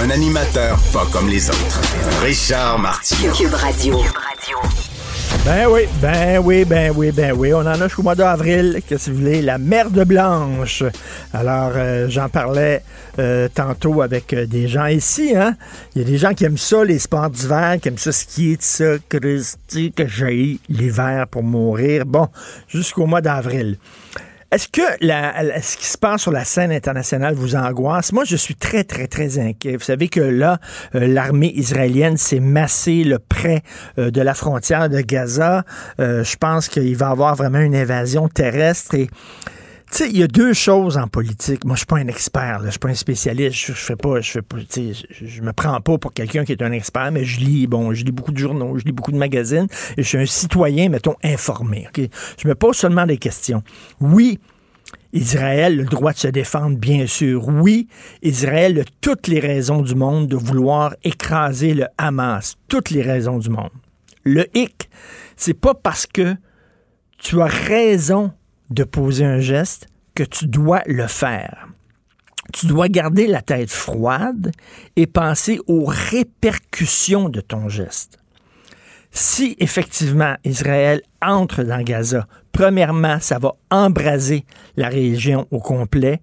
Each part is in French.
Un animateur pas comme les autres. Richard Martineau. Cube Radio. Ben oui, ben oui, ben oui, ben oui. On en a jusqu'au mois d'avril, que si vous voulez, la merde blanche. Alors, euh, j'en parlais euh, tantôt avec euh, des gens ici, hein. Il y a des gens qui aiment ça, les sports d'hiver, qui aiment ça skier, tout ça, Christy, que j'ai l'hiver pour mourir. Bon, jusqu'au mois d'avril. Est-ce que la, ce qui se passe sur la scène internationale vous angoisse? Moi, je suis très, très, très inquiet. Vous savez que là, euh, l'armée israélienne s'est massée le près euh, de la frontière de Gaza. Euh, je pense qu'il va y avoir vraiment une invasion terrestre et tu sais, il y a deux choses en politique. Moi, je suis pas un expert, là. je suis pas un spécialiste. Je, je fais pas, je fais pas, je, je me prends pas pour quelqu'un qui est un expert, mais je lis, bon, je lis beaucoup de journaux, je lis beaucoup de magazines, et je suis un citoyen, mettons, informé. Je me pose seulement des questions. Oui, Israël le droit de se défendre, bien sûr. Oui, Israël a toutes les raisons du monde de vouloir écraser le Hamas. Toutes les raisons du monde. Le hic, c'est pas parce que tu as raison de poser un geste que tu dois le faire. Tu dois garder la tête froide et penser aux répercussions de ton geste. Si effectivement Israël entre dans Gaza, premièrement, ça va embraser la région au complet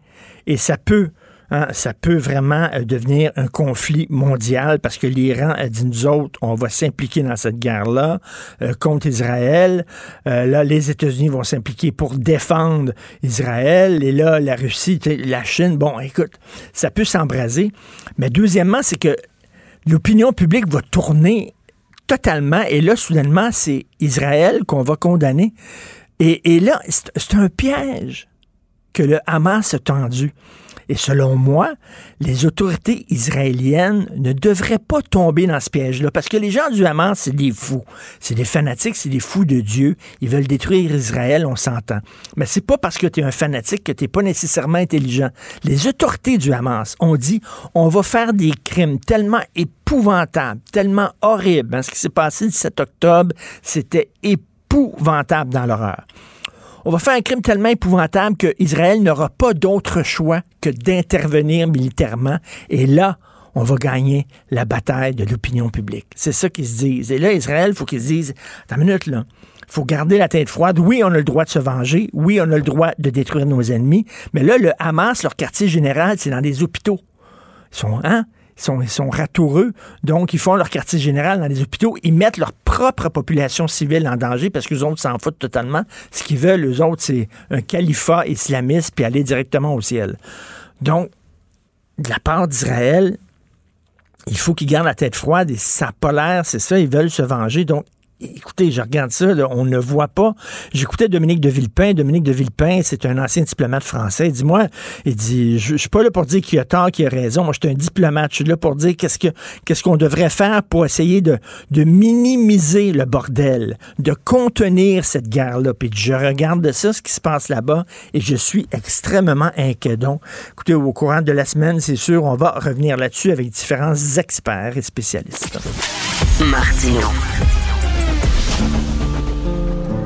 et ça peut hein, ça peut vraiment euh, devenir un conflit mondial parce que l'Iran a dit nous autres, on va s'impliquer dans cette guerre-là euh, contre Israël. Euh, là, les États-Unis vont s'impliquer pour défendre Israël. Et là, la Russie, la Chine, bon, écoute, ça peut s'embraser. Mais deuxièmement, c'est que l'opinion publique va tourner totalement. Et là, soudainement, c'est Israël qu'on va condamner. Et, et là, c'est un piège que le Hamas a tendu. Et selon moi, les autorités israéliennes ne devraient pas tomber dans ce piège-là, parce que les gens du Hamas, c'est des fous. C'est des fanatiques, c'est des fous de Dieu. Ils veulent détruire Israël, on s'entend. Mais c'est pas parce que tu es un fanatique que tu pas nécessairement intelligent. Les autorités du Hamas ont dit, on va faire des crimes tellement épouvantables, tellement horribles. Hein, Ce qui s'est passé le 7 octobre, c'était épouvantable dans l'horreur. On va faire un crime tellement épouvantable que Israël n'aura pas d'autre choix que d'intervenir militairement. Et là, on va gagner la bataille de l'opinion publique. C'est ça qu'ils se disent. Et là, Israël, faut qu'ils se disent, attends une minute, là. Faut garder la tête froide. Oui, on a le droit de se venger. Oui, on a le droit de détruire nos ennemis. Mais là, le Hamas, leur quartier général, c'est dans des hôpitaux. Ils sont, hein? Ils sont, ils ratoureux, donc ils font leur quartier général dans les hôpitaux. Ils mettent leur propre population civile en danger parce que les autres s'en foutent totalement. Ce qu'ils veulent, eux autres, c'est un califat islamiste puis aller directement au ciel. Donc, de la part d'Israël, il faut qu'ils gardent la tête froide et ça l'air, c'est ça, ils veulent se venger. Donc, Écoutez, je regarde ça, on ne voit pas. J'écoutais Dominique de Villepin. Dominique de Villepin, c'est un ancien diplomate français. Dis-moi, il dit, je, je suis pas là pour dire qu'il a tort, qu'il a raison. Moi, je suis un diplomate. Je suis là pour dire qu'est-ce que qu'est-ce qu'on devrait faire pour essayer de, de minimiser le bordel, de contenir cette guerre-là. Puis je regarde de ça, ce qui se passe là-bas, et je suis extrêmement inquiet. Donc, écoutez, au courant de la semaine, c'est sûr, on va revenir là-dessus avec différents experts et spécialistes. Martino.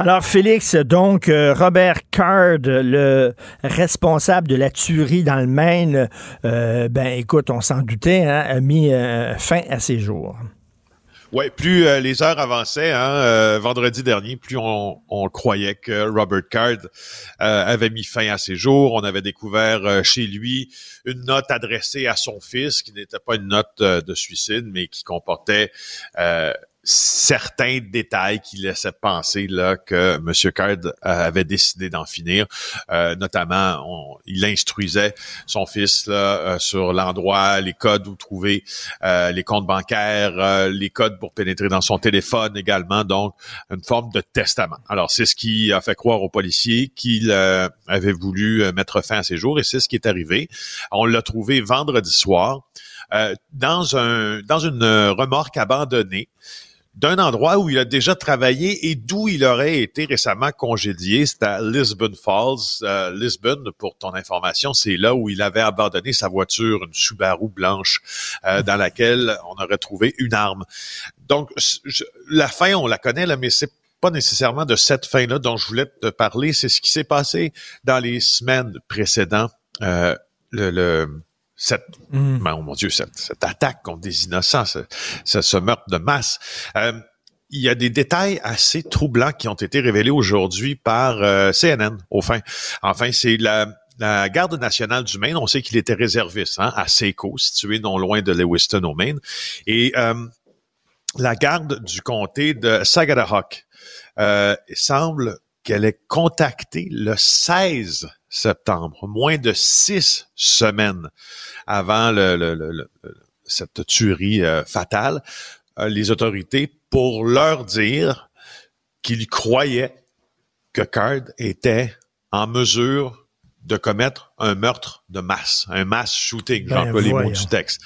Alors, Félix, donc, euh, Robert Card, le responsable de la tuerie dans le Maine, euh, ben, écoute, on s'en doutait, hein, a mis euh, fin à ses jours. Oui, plus euh, les heures avançaient, hein, vendredi dernier, plus on, croyait que Robert Card avait mis fin à ses jours. On avait découvert chez lui une note adressée à son fils, qui n'était pas une note de suicide, mais qui comportait certains détails qui laissaient penser là que M. Card euh, avait décidé d'en finir. Euh, notamment, il instruisait son fils là, euh, sur l'endroit, les codes où trouver les comptes bancaires, les codes pour pénétrer dans son téléphone également. Donc, une forme de testament. Alors, c'est ce qui a fait croire aux policiers qu'il avait voulu mettre fin à ses jours et c'est ce qui est arrivé. On l'a trouvé vendredi soir. dans un dans une remorque abandonnée d'un endroit où il a déjà travaillé et d'où il aurait été récemment congédié. C'est à Lisbon Falls. Euh, Lisbon, pour ton information, c'est là où il avait abandonné sa voiture, une Subaru blanche, euh, dans laquelle on aurait trouvé une arme. Donc, la fin, on la connaît, là, mais c'est pas nécessairement de cette fin-là dont je voulais te parler. C'est ce qui s'est passé dans les semaines précédentes. Euh, le, le cette, mm. ben, oh mon Dieu, cette, cette, attaque contre des innocents, ce, ce, meurtre de masse. Euh, il y a des détails assez troublants qui ont été révélés aujourd'hui par euh, CNN, au fin. Enfin, c'est la, la garde nationale du Maine. On sait qu'il était réserviste hein, à Seco, situé non loin de Lewiston, au Maine. Et euh, la garde du comté de Sagadahoc euh, semble qu'elle ait contacté le 16 septembre, moins de six semaines avant le, cette tuerie euh, fatale, euh, les autorités pour leur dire qu'ils croyaient que Card était en mesure de commettre un meurtre de masse, un mass shooting, ben j'emploie les mots du texte.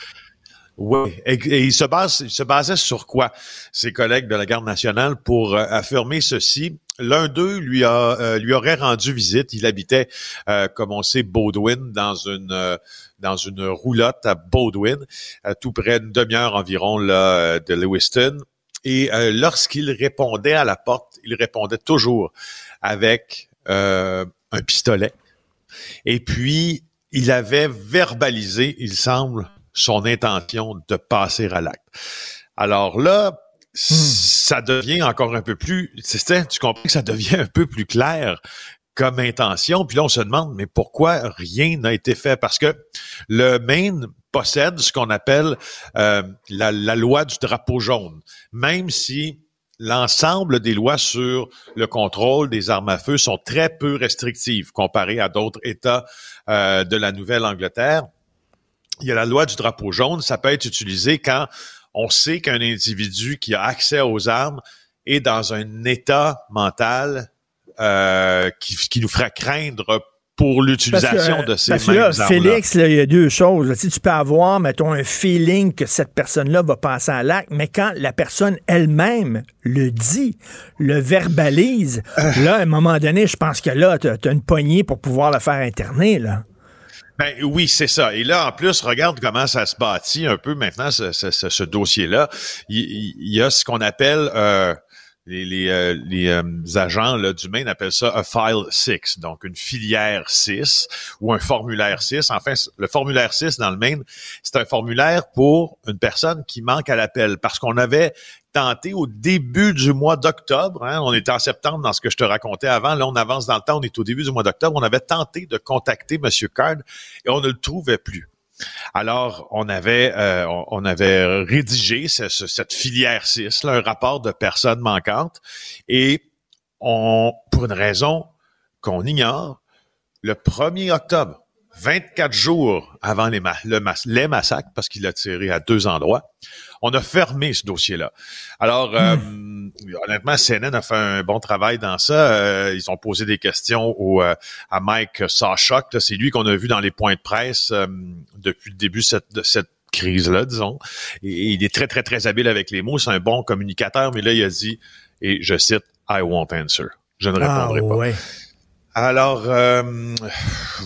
Oui, et, il se base, il se basait sur quoi ses collègues de la garde nationale pour euh, affirmer ceci L'un d'eux lui a euh, lui aurait rendu visite. Il habitait, euh, comme on sait, Baudouin dans une euh, dans une roulotte à Baudouin, tout près d'une demi-heure environ là, de Lewiston. Et lorsqu'il répondait à la porte, il répondait toujours avec un pistolet. Et puis, il avait verbalisé, il semble, son intention de passer à l'acte. Alors là, Hmm. ça devient encore un peu plus, tu comprends que ça devient un peu plus clair comme intention. Puis là, on se demande, mais pourquoi rien n'a été fait? Parce que le Maine possède ce qu'on appelle euh, la, loi du drapeau jaune. Même si l'ensemble des lois sur le contrôle des armes à feu sont très peu restrictives comparées à d'autres États euh, de la Nouvelle-Angleterre. Il y a la loi du drapeau jaune, ça peut être utilisé quand on sait qu'un individu qui a accès aux armes est dans un état mental euh, qui, qui, nous ferait craindre pour l'utilisation de ces mêmes armes Félix, il y a deux choses. Si tu peux avoir, mettons, un feeling que cette personne-là va passer à l'acte, mais quand la personne elle-même le dit, le verbalise, euh. là, à un moment donné, je pense que là, tu as, une poignée pour pouvoir le faire interner, là. Ben oui, c'est ça. Et là, en plus, regarde comment ça se bâtit un peu maintenant, ce, dossier-là. Il, y a ce qu'on appelle euh, les, euh, euh, agents là, du Maine appellent ça un file 6, donc une filière 6 ou un formulaire 6. Enfin, le formulaire 6 dans le Maine, c'est un formulaire pour une personne qui manque à l'appel parce qu'on avait tenté au début du mois d'octobre, hein, on était en septembre dans ce que je te racontais avant, là on avance dans le temps, on est au début du mois d'octobre, on avait tenté de contacter M. Card et on ne le trouvait plus. Alors, on avait, euh, on avait rédigé cette filière 6, un rapport de personnes manquantes, et pour une raison qu'on ignore, le 1er octobre, 24 jours avant les, le les massacres, parce qu'il a tiré à deux endroits, on a fermé ce dossier-là. Alors, euh, hmm. honnêtement, CNN a fait un bon travail dans ça. Euh, ils ont posé des questions au, euh, à Mike Sawchuk. C'est lui qu'on a vu dans les points de presse depuis le début de cette crise-là, disons. Et, il est très, très, très habile avec les mots. C'est un bon communicateur, mais là, il a dit, et je cite, I won't answer. Je ne ah, répondrai pas. Alors euh,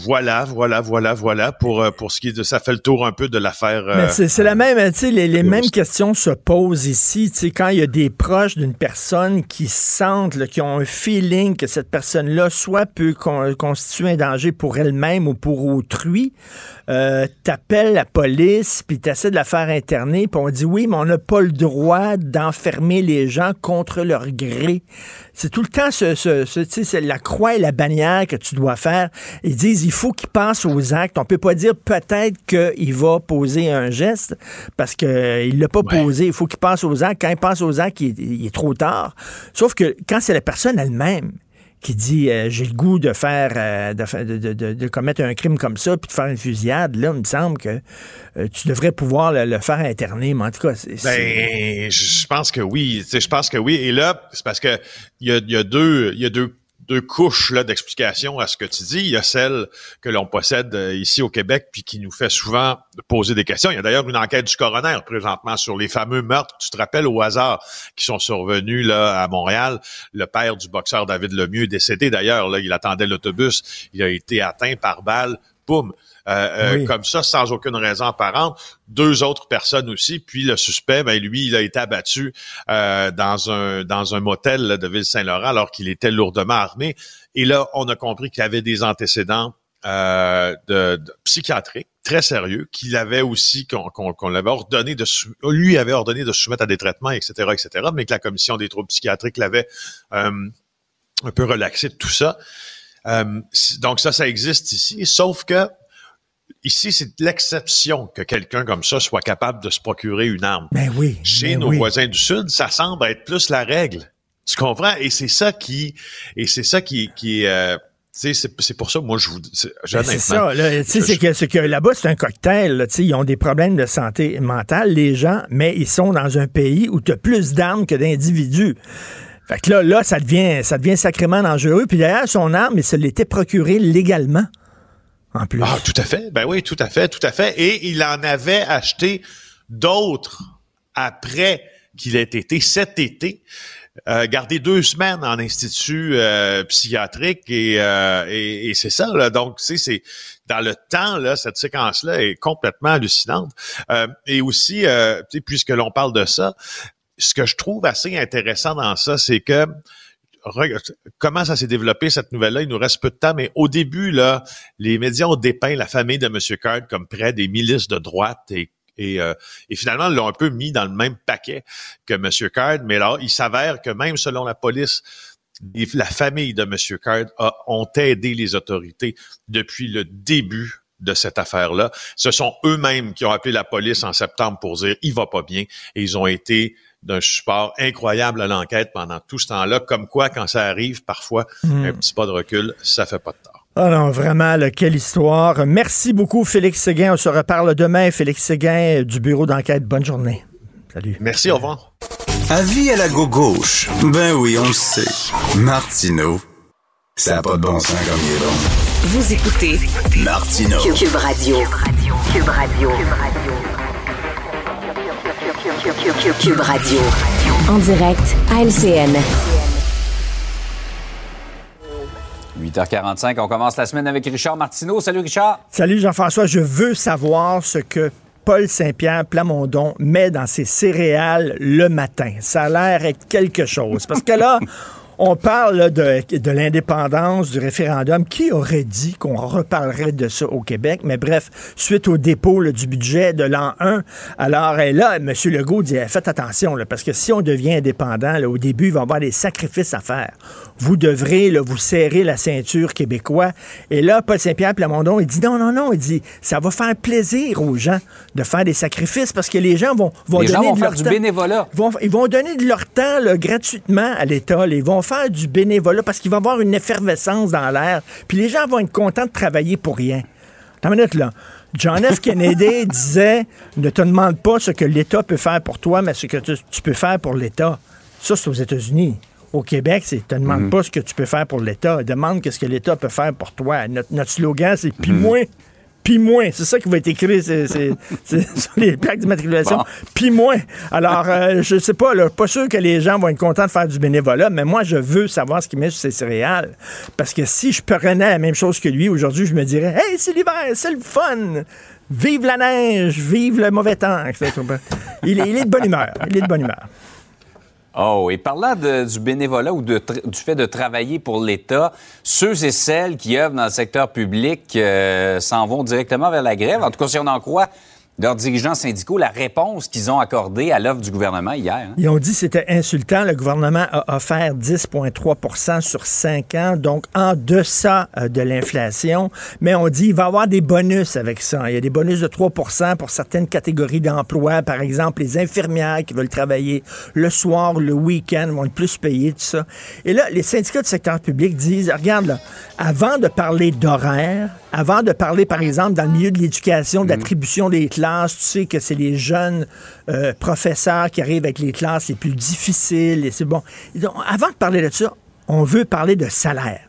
voilà, voilà, voilà, voilà pour euh, pour ce qui est de ça fait le tour un peu de l'affaire. Mais c'est la même, tu sais, les, les mêmes questions se posent ici. Tu sais, quand il y a des proches d'une personne qui sentent, qui ont un feeling que cette personne-là soit peut constituer un danger pour elle-même ou pour autrui, euh, t'appelles la police puis t'essaies de la faire interner puis on dit oui, mais on n'a pas le droit d'enfermer les gens contre leur gré. C'est tout le temps ce, ce, ce c'est la croix et la bannière que tu dois faire. Ils disent il faut qu'il passe aux actes. On peut pas dire peut-être qu'il va poser un geste parce qu'il euh, ne l'a pas posé. Il faut qu'il passe aux actes. Quand il passe aux actes, il est trop tard. Sauf que quand c'est la personne elle-même qui dit euh, j'ai le goût de faire euh, de, commettre un crime comme ça puis de faire une fusillade, là, il me semble que euh, tu devrais pouvoir le, faire interner. Mais en tout cas, c'est. Ben, je pense que oui. Je pense que oui. Et là, c'est parce que il y a, deux. Il y a deux deux couches là d'explication à ce que tu dis. Il y a celle que l'on possède euh, ici au Québec, puis qui nous fait souvent poser des questions. Il y a d'ailleurs une enquête du coroner présentement sur les fameux meurtres, tu te rappelles au hasard, qui sont survenus là à Montréal. Le père du boxeur David Lemieux décédé d'ailleurs. Là, il attendait l'autobus, il a été atteint par balle. Boum, euh, euh, comme ça, sans aucune raison apparente. Deux autres personnes aussi. Puis le suspect, ben lui, il a été abattu euh, dans un dans un motel de Ville-Saint-Laurent alors qu'il était lourdement armé. Et là, on a compris qu'il avait des antécédents de, de, psychiatriques très sérieux, qu'il avait aussi qu'on l'avait ordonné de lui avait ordonné de se soumettre à des traitements, etc., etc., mais que la commission des troubles psychiatriques l'avait un peu relaxé de tout ça. donc ça, ça existe ici, sauf que Ici, c'est l'exception que quelqu'un comme ça soit capable de se procurer une arme. Ben oui. Chez ben nos voisins du Sud, ça semble être plus la règle. Tu comprends? Et c'est ça qui, et c'est ça qui, qui, euh, c'est, c'est pour ça, moi, je vous dis, ben, c'est ça, c'est que, que là-bas, c'est un cocktail, là, ils ont des problèmes de santé mentale, les gens, mais ils sont dans un pays où tu as plus d'armes que d'individus. Fait que là, là, ça devient, ça devient sacrément dangereux. Puis d'ailleurs, son arme, il se l'était procuré légalement. Ah, tout à fait. Ben oui, tout à fait, tout à fait. Et il en avait acheté d'autres après qu'il ait été cet été. Euh, gardé deux semaines en institut euh, psychiatrique et, euh, et, c'est ça là. donc c'est c'est dans le temps là cette séquence là est complètement hallucinante et aussi puisque l'on parle de ça ce que je trouve assez intéressant dans ça c'est que comment ça s'est développé cette nouvelle-là? Il nous reste peu de temps, mais au début, là, les médias ont dépeint la famille de M. Card comme près des milices de droite et et, euh, finalement, l'ont un peu mis dans le même paquet que M. Card. Mais là, il s'avère que même selon la police, la famille de M. Card a, ont aidé les autorités depuis le début de cette affaire-là. Ce sont eux-mêmes qui ont appelé la police en septembre pour dire il va pas bien et ils ont été d'un support incroyable à l'enquête pendant tout ce temps-là, comme quoi, quand ça arrive, parfois, hmm. un petit pas de recul, ça fait pas de tort. Ah non, vraiment, quelle histoire. Merci beaucoup, Félix Séguin. On se reparle demain. Félix Séguin du bureau d'enquête. Bonne journée. Salut. Merci, au revoir. Avis à la gauche. Ben oui, on le sait. Martineau, ça n'a pas de bon sens comme il est bon. Vous écoutez Martineau. Cube Radio. Cube Radio. Cube Radio. Cube Radio. En direct à LCN. 8h45, on commence la semaine avec Richard Martineau. Salut Richard. Salut Jean-François. Je veux savoir ce que Paul Saint-Pierre Plamondon met dans ses céréales le matin. Ça a l'air être quelque chose. Parce que là, On parle de, de l'indépendance, du référendum. Qui aurait dit qu'on reparlerait de ça au Québec? Mais bref, suite au dépôt du budget de l'an 1, alors là, M. Legault dit, faites attention, parce que si on devient indépendant, au début, il va y avoir des sacrifices à faire. Vous devrez vous serrer la ceinture québécois. Et là, Paul Saint-Pierre Plamondon, il dit non, non, non, il dit, ça va faire plaisir aux gens de faire des sacrifices parce que les gens vont, vont les donner gens vont faire du bénévolat. ils vont donner de leur temps gratuitement à l'État. Ils vont faire du bénévolat parce qu'il va y avoir une effervescence dans l'air. Puis les gens vont être contents de travailler pour rien. Attends une minute, là. John F. Kennedy disait Ne te demande pas ce que l'État peut faire pour toi, mais ce que tu, peux faire pour l'État. Ça, c'est aux États-Unis. Au Québec, c'est ne te demande mhm. pas ce que tu peux faire pour l'État. Demande ce que l'État peut faire pour toi. Notre, slogan, c'est Puis mhm. puis moins. C'est ça qui va être écrit sur les plaques d'immatriculation. Bon. Puis moins. Alors, euh, je sais pas, là, pas sûr que les gens vont être contents de faire du bénévolat, mais moi, je veux savoir ce qu'il met sur ses céréales. Parce que si je prenais la même chose que lui aujourd'hui, je me dirais, hey, c'est l'hiver, c'est le fun. Vive la neige, vive le mauvais temps. il est de bonne humeur. Il est de bonne humeur. Oh, et parlant du bénévolat ou du fait de travailler pour l'État, ceux et celles qui œuvrent dans le secteur public euh, s'en vont directement vers la grève. En tout cas, si on en croit leurs dirigeants syndicaux, la réponse qu'ils ont accordée à l'offre du gouvernement hier. hein? Ils ont dit que c'était insultant. Le gouvernement a offert 10,3 sur 5 ans, donc en deçà euh, de l'inflation. Mais on dit qu'il va y avoir des bonus avec ça. Il y a des bonus de 3 pour certaines catégories d'emplois. Par exemple, les infirmières qui veulent travailler le soir, le week-end, vont être plus payés, tout ça. Et là, les syndicats du secteur public disent, regarde là, avant de parler d'horaire, avant de parler, par exemple, dans le milieu de l'éducation, d'attribution des classes, tu sais que c'est les jeunes euh, professeurs qui arrivent avec les classes les plus difficiles. Et c'est bon. Avant de parler de ça, on veut parler de salaire.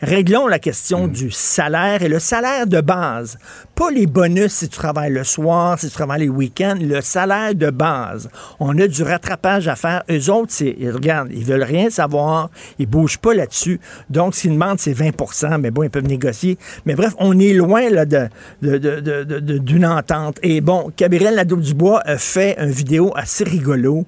Réglons la question du salaire et le salaire de base. Pas les bonus si tu travailles le soir, si tu travailles les week-ends, le salaire de base. On a du rattrapage à faire. Eux autres, ils regardent, ils veulent rien savoir, ils bougent pas là-dessus. Donc, s'ils demandent, c'est 20% mais bon, ils peuvent négocier. Mais bref, on est loin là, de, de- de- de- de- d'une entente. Et bon, Gabriel Nadeau-Dubois a fait une vidéo assez rigolo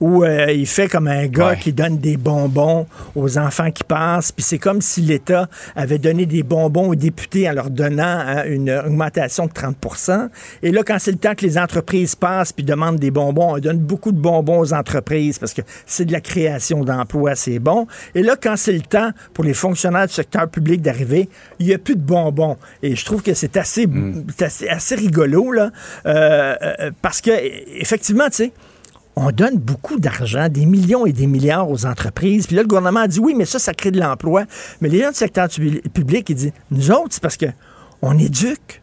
où euh, il fait comme un gars Ouais. qui donne des bonbons aux enfants qui passent, puis c'est comme si l'État avait donné des bonbons aux députés en leur donnant hein, une augmentation de 30% Et là, quand c'est le temps que les entreprises passent puis demandent des bonbons, on donne beaucoup de bonbons aux entreprises parce que c'est de la création d'emplois, c'est bon. Et là, quand c'est le temps pour les fonctionnaires du secteur public d'arriver, il n'y a plus de bonbons. Et je trouve que c'est assez, c'est assez, assez rigolo, là, euh, euh, parce que, effectivement, tu sais, on donne beaucoup d'argent, des millions et des milliards aux entreprises. Puis là, le gouvernement a dit oui, mais ça, ça crée de l'emploi. Mais les gens du secteur public, ils disent nous autres, c'est parce que on éduque.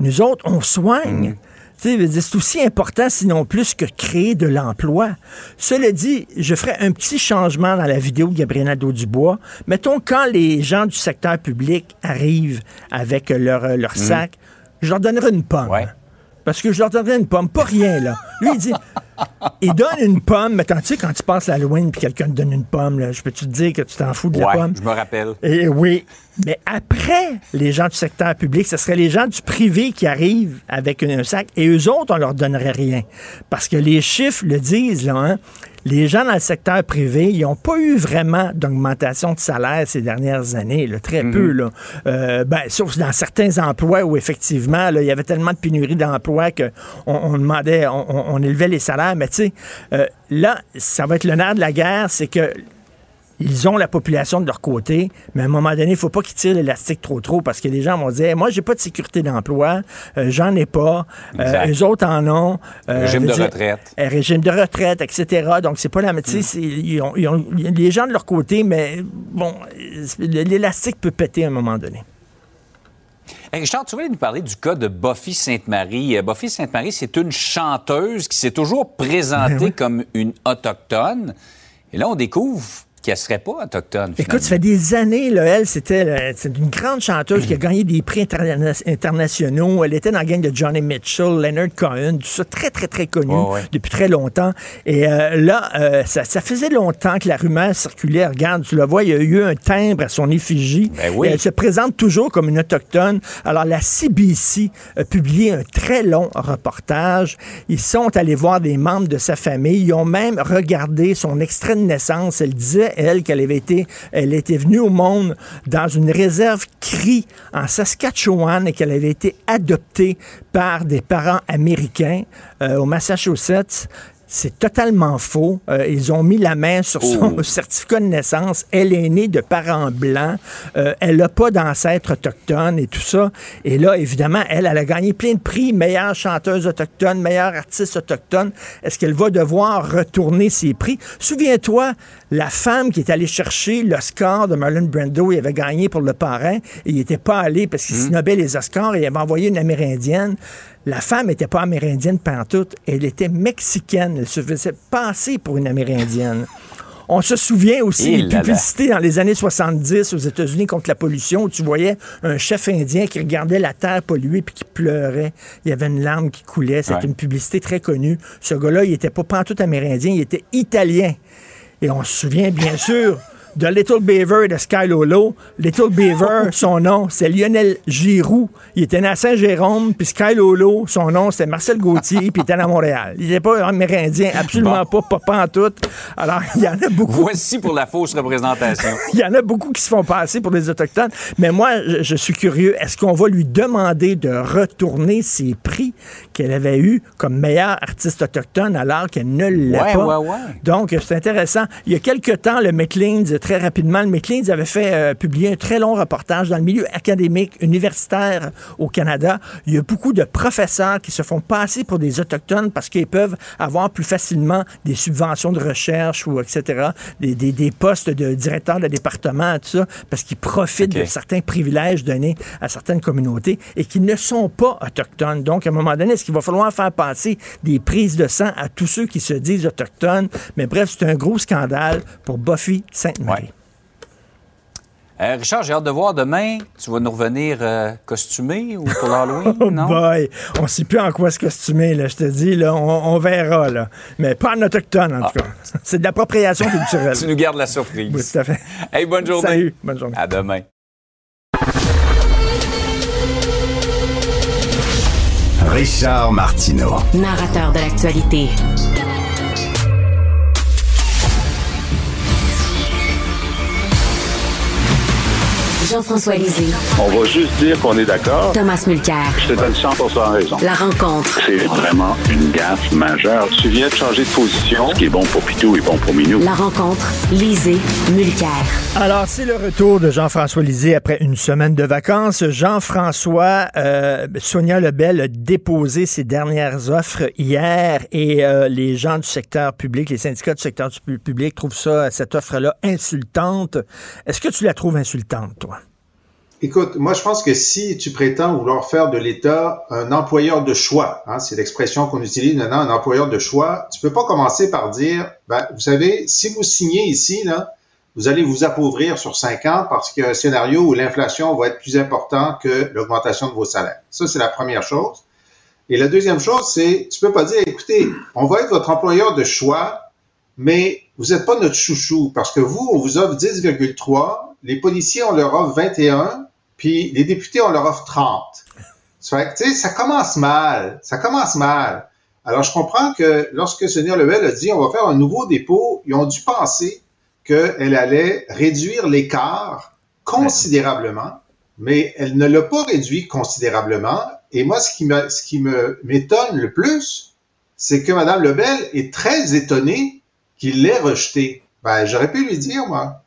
Nous autres, on soigne. Dire, C'est aussi important, sinon plus, que créer de l'emploi. Cela dit, je ferai un petit changement dans la vidéo de Gabriel Nadeau-Dubois. Mettons, quand les gens du secteur public arrivent avec leur, leur sac, je leur donnerai une pomme. Ouais. Parce que je leur donnerais une pomme, pas rien, là. Lui, il dit, il donne une pomme, mais quand tu sais, quand tu passes l'Halloween puis quelqu'un te donne une pomme, là, je peux te dire que tu t'en fous de la pomme? je me rappelle. Et oui. Mais après les gens du secteur public, ce serait les gens du privé qui arrivent avec un sac et eux autres, on leur donnerait rien. Parce que les chiffres le disent, là, hein. Les gens dans le secteur privé, ils n'ont pas eu vraiment d'augmentation de salaire ces dernières années, là, très peu. Là. Euh, ben, sauf dans certains emplois où effectivement, là, il y avait tellement de pénurie d'emplois qu'on on demandait, on, élevait les salaires. Mais tu sais, euh, là, ça va être le nerf de la guerre, c'est que ils ont la population de leur côté, mais à un moment donné, il ne faut pas qu'ils tirent l'élastique trop trop parce que les gens vont dire Moi, j'ai pas de sécurité d'emploi, euh, j'en ai pas, euh, eux autres en ont. euh, Régime veut de dire, retraite. euh, régime de retraite, etc. Donc, c'est pas la. Sais, Mm. c'est- ils ont, ils ont- les gens de leur côté, mais bon, euh, l'élastique peut péter à un moment donné. Hey, Richard, tu voulais nous parler du cas de Buffy Sainte-Marie. Euh, Buffy Sainte-Marie, c'est une chanteuse qui s'est toujours présentée Ben oui. comme une autochtone. Et là, on découvre qu'elle serait pas autochtone. Écoute, ça fait des années, là, elle, c'était une grande chanteuse qui a gagné des prix interna- internationaux. Elle était dans la gang de Johnny Mitchell, Leonard Cohen, tout ça, très, très, très connu ouais. depuis très longtemnt. Et euh, là, euh, ça, ça faisait longtemps que la rumeur circulait. Regarde, tu le vois, il y a eu un timbre à son effigie. Ben oui. Et elle se présente toujours comme une autochtone. Alors, la CBC a publié un très long reportage. Ils sont allés voir des membres de sa famille. Ils ont même regardé son extrait de naissance. Elle disait, elle, qu'elle était venue au monde dans une réserve CRI en Saskatchewan et qu'elle avait été adoptée par des parents américains euh, au Massachusetts. C'est totalement faux. Euh, ils ont mis la main sur son Oh. certificat de naissance. Elle est née de parents blancs. Euh, elle n'a pas d'ancêtre autochtone et tout ça. Et là, évidemment, elle, elle a gagné plein de prix. Meilleure chanteuse autochtone, meilleure artiste autochtone. Est-ce qu'elle va devoir retourner ses prix? Souviens-toi, la femme qui est allée chercher l'Oscar de Marlon Brando, il avait gagné pour le parrain et il n'était pas allé parce qu'il snobait les Oscars et il avait envoyé une Amérindienne. La femme n'était pas amérindienne pantoute, elle était mexicaine. Elle se faisait passer pour une amérindienne. On se souvient aussi des là. publicités dans les années 70 aux États-Unis contre la pollution où tu voyais un chef indien qui regardait la terre polluée puis qui pleurait. Il y avait une larme qui coulait. C'était Ouais. une publicité très connue. Ce gars-là, il était pas pantoute amérindien, il était italien. Et on se souvient bien sûr de Little Beaver de Sky Lolo. Little Beaver, son nom, c'est Lionel Giroux. Il était né à Saint-Jérôme, puis Sky Lolo, son nom, c'était Marcel Gauthier, puis il était à Montréal. Il n'était pas amérindien, absolument pas, pas pantoute. Alors, il y en a beaucoup. Voici pour la fausse représentation. Il y en a beaucoup qui se font passer pour des Autochtones. Mais moi, je, je suis curieux. Est-ce qu'on va lui demander de retourner ses prix qu'elle avait eus comme meilleure artiste autochtone alors qu'elle ne l'est Ouais, pas? ouais, ouais. Donc, c'est intéressant. Il y a quelque temps, le Maclean's, très rapidement, le Maclean's avait fait euh, publier un très long reportage dans le milieu académique, universitaire au Canada. Il y a beaucoup de professeurs qui se font passer pour des Autochtones parce qu'ils peuvent avoir plus facilement des subventions de recherche ou etc., des, des- des postes de directeur de département, tout ça, parce qu'ils profitent de certains privilèges donnés à certaines communautés et qui ne sont pas autochtones. Donc, à un moment donné, est-ce qu'il va falloir faire passer des prises de sang à tous ceux qui se disent autochtones? Mais bref, c'est un gros scandale pour Buffy Sainte-Marie. Euh, Richard, j'ai hâte de voir demain. Tu vas nous revenir euh, costumé ou pour l'Halloween? Oh non? boy, on sait plus en quoi se costumer, là, je te dis, là, on, on verra, là. Mais pas en autochtone, en tout cas. C'est de l'appropriation culturelle. Ah. Tu nous gardes la surprise. Oui, tout à fait. Hey, bonne journée. Salut, bonne journée. À demain. Richard Martineau. Narrateur de l'actualité. Jean-François Lisée. On va juste dire qu'on est d'accord. Thomas Mulcair. Je te donne 100% raison. La rencontre. C'est vraiment une gaffe majeure. Tu viens de changer de position. Ce qui est bon pour Pitou est bon pour Minou. La rencontre. Lisée. Mulcair. Alors, c'est le retour de Jean-François Lisée après une semaine de vacances. Jean-François, euh, Sonia Lebel a déposé ses dernières offres hier et euh, les gens du secteur public, les syndicats du secteur public trouvent ça, cette offre-là, insultante. Est-ce que tu la trouves insultante, toi? Écoute, moi je pense que si tu prétends vouloir faire de l'État un employeur de choix, hein, c'est l'expression qu'on utilise maintenant, un employeur de choix, tu peux pas commencer par dire, ben, vous savez, si vous signez ici, là, vous allez vous appauvrir sur cinq ans parce qu'il y a un scénario où l'inflation va être plus importante que l'augmentation de vos salaires. Ça, c'est la première chose. Et la deuxième chose, c'est, tu peux pas dire, écoutez, on va être votre employeur de choix, mais vous n'êtes pas notre chouchou parce que vous, on vous offre 10,3, les policiers, on leur offre 21, puis les députés, on leur offre 30. Ça fait que, ça commence mal. Ça commence mal. Alors, je comprends que lorsque Sonia Lebel a dit on va faire un nouveau dépôt, ils ont dû penser qu'elle allait réduire l'écart considérablement, mais elle ne l'a pas réduit considérablement. Et moi, ce qui ce qui m'étonne le plus, c'est que Mme Lebel est très étonnée qu'il l'ait rejeté. Ben, j'aurais pu lui dire, moi.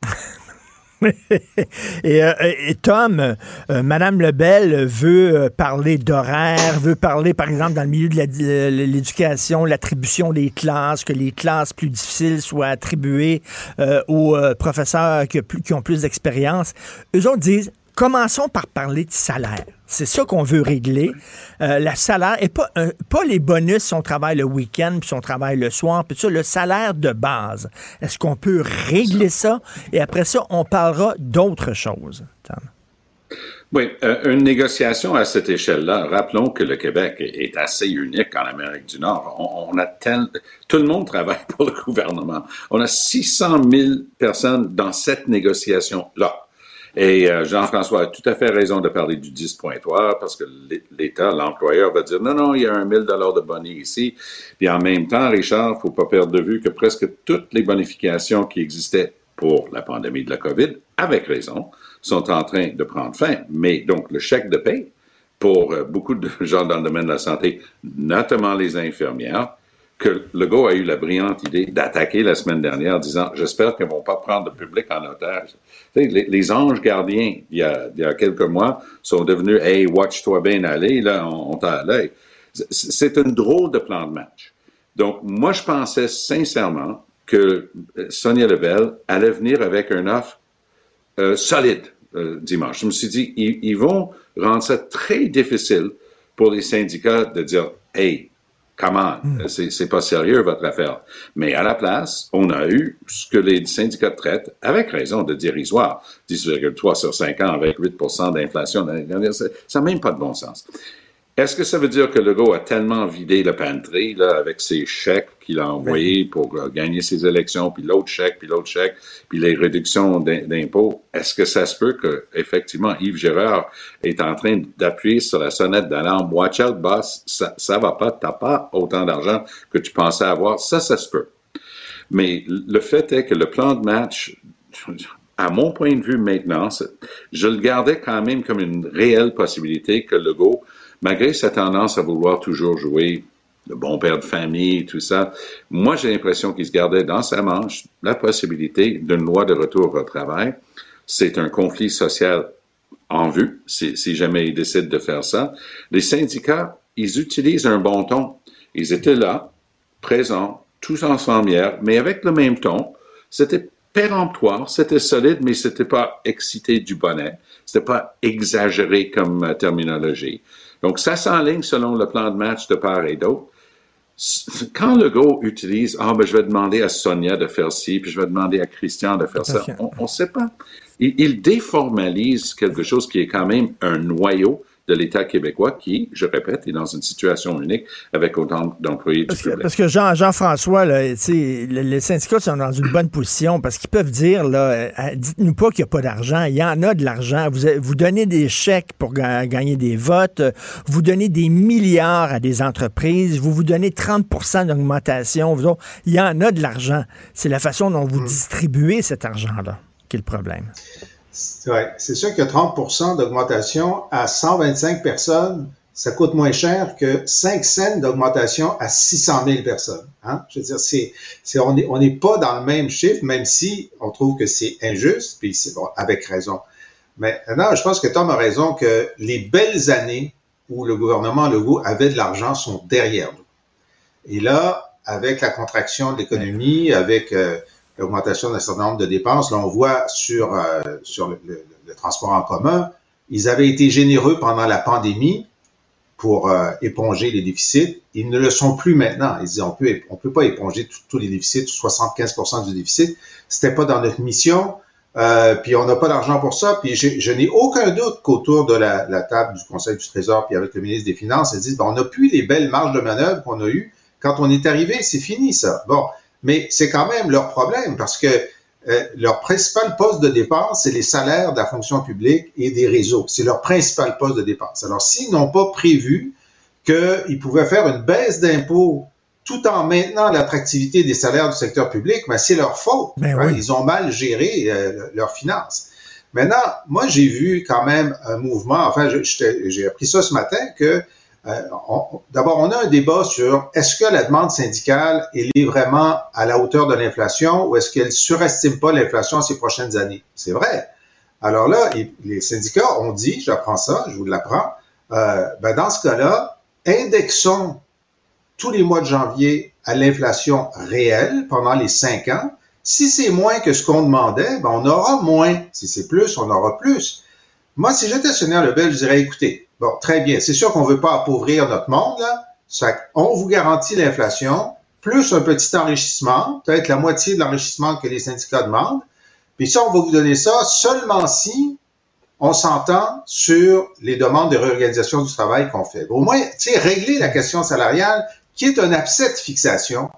Et, euh, et Tom, euh, Madame Lebel veut euh, parler d'horaire, veut parler, par exemple, dans le milieu de l'éducation, l'attribution des classes, que les classes plus difficiles soient attribuées aux professeurs qui, qui ont plus d'expérience. Eux autres disent, commençons par parler de salaire. C'est ça qu'on veut régler. Euh, le salaire, et pas, les bonus si on travaille le week-end, puis si on travaille le soir, puis ça, le salaire de base. Est-ce qu'on peut régler ça? Et après ça, on parlera d'autres choses. Tom. Oui, euh, une négociation à cette échelle-là. Rappelons que le Québec est, assez unique en Amérique du Nord. On a tel, tout le monde travaille pour le gouvernement. On a 600 000 personnes dans cette négociation-là. Et euh, Jean-François a tout à fait raison de parler du 10.3 parce que l'É- l'État, l'employeur va dire non, non, il y a un 1000 dollars de boni ici. Puis en même temps, Richard, faut pas perdre de vue que presque toutes les bonifications qui existaient pour la pandémie de la COVID, avec raison, sont en train de prendre fin. Mais donc, le chèque de paie pour euh, beaucoup de gens dans le domaine de la santé, notamment les infirmières, que Legault a eu la brillante idée d'attaquer la semaine dernière en disant J'espère qu'ils ne vont pas prendre le public en otage. Les, anges gardiens, il y, a, il y a quelques mois, sont devenus Hey, watch-toi bien aller, là, on, t'a à l'œil. C'est- C'est un drôle de plan de match. Donc, moi, je pensais sincèrement que euh, Sonia Lebel allait venir avec un offre euh, solide euh, dimanche. Je me suis dit, ils, ils vont rendre ça très difficile pour les syndicats de dire, hey, Comment? Hmm. C'est, c'est pas sérieux, votre affaire. Mais à la place, on a eu ce que les syndicats de traite, avec raison de dérisoire, 10,3 sur 5 ans avec 8% d'inflation ça n'a même pas de bon sens. Est-ce que ça veut dire que Legault a tellement vidé le pantry là, avec ses chèques qu'il a envoyés pour euh, gagner ses élections, puis l'autre chèque, puis l'autre chèque, puis les réductions d'impôts? Est-ce que ça se peut que effectivement Yves Gérard est en train d'appuyer sur la sonnette d'alarme? Watch out, boss, ça, ça va pas, t'as pas autant d'argent que tu pensais avoir. Ça, ça se peut. Mais le fait est que le plan de match, à mon point de vue maintenant, je le gardais quand même comme une réelle possibilité que Legault malgré sa tendance à vouloir toujours jouer le bon père de famille, tout ça, moi j'ai l'impression qu'il se gardait dans sa manche la possibilité d'une loi de retour au travail. C'est un conflit social en vue, si, jamais il décide de faire ça. Les syndicats, ils utilisent un bon ton. Ils étaient là, présents, tous ensemble hier, mais avec le même ton. C'était péremptoire, c'était solide, mais c'était pas excité du bonnet. C'était pas exagéré comme terminologie. Donc, ça s'enligne selon le plan de match de part et d'autre. Quand le go utilise, ah, ben, je vais demander à Sonia de faire ci, puis je vais demander à Christian de faire ça, on ne sait pas. il, déformalise quelque chose qui est quand même un noyau de l'État québécois qui, je répète, est dans une situation unique avec autant d'employés du public. parce que Jean, Jean-François, les syndicats sont dans une bonne position parce qu'ils peuvent dire, là, euh, dites-nous pas qu'il n'y a pas d'argent. Il y en a de l'argent. Vous, vous donnez des chèques pour gagner des votes. Vous donnez des milliards à des entreprises. Vous vous donnez 30% d'augmentation. Il y en a de l'argent. C'est la façon dont vous hmm. distribuez cet argent-là qui est le problème. Ouais, c'est sûr que 30% d'augmentation à 125 personnes, ça coûte moins cher que 5 cents d'augmentation à 600 000 personnes. Hein? Je veux dire, c'est, c'est, on n'est on est pas dans le même chiffre, même si on trouve que c'est injuste, puis c'est bon, avec raison. Mais non, je pense que Tom a raison que les belles années où le gouvernement Legault avait de l'argent sont derrière nous. Et là, avec la contraction de l'économie, avec euh, l'augmentation d'un certain nombre de dépenses. Là, on voit sur, euh, sur le, transport en commun, ils avaient été généreux pendant la pandémie pour euh, éponger les déficits. Ils ne le sont plus maintenant. Ils disent on peut on peut pas éponger tous les déficits, 75% du déficit. C'était pas dans notre mission. Euh, puis on n'a pas d'argent pour ça. Puis je n'ai aucun doute qu'autour de la, table du Conseil du Trésor, puis avec le ministre des Finances, ils disent on n'a plus les belles marges de manœuvre qu'on a eues quand on est arrivé. C'est fini ça. Bon, mais c'est quand même leur problème parce que euh, leur principal poste de dépense, c'est les salaires de la fonction publique et des réseaux. C'est leur principal poste de dépense. Alors, s'ils n'ont pas prévu qu'ils pouvaient faire une baisse d'impôts tout en maintenant l'attractivité des salaires du secteur public, ben, c'est leur faute. Ben hein. Ils ont mal géré euh, leurs finances. Maintenant, moi, j'ai vu quand même un mouvement, enfin, j'ai appris ça ce matin, que d'abord, on a un débat sur est-ce que la demande syndicale est vraiment à la hauteur de l'inflation ou est-ce qu'elle surestime pas l'inflation ces prochaines années? C'est vrai. Alors là, les syndicats ont dit, j'apprends ça, je vous l'apprends, euh, ben dans ce cas-là, indexons tous les mois de janvier à l'inflation réelle pendant les cinq ans. Si c'est moins que ce qu'on demandait, ben on aura moins. Si c'est plus, on aura plus. Moi, si j'étais le Lebel, je dirais, écoutez, Bon, très bien. C'est sûr qu'on ne veut pas appauvrir notre monde, là. on vous garantit l'inflation, plus un petit enrichissement, peut-être la moitié de l'enrichissement que les syndicats demandent. Puis ça, on va vous donner ça seulement si on s'entend sur les demandes de réorganisation du travail qu'on fait. Au moins, tu sais, régler la question salariale, qui est un abcès de fixation,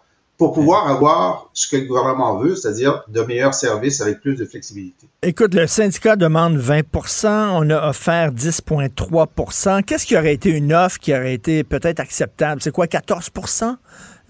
pour pouvoir avoir ce que le gouvernement veut, c'est-à-dire de meilleurs services avec plus de flexibilité. Écoute, le syndicat demande 20% on a offert 10,3% Qu'est-ce qui aurait été une offre qui aurait été peut-être acceptable? C'est quoi, 14%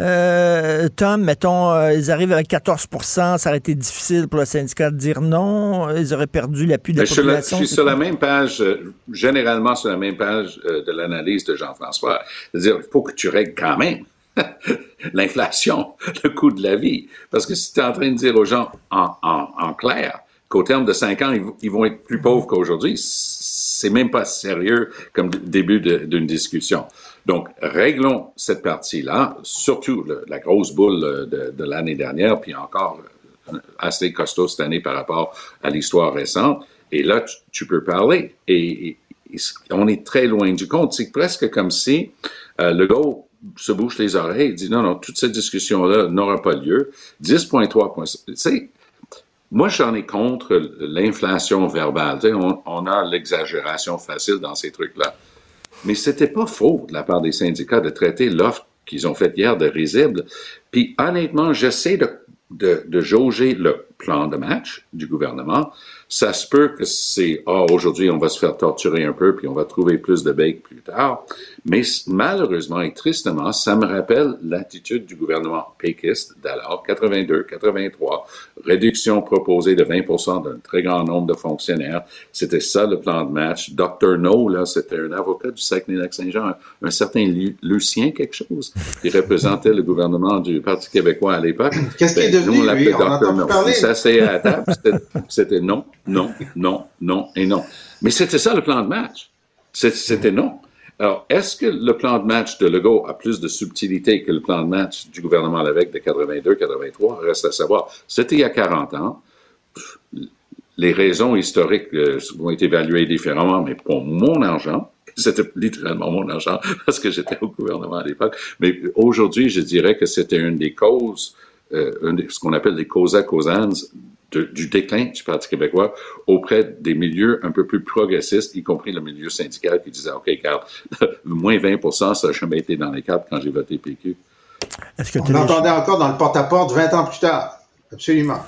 euh, Tom, mettons, euh, ils arrivent avec 14% ça aurait été difficile pour le syndicat de dire non, ils auraient perdu l'appui de la population. Je suis sur la même page, euh, généralement sur la même page de l'analyse de Jean-François. C'est-à-dire, il faut que tu règles quand même l'inflation, le coût de la vie. Parce que si tu es en train de dire aux gens en, clair qu'au terme de cinq ans, ils, vont être plus pauvres qu'aujourd'hui, c'est même pas sérieux comme début d'une discussion. Donc, réglons cette partie-là, surtout la grosse boule de, de l'année dernière, puis encore euh, assez costaud cette année par rapport à l'histoire récente. Et là, tu, peux parler. Et, on est très loin du compte. C'est presque comme si euh, le go se bouche les oreilles, il dit non, non, toute cette discussion-là n'aura pas lieu. 10,3 points. Tu sais, moi, j'en ai contre l'inflation verbale. Tu sais, on, a l'exagération facile dans ces trucs-là. Mais c'était pas faux de la part des syndicats de traiter l'offre qu'ils ont faite hier de risible. Puis honnêtement, j'essaie de, de, de jauger le plan de match du gouvernement ça se peut que c'est, ah, aujourd'hui, on va se faire torturer un peu, puis on va trouver plus de bacon plus tard. Mais malheureusement et tristement, ça me rappelle l'attitude du gouvernement péquiste d'alors, 82, 83, réduction proposée de 20% d'un très grand nombre de fonctionnaires. C'était ça le plan de match. Dr. No, là, c'était un avocat du Saguenay-Lac-Saint-Jean, un, certain Lucien quelque chose, qui représentait le gouvernement du Parti québécois à l'époque. Qu'est-ce qui est ben, devenu, lui? On no. parler. Il à table, c'était non non, non, non et non. Mais c'était ça le plan de match. C'était non. Alors, est-ce que le plan de match de Legault a plus de subtilité que le plan de match du gouvernement Lévesque de 82-83? Reste à savoir. C'était il y a 40 ans. Les raisons historiques euh, vont être évaluées différemment, mais pour mon argent, c'était littéralement mon argent parce que j'étais au gouvernement à l'époque. Mais aujourd'hui, je dirais que c'était une des causes, euh, ce qu'on appelle des causa causans du déclin du Parti québécois auprès des milieux un peu plus progressistes, y compris le milieu syndical qui disait, OK, car moins 20% ça n'a jamais été dans les cadres quand j'ai voté PQ. Est-ce que On l'entendait encore dans le porte-à-porte 20 ans plus tard. Absolument.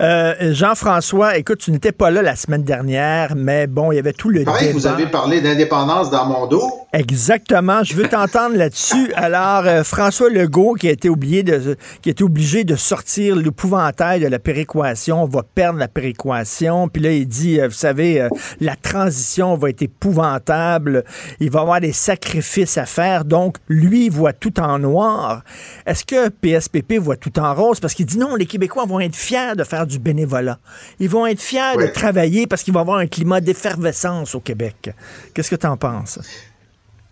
Euh, Jean-François, écoute, tu n'étais pas là la semaine dernière, mais bon, il y avait tout le Pareil, vous avez parlé d'indépendance dans mon dos. Exactement. Je veux t'entendre là-dessus. Alors, euh, François Legault, qui a été oublié de, qui a été obligé de sortir l'épouvantail de la péréquation, va perdre la péréquation. Puis là, il dit, euh, vous savez, la transition va être épouvantable. Il va avoir des sacrifices à faire. Donc, lui, il voit tout en noir. Est-ce que PSPP voit tout en rose? Parce qu'il dit non, les Québécois vont être fiers de faire du bénévolat. Ils vont être fiers de travailler parce qu'il va y avoir un climat d'effervescence au Québec. Qu'est-ce que tu en penses?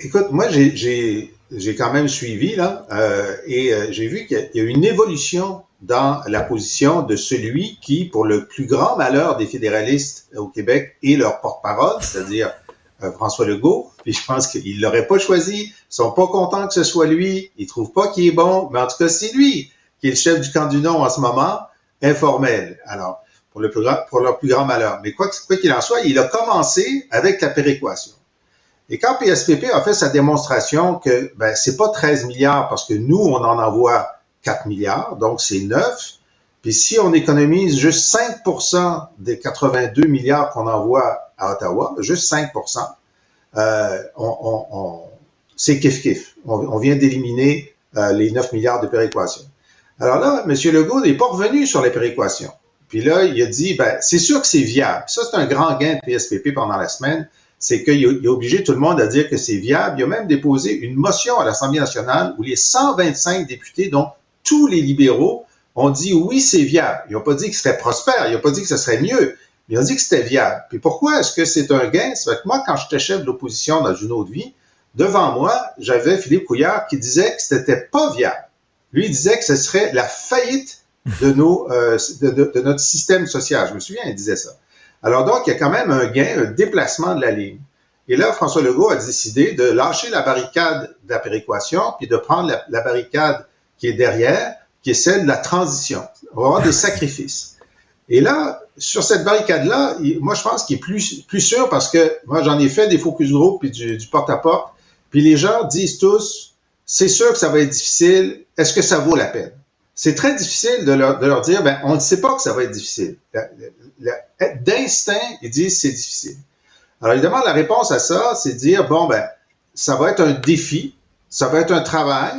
Écoute, moi, j'ai quand même suivi, là, euh, et euh, j'ai vu qu'il y, a une évolution dans la position de celui qui, pour le plus grand malheur des fédéralistes au Québec, est leur porte-parole, c'est-à-dire euh, François Legault. Puis je pense qu'ils l'auraient pas choisi. Ils sont pas contents que ce soit lui. Ils trouvent pas qu'il est bon. Mais en tout cas, c'est lui qui est le chef du camp du non en ce moment informel. Alors, pour, le plus grand, pour leur plus grand malheur. Mais quoi qu'il en soit, il a commencé avec la péréquation. Et quand PSPP a fait sa démonstration que ben, c'est pas 13 milliards parce que nous, on en envoie 4 milliards, donc c'est 9. Puis si on économise juste 5% des 82 milliards qu'on envoie à Ottawa, juste 5 euh, on, on, on c'est kiff-kiff. On, on, vient d'éliminer euh, les 9 milliards de péréquation. Alors là, M. Legault n'est pas revenu sur les péréquations. Puis là, il a dit, ben, c'est sûr que c'est viable. Ça, c'est un grand gain de PSPP pendant la semaine. C'est qu'il a, obligé tout le monde à dire que c'est viable. Il a même déposé une motion à l'Assemblée nationale où les 125 députés, dont tous les libéraux, ont dit oui, c'est viable. Ils n'ont pas dit que ce serait prospère. Ils n'ont pas dit que ce serait mieux. Mais ils ont dit que c'était viable. Puis pourquoi est-ce que c'est un gain? C'est que moi, quand j'étais chef de l'opposition dans une autre vie, devant moi, j'avais Philippe Couillard qui disait que c'était pas viable. Lui, disait que ce serait la faillite euh, de, notre système social. Je me souviens, il disait ça. Alors donc, il y a quand même un gain, un déplacement de la ligne. Et là, François Legault a décidé de lâcher la barricade de la péréquation, puis de prendre la, barricade qui est derrière, qui est celle de la transition. On va avoir des sacrifices. Et là, sur cette barricade-là, moi, je pense qu'il est plus, plus sûr parce que moi, j'en ai fait des focus group puis du porte-à-porte, puis les gens disent tous, c'est sûr que ça va être difficile. Est-ce que ça vaut la peine? C'est très difficile de leur, dire, ben, on ne sait pas que ça va être difficile. D'instinct, ils disent c'est difficile. Alors évidemment, la réponse à ça, c'est de dire, bon, ben, ça va être un défi, ça va être un travail,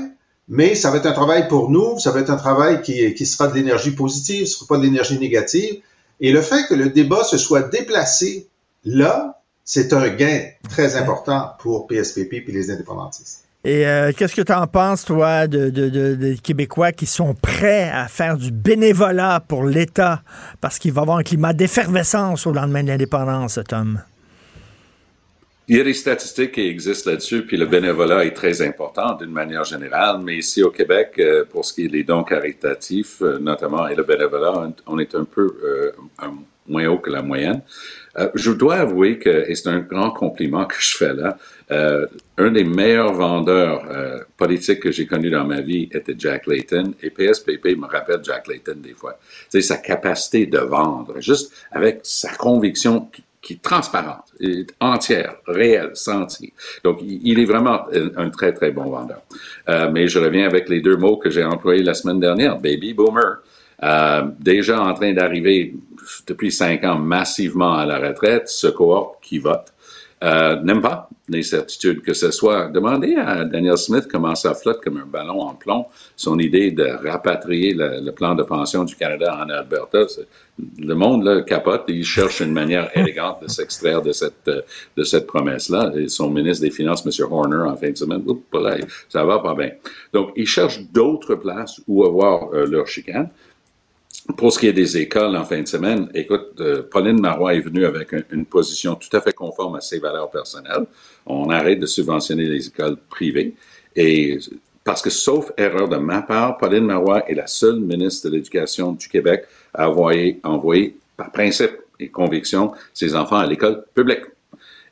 mais ça va être un travail pour nous, ça va être un travail qui, qui sera de l'énergie positive, ce ne sera pas de l'énergie négative. Et le fait que le débat se soit déplacé là, c'est un gain très important pour PSPP et les indépendantistes. Et euh, qu'est-ce que tu en penses, toi, de, des Québécois qui sont prêts à faire du bénévolat pour l'État parce qu'il va y avoir un climat d'effervescence au lendemain de l'indépendance, Tom? Il y a des statistiques qui existent là-dessus, puis le bénévolat est très important d'une manière générale, mais ici au Québec, euh, pour ce qui est des dons caritatifs, euh, notamment, et le bénévolat, on est un peu moins haut que la moyenne. Euh, je dois avouer que, et c'est un grand compliment que je fais là, euh, un des meilleurs vendeurs euh, politiques que j'ai connus dans ma vie était Jack Layton, et PSPP me rappelle Jack Layton des fois. C'est sa capacité de vendre, juste avec sa conviction qui, est transparente, entière, réelle, sentie. Donc, il est vraiment un, très, très bon vendeur. Mais je reviens avec les deux mots que j'ai employés la semaine dernière, baby boomer. Euh, déjà en train d'arriver depuis cinq ans massivement à la retraite, ce cohorte qui vote euh, n'aime pas les certitudes que ce soit. Demandez à Daniel Smith comment ça flotte comme un ballon en plomb, son idée de rapatrier le, plan de pension du Canada en Alberta. Le monde là, capote et il cherche une manière élégante de s'extraire de cette, de cette promesse-là. Et son ministre des Finances, M. Horner, en fin de semaine, ça va pas bien. Donc, il cherche d'autres places où avoir euh, leur chicane. Pour ce qui est des écoles en fin de semaine, écoute, euh, Pauline Marois est venue avec une position tout à fait conforme à ses valeurs personnelles. On arrête de subventionner les écoles privées. Et parce que, sauf erreur de ma part, Pauline Marois est la seule ministre de l'Éducation du Québec à envoyer, envoyer par principe et conviction ses enfants à l'école publique.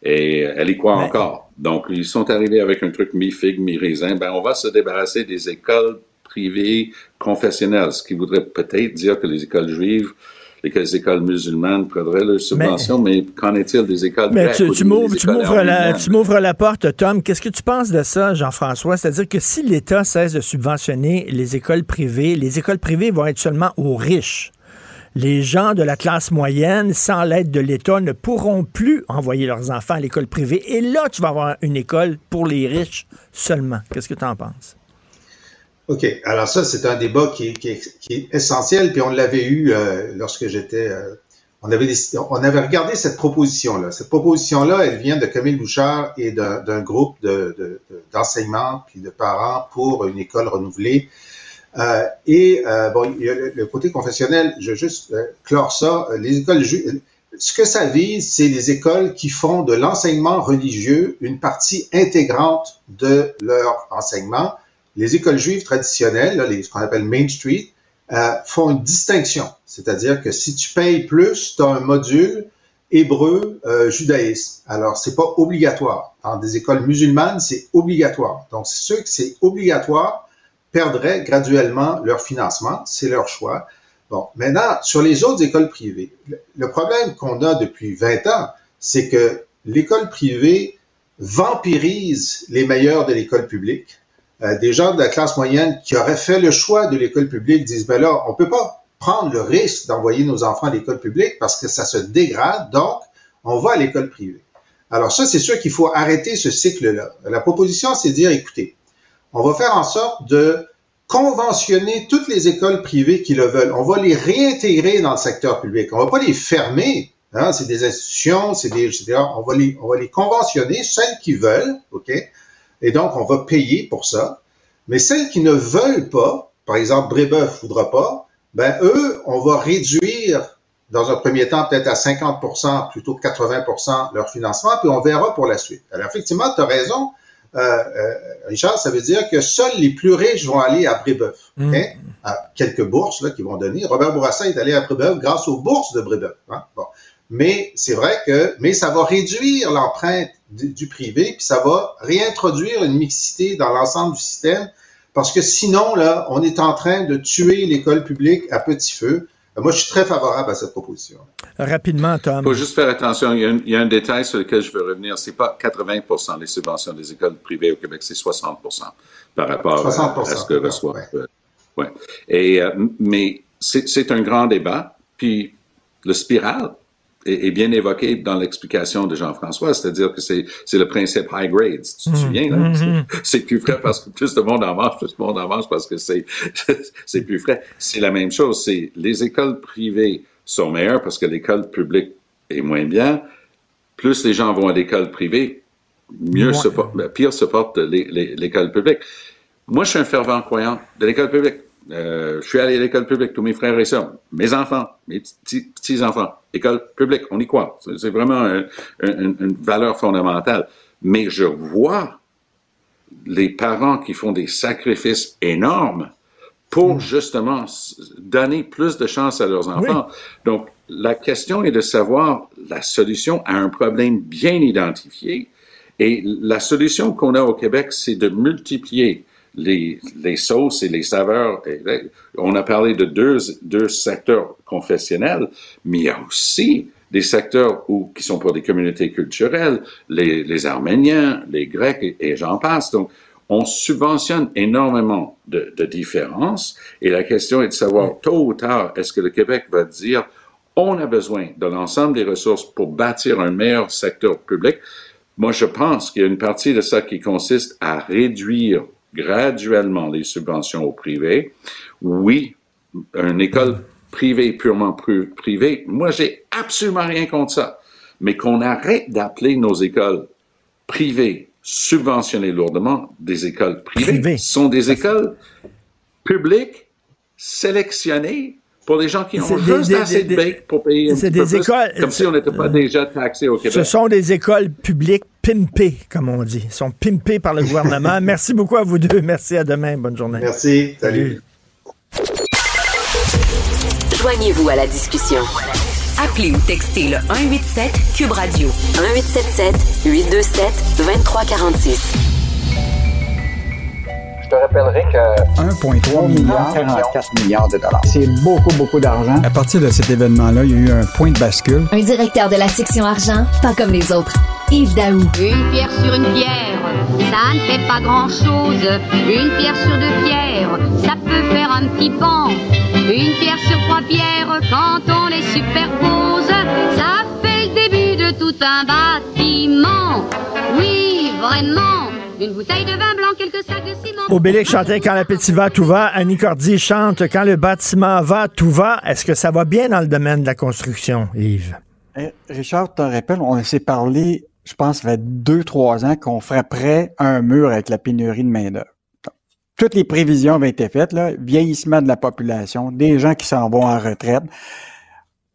Et elle y croit encore. Donc, ils sont arrivés avec un truc mi-figue, mi-raisin. Ben, on va se débarrasser des écoles privées confessionnelles, ce qui voudrait peut-être dire que les écoles juives les écoles musulmanes prendraient leurs subventions, mais, qu'en est-il des écoles Mais tu, tu m'ouvres la, la, porte, Tom. Qu'est-ce que tu penses de ça, Jean-François? C'est-à-dire que si l'État cesse de subventionner les écoles privées, les écoles privées vont être seulement aux riches. Les gens de la classe moyenne, sans l'aide de l'État, ne pourront plus envoyer leurs enfants à l'école privée. Et là, tu vas avoir une école pour les riches seulement. Qu'est-ce que tu en penses? OK. Alors ça, c'est un débat qui, qui, est essentiel, puis on l'avait eu euh, lorsque j'étais... Euh, on, avait on avait regardé cette proposition-là. Cette proposition-là, elle vient de Camille Bouchard et d'un groupe d'enseignants de, puis de parents pour une école renouvelée. Euh, et euh, bon, le, côté confessionnel, je veux juste clore ça. Les écoles ce que ça vise, c'est les écoles qui font de l'enseignement religieux une partie intégrante de leur enseignement les écoles juives traditionnelles, les, ce qu'on appelle Main Street, euh, font une distinction. C'est-à-dire que si tu payes plus, tu as un module hébreu euh, judaïsme. Alors, c'est pas obligatoire. Dans des écoles musulmanes, c'est obligatoire. Donc, ceux que c'est obligatoire perdraient graduellement leur financement. C'est leur choix. Bon, maintenant, sur les autres écoles privées, le problème qu'on a depuis 20 ans, c'est que l'école privée vampirise les meilleurs de l'école publique euh, des gens de la classe moyenne qui auraient fait le choix de l'école publique disent, ben là, on peut pas prendre le risque d'envoyer nos enfants à l'école publique parce que ça se dégrade, donc on va à l'école privée. Alors ça, c'est sûr qu'il faut arrêter ce cycle-là. La proposition, c'est de dire, écoutez, on va faire en sorte de conventionner toutes les écoles privées qui le veulent. On va les réintégrer dans le secteur public. On va pas les fermer. Hein, c'est des institutions, c'est des, on va les, on va les conventionner, celles qui veulent, ok, et donc on va payer pour ça. Mais celles qui ne veulent pas, par exemple Brébeuf voudra pas, ben eux, on va réduire dans un premier temps peut-être à 50% plutôt que 80% leur financement, puis on verra pour la suite. Alors effectivement, tu as raison, euh, euh, Richard, ça veut dire que seuls les plus riches vont aller à Brébeuf. Mm. À quelques bourses là, qui vont donner. Robert Bourassa est allé à Brébeuf grâce aux bourses de Brébeuf. Hein? Bon. Mais c'est vrai que, mais ça va réduire l'empreinte du, privé, puis ça va réintroduire une mixité dans l'ensemble du système, parce que sinon, là, on est en train de tuer l'école publique à petit feu. Moi, je suis très favorable à cette proposition. Rapidement, Tom. Il faut juste faire attention. Il y, a un, détail sur lequel je veux revenir. C'est pas 80 les subventions des écoles privées au Québec, c'est 60% par rapport à, ce que reçoit. Ouais. Et, euh, mais c'est un grand débat. Puis le spirale, est, bien évoqué dans l'explication de Jean-François, c'est-à-dire que c'est, c'est le principe high grades. Tu te mmh. souviens, là? Mmh. C'est, plus frais parce que plus de monde en mange, plus de monde en mange parce que c'est, c'est plus frais. C'est la même chose. C'est les écoles privées sont meilleures parce que l'école publique est moins bien. Plus les gens vont à l'école privée, mieux se porte, ben, pire se porte l'école publique. Moi, je suis un fervent croyant de l'école publique. Euh, je suis allé à l'école publique, tous mes frères et sœurs, mes enfants, mes petits-enfants, école publique, on y croit. C'est vraiment une valeur fondamentale. Mais je vois les parents qui font des sacrifices énormes pour Mm. justement donner plus de chance à leurs enfants. Donc, la question est de savoir la solution à un problème bien identifié. Et la solution qu'on a au Québec, c'est de multiplier les, les sauces et les saveurs. On a parlé de deux, deux secteurs confessionnels, mais il y a aussi des secteurs où, qui sont pour des communautés culturelles, les, les Arméniens, les Grecs et, et j'en passe. Donc, on subventionne énormément de, de différences et la question est de savoir, tôt ou tard, est-ce que le Québec va dire, on a besoin de l'ensemble des ressources pour bâtir un meilleur secteur public? Moi, je pense qu'il y a une partie de ça qui consiste à réduire graduellement les subventions au privé. Oui, une école privée, purement privée, moi, j'ai absolument rien contre ça. Mais qu'on arrête d'appeler nos écoles privées, subventionnées lourdement, des écoles privées. Privées. Ce sont des écoles publiques sélectionnées pour les gens qui ont juste des- assez des- de bec pour payer un peu des plus, écoles- comme si on n'était pas déjà taxé au Québec. Ce sont des écoles publiques pimpées, comme on dit. Ils sont pimpées par le gouvernement. Merci beaucoup à vous deux. Merci, à demain. Bonne journée. Merci. Salut. Joignez-vous à la discussion. Appelez ou textez le 187 Cube Radio 1877 827 2346. Je te rappellerai que 1,3 milliard. 44 milliards de dollars. C'est beaucoup, beaucoup d'argent. À partir de cet événement-là, il y a eu un point de bascule. Un directeur de la section argent, pas comme les autres. Yves Daou. Une pierre sur une pierre, ça ne fait pas grand-chose. Une pierre sur deux pierres, ça peut faire un petit pont. Une pierre sur trois pierres, quand on les superpose, ça fait le début de tout un bâtiment. Oui, vraiment. Une bouteille de vin blanc, quelques sacs de ciment. Obélix chantait Quand l'appétit va, tout va. Annie Cordy chante Quand le bâtiment va, tout va. Est-ce que ça va bien dans le domaine de la construction, Yves? Eh, Richard, tu te rappelles, on s'est parlé, je pense, ça fait deux, trois ans qu'on ferait prêt un mur avec la pénurie de main-d'œuvre. Toutes les prévisions avaient été faites, là, vieillissement de la population, des gens qui s'en vont en retraite.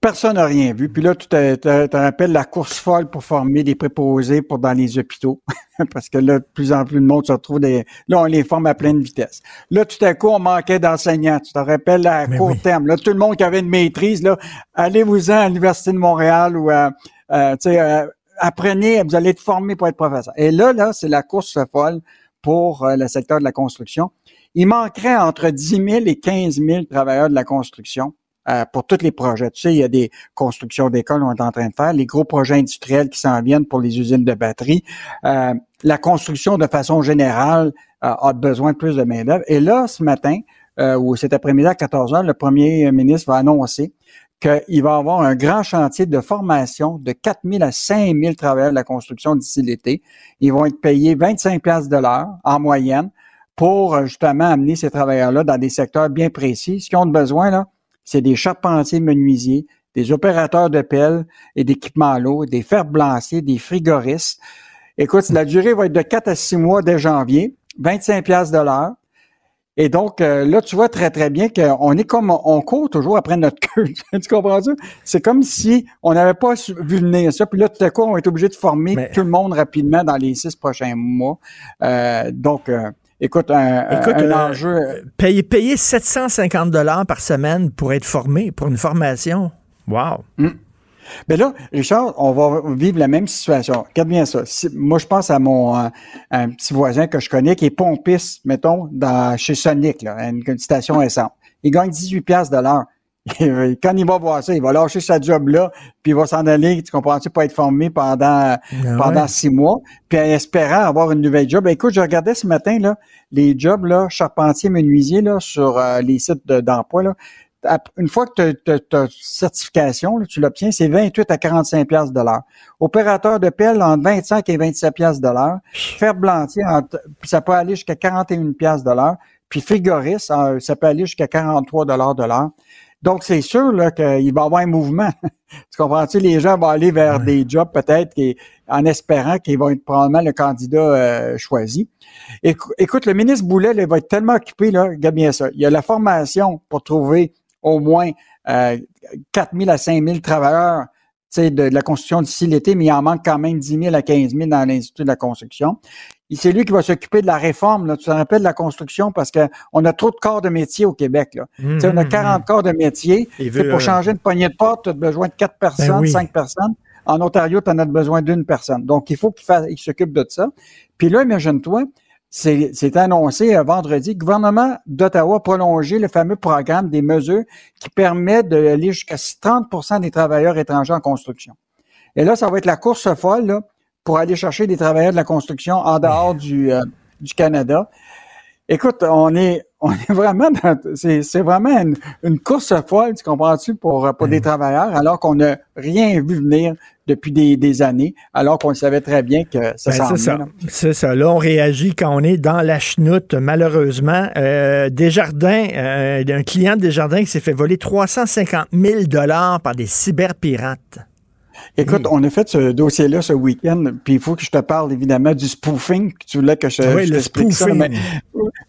Personne n'a rien vu. Puis là, tu te, te- te rappelles la course folle pour former des préposés pour dans les hôpitaux. Parce que là, de plus en plus de monde se retrouve des. Là, on les forme à pleine vitesse. Là, tout à coup, on manquait d'enseignants. Tu te rappelles à Mais court oui. terme. Là, tout le monde qui avait une maîtrise, là, allez-vous-en à l'Université de Montréal ou à, euh, tu sais, euh, apprenez, vous allez être formé pour être professeur. Et là, là, c'est la course folle pour euh, le secteur de la construction. Il manquerait entre 10 000 et 15 000 travailleurs de la construction euh, pour tous les projets. Tu sais, il y a des constructions d'écoles qu'on est en train de faire, les gros projets industriels qui s'en viennent pour les usines de batterie. Euh, la construction, de façon générale, euh, a besoin de plus de main-d'œuvre. Et là, ce matin, euh, ou cet après-midi à 14 heures, le premier ministre va annoncer qu'il va avoir un grand chantier de formation de 4 000 à 5 000 travailleurs de la construction d'ici l'été. Ils vont être payés 25 pièces de l'heure en moyenne pour euh, justement amener ces travailleurs-là dans des secteurs bien précis. Ce qu'ils ont besoin, là, c'est des charpentiers menuisiers, des opérateurs de pelle et d'équipements à l'eau, des fers blanciers, des frigoristes. Écoute, la durée va être de 4 à 6 mois dès janvier, 25 pièces de l'heure. Et donc, euh, là, tu vois très, très bien qu'on est comme, on court toujours après notre queue. tu comprends-tu? C'est comme si on n'avait pas vu venir ça. Puis là, tout à coup, on est obligé de former Mais- tout le monde rapidement dans les six prochains mois. Euh, donc, euh, écoute, un, Écoute, un euh, enjeu... euh, Payer, payer 750 dollars par semaine pour être formé, pour une formation. Wow. Mais là, Richard, on va vivre la même situation. Regarde bien ça. Si- moi, je pense à mon euh, un petit voisin que je connais qui est pompiste, mettons, dans, chez Sonic, là, une, une station essence. Il gagne 18 piastres de l'heure. Quand il va voir ça, il va lâcher sa job là, puis il va s'en aller, tu comprends-tu, pour être formé pendant Ah pendant ouais. six mois, puis en espérant avoir une nouvelle job. Ben, écoute, je regardais ce matin là, les jobs là, charpentier, menuisier là, sur euh, les sites de- d'emploi là. Une fois que tu as certification, là, tu l'obtiens, c'est 28 à 45 pièces de l'heure. Opérateur de pelle entre 25 et 27 pièces de l'heure. Fer blantier, entre- puis ça peut aller jusqu'à 41 pièces de l'heure. Puis frigoriste, euh, ça peut aller jusqu'à 43 dollars de l'heure. Donc, c'est sûr là, qu'il va y avoir un mouvement. tu comprends-tu? Les gens vont aller vers des jobs peut-être qui, en espérant qu'ils vont être probablement le candidat euh, choisi. Écou- Écoute, le ministre Boulet là, il va être tellement occupé, là, regarde bien ça. Il y a la formation pour trouver au moins euh, 4 000 à 5 000 travailleurs de, de la construction d'ici l'été, mais il en manque quand même 10 000 à 15 000 dans l'industrie de la construction. C'est lui qui va s'occuper de la réforme, là, tu te rappelles, de la construction, parce qu'on a trop de corps de métier au Québec. Là. Mmh, on a mmh, 40 corps de métier. Il Tu sais, veut, pour euh, changer une poignée de porte, tu as besoin de quatre personnes, oui. cinq personnes. En Ontario, tu en as besoin d'une personne. Donc, il faut qu'il il s'occupe de ça. Puis là, imagine-toi, c'est c'est annoncé euh, vendredi, le gouvernement d'Ottawa a prolongé le fameux programme des mesures qui permet d'aller jusqu'à 30% des travailleurs étrangers en construction. Et là, ça va être la course folle là, pour aller chercher des travailleurs de la construction en dehors du, euh, du Canada. Écoute, on est, on est vraiment dans, c'est, c'est vraiment une, une course folle, tu comprends-tu, pour, pour des travailleurs, alors qu'on n'a rien vu venir depuis des, des années, alors qu'on savait très bien que ça Ben, s'en c'est ça. C'est ça. Là, on réagit quand on est dans la chenoute, malheureusement. Euh, Desjardins, euh, un client de Desjardins qui s'est fait voler 350 000 par des cyberpirates. Écoute, on a fait ce dossier-là ce week-end, puis il faut que je te parle évidemment du spoofing, que tu voulais que je, Oui, je le t'explique ça. spoofing. Mais,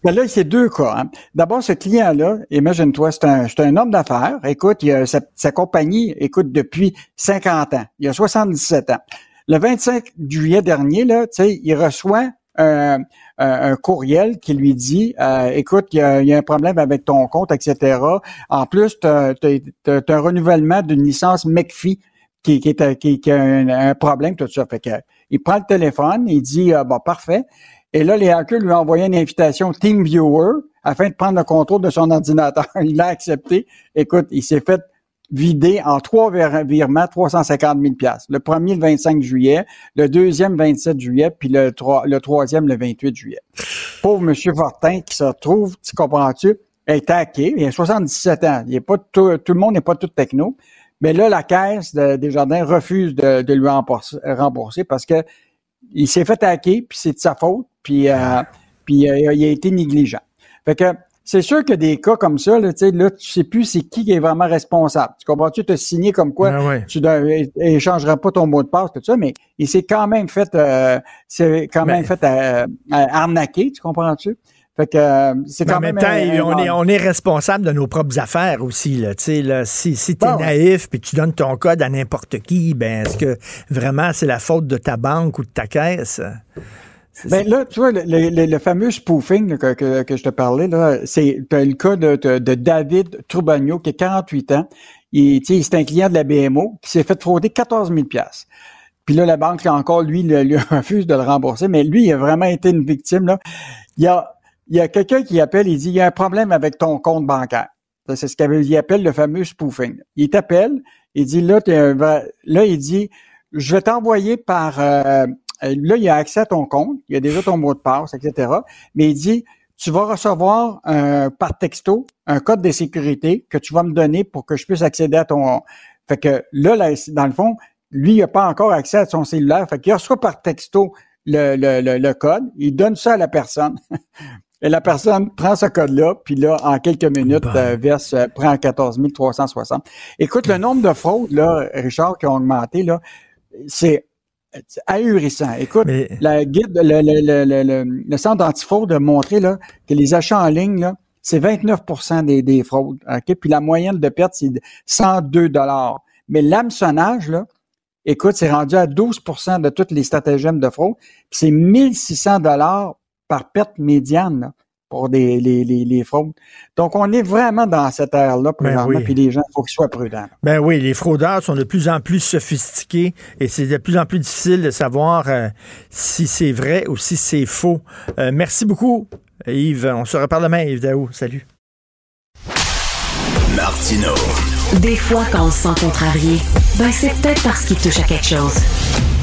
mais là, c'est deux cas. hein. D'abord, ce client-là, imagine-toi, c'est un, c'est un homme d'affaires. Écoute, il a sa, sa compagnie, écoute, depuis 50 ans. Il a 77 ans. Le 25 juillet dernier, là, tu sais, il reçoit un, un- courriel qui lui dit euh, écoute, il y, a, il y a un problème avec ton compte, etc. En plus, tu as, un renouvellement d'une licence McPhee qui, qui, est, qui, qui a un, un problème, tout ça. Fait que, il prend le téléphone, il dit ah, bon, parfait. Et là, les hackers lui ont envoyé une invitation TeamViewer afin de prendre le contrôle de son ordinateur. Il a accepté. Écoute, il s'est fait vider en trois vir- virements 350 000 Le premier, le 25 juillet, le deuxième, le 27 juillet, puis le, trois- le troisième, le 28 juillet. Pauvre Monsieur Fortin qui se retrouve, tu comprends-tu, est hacké. Il a 77 ans. Il est pas tout, tout le monde n'est pas tout techno. Mais là, la caisse de- des jardins refuse de, de lui rembourser, rembourser parce que il s'est fait hacker, puis c'est de sa faute, puis, euh, puis euh, il a été négligent. Fait que c'est sûr que des cas comme ça, là, tu sais, là, tu sais plus c'est qui qui est vraiment responsable. Tu comprends-tu? Tu as signé comme quoi Ah ouais. tu ne échangeras pas ton mot de passe, tout ça, mais il s'est quand même fait, euh, c'est quand même fait euh, euh, arnaquer, tu comprends-tu? Fait que euh, c'est quand en même même temps, un- un on, est, on est responsable de nos propres affaires aussi. Là. Tu sais, Là, si si tu es naïf puis tu donnes ton code à n'importe qui, ben est-ce que vraiment c'est la faute de ta banque ou de ta caisse? Ben là, tu vois, le, le- le- fameux spoofing là, que, que, que je te parlais, là, c'est t'as le cas de, de, de David Troubagno, qui a 48 ans. Il, tu sais, c'est un client de la BMO qui s'est fait frauder 14 000 Puis là, la banque, là, encore, lui, lui refuse de le rembourser, mais lui, il a vraiment été une victime. Là. Il y a, il y a quelqu'un qui appelle, il dit, il y a un problème avec ton compte bancaire. C'est ce qu'il appelle le fameux spoofing. Il t'appelle, il dit, là, un là, il dit, je vais t'envoyer par, euh, euh, là, il a accès à ton compte, il a déjà ton mot de passe, etc. Mais il dit, tu vas recevoir par texto un code de sécurité que tu vas me donner pour que je puisse accéder à ton. Fait que là, là, dans le fond, lui, il n'a pas encore accès à son cellulaire. Fait qu'il reçoit par texto le, le, le code, il donne ça à la personne. Et la personne prend ce code-là, puis là, en quelques minutes, euh, verse, euh, prend 14 360. Écoute, le nombre de fraudes, là, Richard, qui ont augmenté, là, c'est ahurissant. Écoute, la guide, le, le, le, le, le- le centre d'antifraude a montré là, que les achats en ligne, là, c'est 29 des, des fraudes. OK? Puis la moyenne de perte, c'est de 102 Mais l'hameçonnage, là, écoute, c'est rendu à 12% de toutes les stratagèmes de fraude. Puis c'est 1600 par perte médiane là, pour des, les, les, les fraudes. Donc, on est vraiment dans cette ère-là présentement, oui. puis les gens, il faut qu'ils soient prudents. Ben oui, les fraudeurs sont de plus en plus sophistiqués et c'est de plus en plus difficile de savoir euh, si c'est vrai ou si c'est faux. Euh, merci beaucoup, Yves. On se reparle demain, Yves Daou. Salut. Martino. Des fois, quand on se sent contrarié, ben c'est peut-être parce qu'il touche à quelque chose.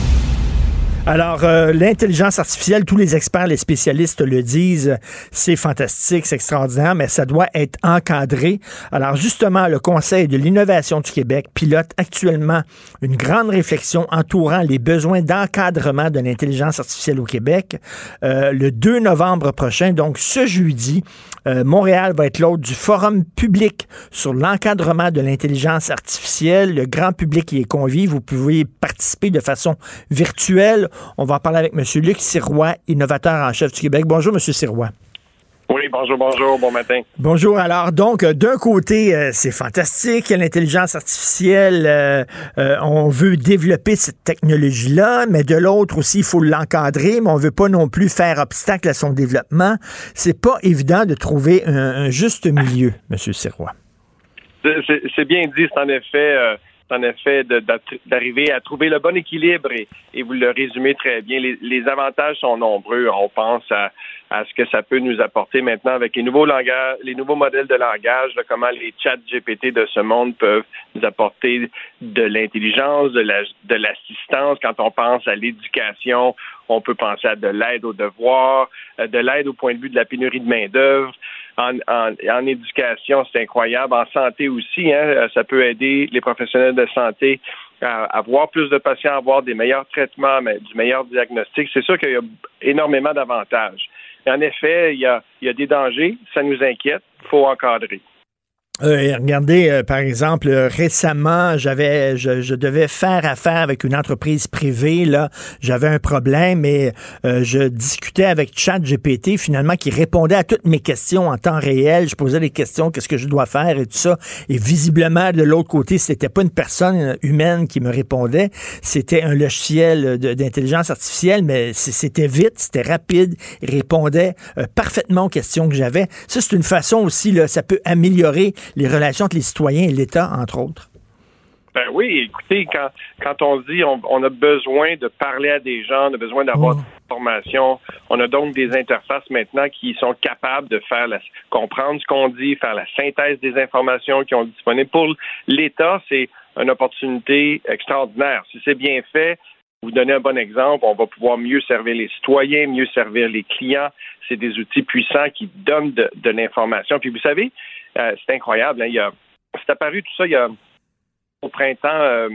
Alors, euh, l'intelligence artificielle, tous les experts, les spécialistes le disent, c'est fantastique, c'est extraordinaire, mais ça doit être encadré. Alors, justement, le Conseil de l'innovation du Québec pilote actuellement une grande réflexion entourant les besoins d'encadrement de l'intelligence artificielle au Québec. Euh, le 2 novembre prochain, donc ce jeudi, euh, Montréal va être l'hôte du forum public sur l'encadrement de l'intelligence artificielle. Le grand public y est convié. Vous pouvez participer de façon virtuelle. On va en parler avec M. Luc Sirois, innovateur en chef du Québec. Bonjour, M. Sirois. Oui, bonjour, bonjour, bon matin. Bonjour. Alors, donc, d'un côté, euh, c'est fantastique, l'intelligence artificielle, euh, euh, on veut développer cette technologie-là, mais de l'autre aussi, il faut l'encadrer, mais on veut pas non plus faire obstacle à son développement. C'est pas évident de trouver un, un juste milieu, Monsieur Sirois. C'est- bien dit, c'est en effet, en effet d'arriver à trouver le bon équilibre et, vous le résumez très bien. Les, avantages sont nombreux. On pense à, ce que ça peut nous apporter maintenant avec les nouveaux langages, les nouveaux modèles de langage, comment les chats GPT de ce monde peuvent nous apporter de l'intelligence, de l'assistance. Quand on pense à l'éducation, on peut penser à de l'aide aux devoirs, euh, de l'aide au point de vue de la pénurie de main d'œuvre. En, éducation, c'est incroyable. En santé aussi, hein, euh, ça peut aider les professionnels de santé à avoir plus de patients, à avoir des meilleurs traitements, du meilleur diagnostic. C'est sûr qu'il y a énormément d'avantages. En effet, il y, a, il y a des dangers, ça nous inquiète, il faut encadrer. Euh, regardez, euh, par exemple, euh, récemment, j'avais, je, je devais faire affaire avec une entreprise privée. Là, j'avais un problème et euh, je discutais avec ChatGPT finalement qui répondait à toutes mes questions en temps réel. Je posais des questions, qu'est-ce que je dois faire et tout ça. Et visiblement, de l'autre côté, c'était pas une personne humaine qui me répondait, c'était un logiciel d'intelligence artificielle, mais c'était vite, c'était rapide, il répondait euh, parfaitement aux questions que j'avais. Ça, c'est une façon aussi, là, ça peut améliorer les relations entre les citoyens et l'État, entre autres? Ben oui, écoutez, quand, quand on dit on, on a besoin de parler à des gens, on a besoin d'avoir des informations, on a donc des interfaces maintenant qui sont capables de faire la, comprendre ce qu'on dit, faire la synthèse des informations qui ont disponibles. Pour l'État, c'est une opportunité extraordinaire. Si c'est bien fait, vous donnez un bon exemple, on va pouvoir mieux servir les citoyens, mieux servir les clients. C'est des outils puissants qui donnent de, de l'information. Puis vous savez, c'est incroyable. hein, il y a, c'est apparu tout ça il y a au printemps, euh,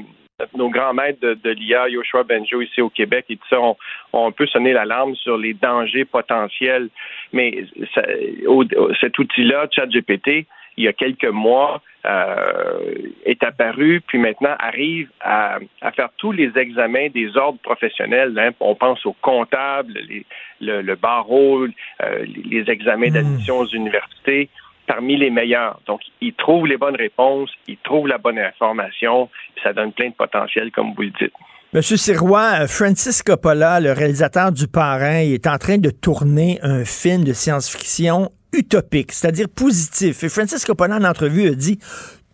nos grands maîtres de, de l'IA, Yoshua Benjo ici au Québec et tout ça, ont, ont un peu sonné l'alarme sur les dangers potentiels. Mais ça, au- cet outil-là, ChatGPT, il y a quelques mois, euh, est apparu, puis maintenant arrive à, à faire tous les examens des ordres professionnels. hein. On pense aux comptables, les- le, le barreau, euh, les, les examens d'admission aux universités parmi les meilleurs. Donc, ils trouvent les bonnes réponses, ils trouvent la bonne information, ça donne plein de potentiel, comme vous le dites. Monsieur Sirois, euh, Francis Coppola, le réalisateur du Parrain, est en train de tourner un film de science-fiction utopique, c'est-à-dire positif. Et Francis Coppola, en entrevue, a dit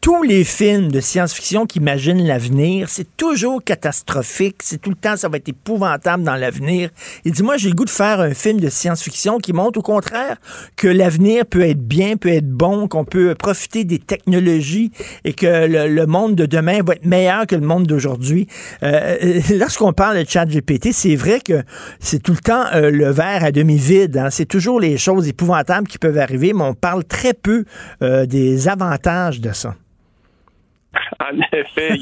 tous les films de science-fiction qui imaginent l'avenir, c'est toujours catastrophique, c'est tout le temps, ça va être épouvantable dans l'avenir. Il dit, moi, j'ai le goût de faire un film de science-fiction qui montre au contraire que l'avenir peut être bien, peut être bon, qu'on peut profiter des technologies et que le, monde de demain va être meilleur que le monde d'aujourd'hui. Euh, Lorsqu'on parle de chat GPT, c'est vrai que c'est tout le temps euh, le verre à demi vide. hein. C'est toujours les choses épouvantables qui peuvent arriver, mais on parle très peu euh, des avantages de ça. En effet,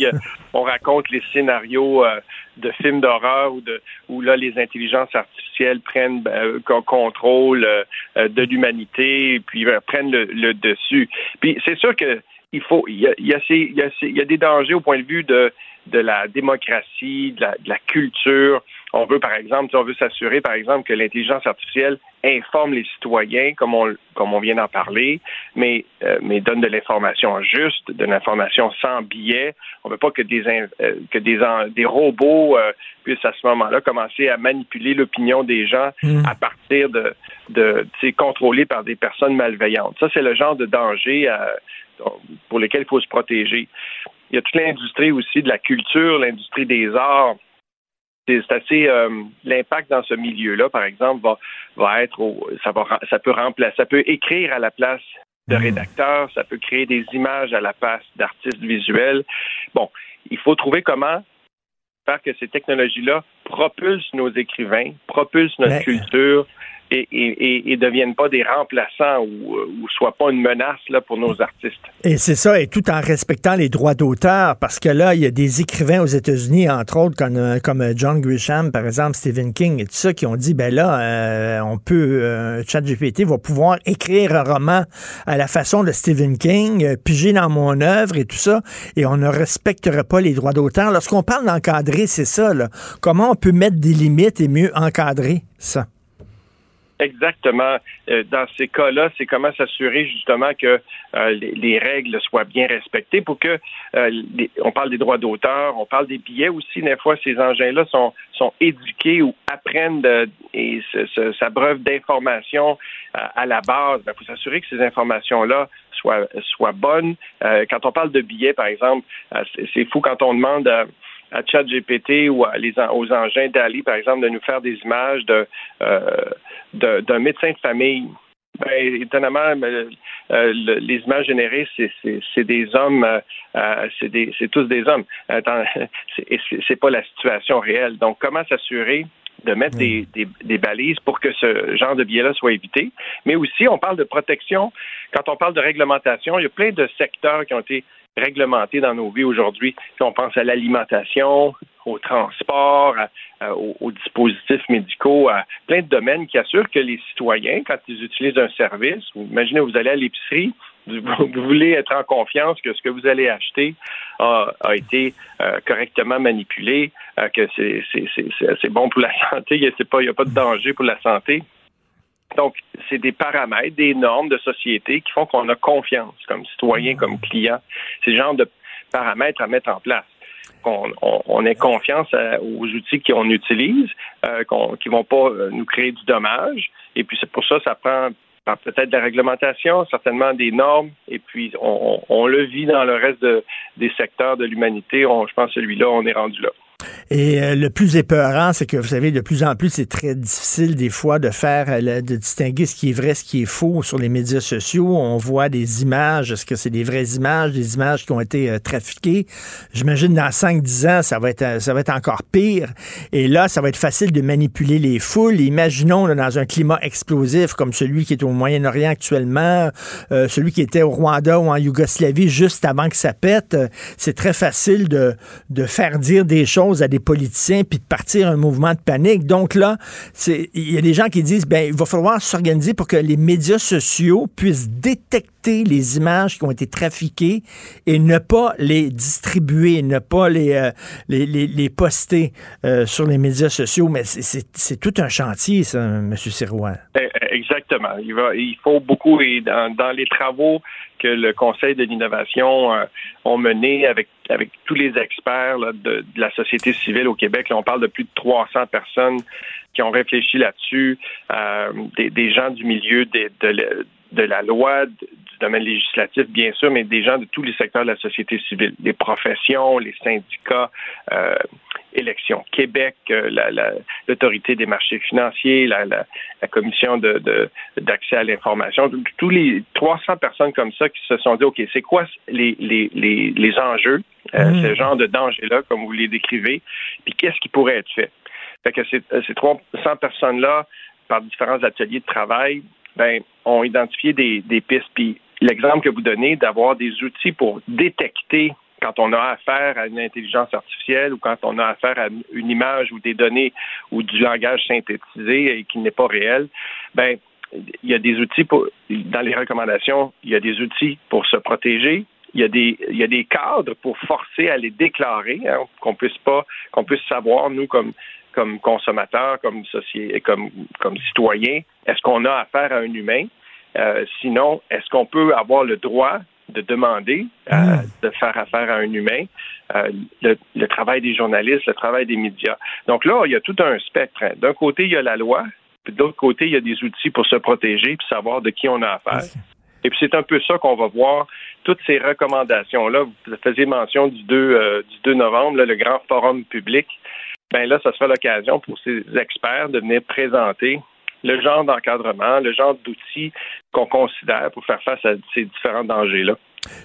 on raconte les scénarios euh, de films d'horreur où, là les intelligences artificielles prennent euh, con- contrôle euh, euh, de l'humanité et puis euh, prennent le, dessus. Puis c'est sûr que il faut, il y a des dangers au point de vue de de la démocratie, de la, de la culture. On veut, par exemple, on veut s'assurer, par exemple, que l'intelligence artificielle informe les citoyens, comme on, comme on vient d'en parler, mais, euh, mais donne de l'information juste, de l'information sans biais. On ne veut pas que des, euh, que des, en- des robots euh, puissent à ce moment-là commencer à manipuler l'opinion des gens à partir de, de contrôlés par des personnes malveillantes. Ça, c'est le genre de danger pour lequel il faut se protéger. Il y a toute l'industrie aussi de la culture, l'industrie des arts. C'est assez euh, l'impact dans ce milieu-là, par exemple, va, va être au, ça va ça peut remplacer, ça peut écrire à la place de rédacteurs, ça peut créer des images à la place d'artistes visuels. Bon, il faut trouver comment faire que ces technologies-là propulsent nos écrivains, propulsent notre Mais- culture et, et, et, et deviennent pas des remplaçants ou, ou soient pas une menace là, pour nos artistes. Et c'est ça, et tout en respectant les droits d'auteur, parce que là, il y a des écrivains aux États-Unis, entre autres, comme, euh, comme euh, John Grisham, par exemple, Stephen King, et tout ça, qui ont dit, ben là, euh, on peut, euh, ChatGPT va pouvoir écrire un roman à la façon de Stephen King, euh, piger dans mon œuvre et tout ça, et on ne respectera pas les droits d'auteur. Lorsqu'on parle d'encadrer, c'est ça, là. Comment on peut mettre des limites et mieux encadrer ça? Exactement. Euh, dans ces cas-là, c'est comment s'assurer justement que euh, les, règles soient bien respectées pour que euh, on parle des droits d'auteur, on parle des billets aussi. Des fois, ces engins-là sont, sont éduqués ou apprennent et s'abreuvent d'informations à la base. Il ben, faut s'assurer que ces informations-là soient, soient bonnes. quand on parle de billets, par exemple, c'est fou quand on demande à ChatGPT ou à les, aux engins d'Ali, par exemple, de nous faire des images de d'un médecin de famille. Ben, étonnamment, euh, les images générées, c'est des hommes, euh, euh, c'est tous des hommes. C'est pas la situation réelle. Donc, comment s'assurer de mettre des, des, balises pour que ce genre de biais-là soit évité? Mais aussi, on parle de protection. Quand on parle de réglementation, il y a plein de secteurs qui ont été réglementés dans nos vies aujourd'hui. Si on pense à l'alimentation, au transport, aux, dispositifs médicaux, à plein de domaines qui assurent que les citoyens, quand ils utilisent un service, imaginez, vous allez à l'épicerie, vous voulez être en confiance que ce que vous allez acheter a, été euh, correctement manipulé, euh, que c'est bon pour la santé, il n'y a pas de danger pour la santé. Donc, c'est des paramètres, des normes de société qui font qu'on a confiance comme citoyen, comme client. C'est le genre de paramètres à mettre en place. Qu'on on, ait confiance euh, aux outils qu'on utilise, euh, qui vont pas euh, nous créer du dommage. Et puis c'est pour ça, ça prend peut-être de la réglementation, certainement des normes, et puis on, on, le vit dans le reste des secteurs de l'humanité. Je pense que celui-là, on est rendu là. Et euh, le plus épeurant, c'est que vous savez, de plus en plus, c'est très difficile des fois de faire, euh, de distinguer ce qui est vrai, ce qui est faux sur les médias sociaux. On voit des images, est-ce que c'est des vraies images, des images qui ont été euh, trafiquées? J'imagine dans 5-10 ans, ça va, être, ça va être encore pire. Et là, ça va être facile de manipuler les foules. Imaginons dans un climat explosif comme celui qui est au Moyen-Orient actuellement, celui qui était au Rwanda ou en Yougoslavie juste avant que ça pète. C'est très facile de, de faire dire des choses à des politiciens puis de partir un mouvement de panique. Donc là, il y a des gens qui disent ben il va falloir s'organiser pour que les médias sociaux puissent détecter les images qui ont été trafiquées et ne pas les distribuer, ne pas les, euh, les, les, poster euh, sur les médias sociaux. Mais c'est tout un chantier, ça, M. Sirois. Eh, eh, exactement. Il, faut beaucoup, et dans les travaux que le Conseil de l'innovation euh, ont mené avec avec tous les experts de, la société civile au Québec. on parle de plus de 300 personnes qui ont réfléchi là-dessus, euh, des, gens du milieu de, de, la loi, du domaine législatif, bien sûr, mais des gens de tous les secteurs de la société civile, des professions, les syndicats, euh, Élections Québec, euh, l'autorité des marchés financiers, la, commission d'accès à l'information, tous les 300 personnes comme ça qui se sont dit, OK, c'est quoi les, les, enjeux, euh, mmh. ce genre de danger-là, comme vous les décrivez, puis qu'est-ce qui pourrait être fait? Fait que ces, ces 300 personnes-là, par différents ateliers de travail, ben, ont identifié des, pistes. Puis l'exemple que vous donnez d'avoir des outils pour détecter quand on a affaire à une intelligence artificielle ou quand on a affaire à une image ou des données ou du langage synthétisé et qui n'est pas réel, ben il y a des outils pour dans les recommandations, il y a des outils pour se protéger. Il y a des il y a des cadres pour forcer à les déclarer, hein, qu'on puisse pas qu'on puisse savoir nous comme comme consommateurs, comme société, comme comme citoyens, est-ce qu'on a affaire à un humain? Euh, Sinon, est-ce qu'on peut avoir le droit de demander euh, hmm. de faire affaire à un humain, euh, le, travail des journalistes, le travail des médias. Donc là, il y a tout un spectre. D'un côté, il y a la loi, puis de l'autre côté, il y a des outils pour se protéger puis savoir de qui on a affaire. Et puis c'est un peu ça qu'on va voir. Toutes ces recommandations-là, vous faisiez mention du 2, euh, du 2 novembre, le grand forum public. Ben là, ça sera l'occasion pour ces experts de venir présenter le genre d'encadrement, le genre d'outils qu'on considère pour faire face à ces différents dangers-là.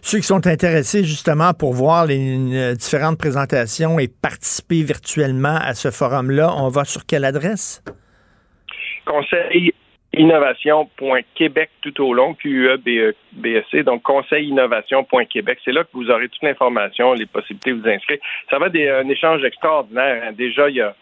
Ceux qui sont intéressés justement pour voir les différentes présentations et participer virtuellement à ce forum-là, on va sur quelle adresse? Conseil innovation.québec tout au long, Q-U-E-B-E-C, donc conseillinnovation.québec. C'est là que vous aurez toute l'information, les possibilités de vous inscrire. Ça va être un échange extraordinaire. Hein. Déjà, il y a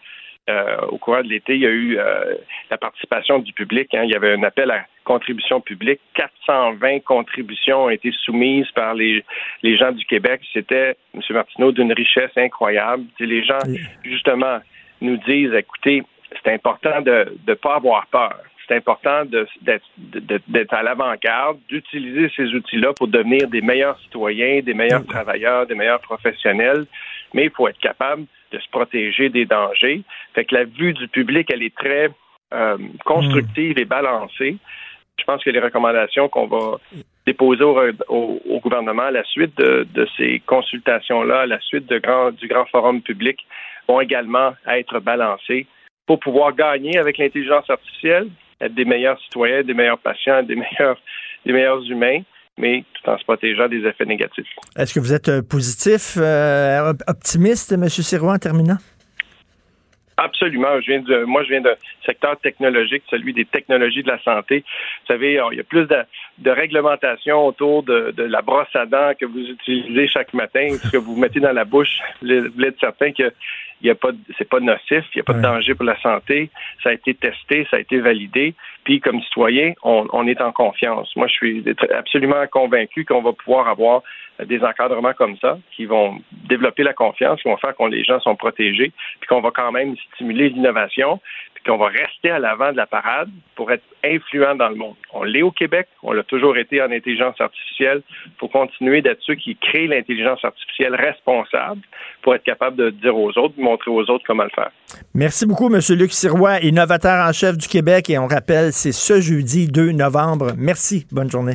euh, au courant de l'été, il y a eu euh, la participation du public. Hein. Il y avait un appel à contribution publique. 420 contributions ont été soumises par les, les gens du Québec. C'était, M. Martineau, d'une richesse incroyable. les gens, justement, nous disent, écoutez, c'est important de ne pas avoir peur. C'est important d'être à l'avant-garde, d'utiliser ces outils-là pour devenir des meilleurs citoyens, des meilleurs travailleurs, des meilleurs professionnels, mais il faut être capable de se protéger des dangers. Fait que la vue du public, elle est très euh, constructive et balancée. Je pense que les recommandations qu'on va déposer au, gouvernement à la suite de, ces consultations-là, à la suite de grand, du grand forum public, vont également être balancées pour pouvoir gagner avec l'intelligence artificielle, être des meilleurs citoyens, des meilleurs patients, des meilleurs, des meilleurs humains, mais tout en se protégeant des effets négatifs. Est-ce que vous êtes euh, positif, euh, optimiste, M. Sirois, en terminant? Absolument. Je viens de, moi, je viens d'un secteur technologique, celui des technologies de la santé. Vous savez, il y a plus de, de réglementation autour de, de, la brosse à dents que vous utilisez chaque matin, ce que vous mettez dans la bouche. Vous êtes certain que il y a pas, c'est pas nocif, il n'y a pas de danger pour la santé. Ça a été testé, ça a été validé. Puis, comme citoyen, on, on est en confiance. Moi, je suis absolument convaincu qu'on va pouvoir avoir des encadrements comme ça qui vont développer la confiance, qui vont faire que les gens sont protégés, puis qu'on va quand même stimuler l'innovation, puis qu'on va rester à l'avant de la parade pour être influent dans le monde. On l'est au Québec, on l'a toujours été en intelligence artificielle. Il faut continuer d'être ceux qui créent l'intelligence artificielle responsable pour être capable de dire aux autres, de montrer aux autres comment le faire. Merci beaucoup, M. Luc Sirois, innovateur en chef du Québec. Et on rappelle, c'est ce jeudi 2 novembre. Merci. Bonne journée.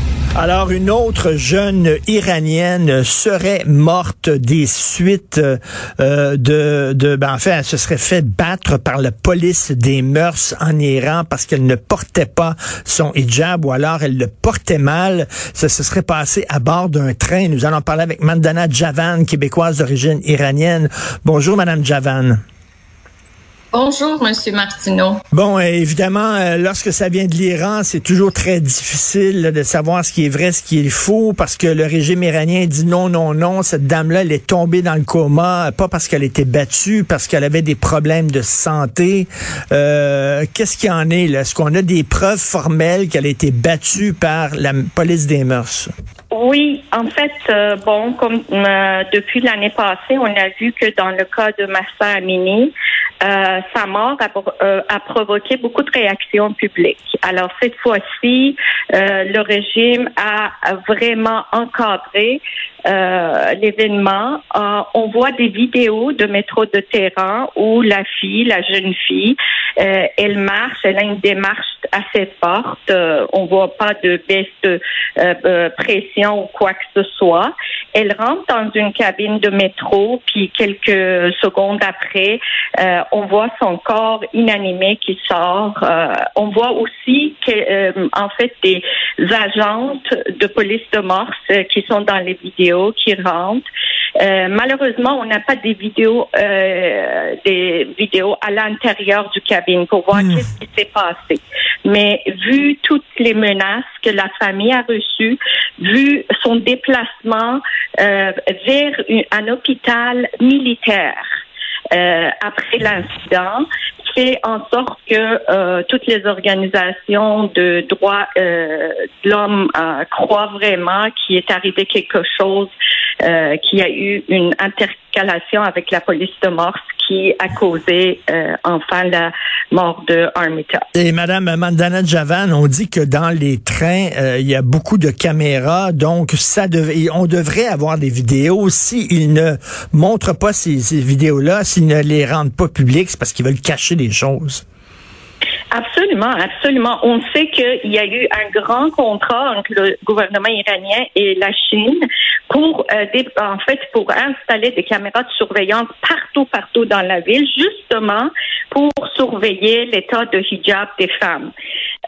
Alors, une autre jeune iranienne serait morte des suites euh, de, de, ben, enfin, elle se serait fait battre par la police des mœurs en Iran parce qu'elle ne portait pas son hijab ou alors elle le portait mal. Ça se serait passé à bord d'un train. Nous allons parler avec Mandana Javan, québécoise d'origine iranienne. Bonjour, Madame Javan. Bonjour, Monsieur Martineau. Bon, euh, évidemment, euh, lorsque ça vient de l'Iran, c'est toujours très difficile de savoir ce qui est vrai, ce qui est faux, parce que le régime iranien dit non, non, non. Cette dame-là, elle est tombée dans le coma, pas parce qu'elle était battue, parce qu'elle avait des problèmes de santé. Euh, Qu'est-ce qu'il en est là? Est-ce qu'on a des preuves formelles qu'elle a été battue par la police des mœurs? Oui, en fait, euh, bon, comme euh, depuis l'année passée, on a vu que dans le cas de Massa Amini, euh, sa mort a, provoqué beaucoup de réactions publiques. Alors cette fois-ci, le régime a vraiment encadré l'événement. on voit des vidéos de métro de terrain où la fille, la jeune fille, elle marche, elle a une démarche assez forte. on voit pas de baisse de pression ou quoi que ce soit. Elle rentre dans une cabine de métro, puis quelques secondes après, euh, on voit son corps inanimé qui sort. Euh, on voit aussi que, euh, en fait, des agentes de police de Morse qui sont dans les vidéos, qui rentrent. malheureusement, on n'a pas des vidéos, des vidéos à l'intérieur du cabine pour voir hmm. qu'est-ce qui s'est passé. Mais vu toutes les menaces que la famille a reçues, vu son déplacement euh, vers un hôpital militaire euh, après l'incident, fait en sorte que euh, toutes les organisations de droits de l'homme croient vraiment qu'il est arrivé quelque chose, qu'il y a eu une intercalation avec la police de Morse qui a causé euh, enfin la mort de Armita. Et Madame Mandana Javan, on dit que dans les trains, euh, il y a beaucoup de caméras, donc ça on devrait avoir des vidéos. S'ils ne montrent pas ces, ces vidéos-là, s'ils ne les rendent pas publiques, c'est parce qu'ils veulent cacher des choses. Absolument, absolument. On sait qu'il y a eu un grand contrat entre le gouvernement iranien et la Chine pour, euh, en fait, pour installer des caméras de surveillance partout, partout dans la ville, justement pour surveiller l'état de hijab des femmes.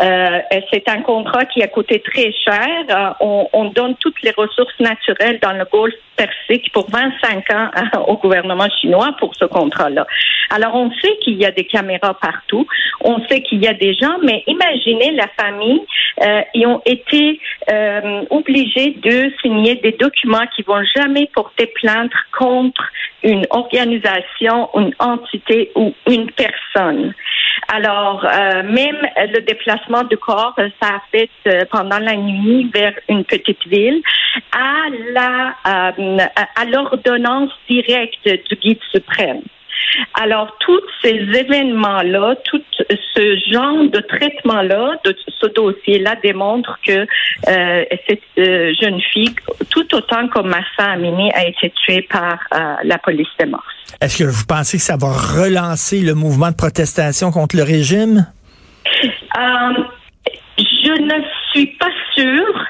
Euh, c'est un contrat qui a coûté très cher. Euh, on, on, donne toutes les ressources naturelles dans le Golfe Persique pour 25 ans euh, au gouvernement chinois pour ce contrat-là. Alors, on sait qu'il y a des caméras partout. On sait qu'il y a des gens, mais imaginez la famille, euh, ils ont été obligés de signer des documents qui vont jamais porter plainte contre une organisation, une entité ou une personne. Alors, même le déplacement du corps, ça a fait euh, pendant la nuit vers une petite ville à la euh, à l'ordonnance directe du guide suprême. Alors, tous ces événements-là, tout ce genre de traitement-là, de ce dossier-là, démontre que euh, cette euh, jeune fille, tout autant comme Massa Amini, a été tuée par euh, la police de Mars. Est-ce que vous pensez que ça va relancer le mouvement de protestation contre le régime? Je ne suis pas sûre.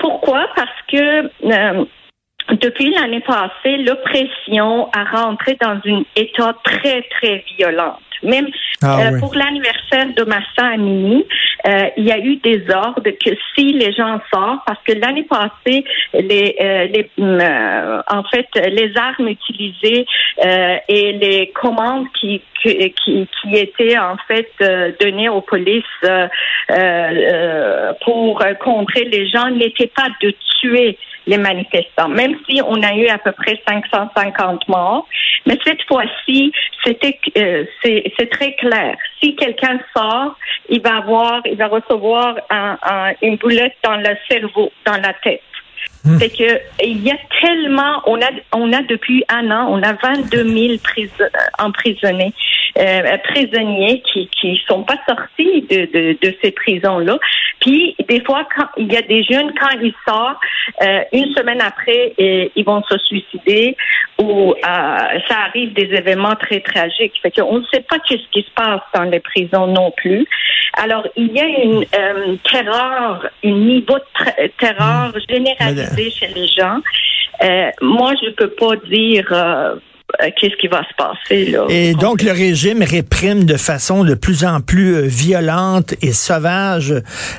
pourquoi? Parce que depuis l'année passée, l'oppression a rentré dans un état très, très violent. Même ah euh, pour l'anniversaire de Massa Amini, euh, il y a eu des ordres que si les gens sortent, parce que l'année passée, les, euh, les en fait, les armes utilisées et les commandes qui, qui, qui étaient en fait données aux polices pour contrer les gens n'étaient pas de tuer les manifestants, même si on a eu à peu près 550 morts. Mais cette fois-ci, c'était euh, c'est très clair. Si quelqu'un sort, il va avoir, il va recevoir un, une boulette dans le cerveau, dans la tête. Hmm. C'est que il y a tellement, on a, on a depuis un an, on a 22 000 emprisonnés, euh, prisonniers qui qui sont pas sortis de, de, de ces prisons là. Puis des fois, quand il y a des jeunes quand ils sortent, euh, une semaine après, et, ils vont se suicider ou euh, ça arrive des événements très tragiques. Fait qu'on ne sait pas qu'est-ce qui se passe dans les prisons non plus. Alors il y a une euh, terreur, un niveau de terreur généralisé chez les gens. Euh, moi, je peux pas dire euh, euh, qu'est-ce qui va se passer là? Et donc le régime réprime de façon de plus en plus euh, violente et sauvage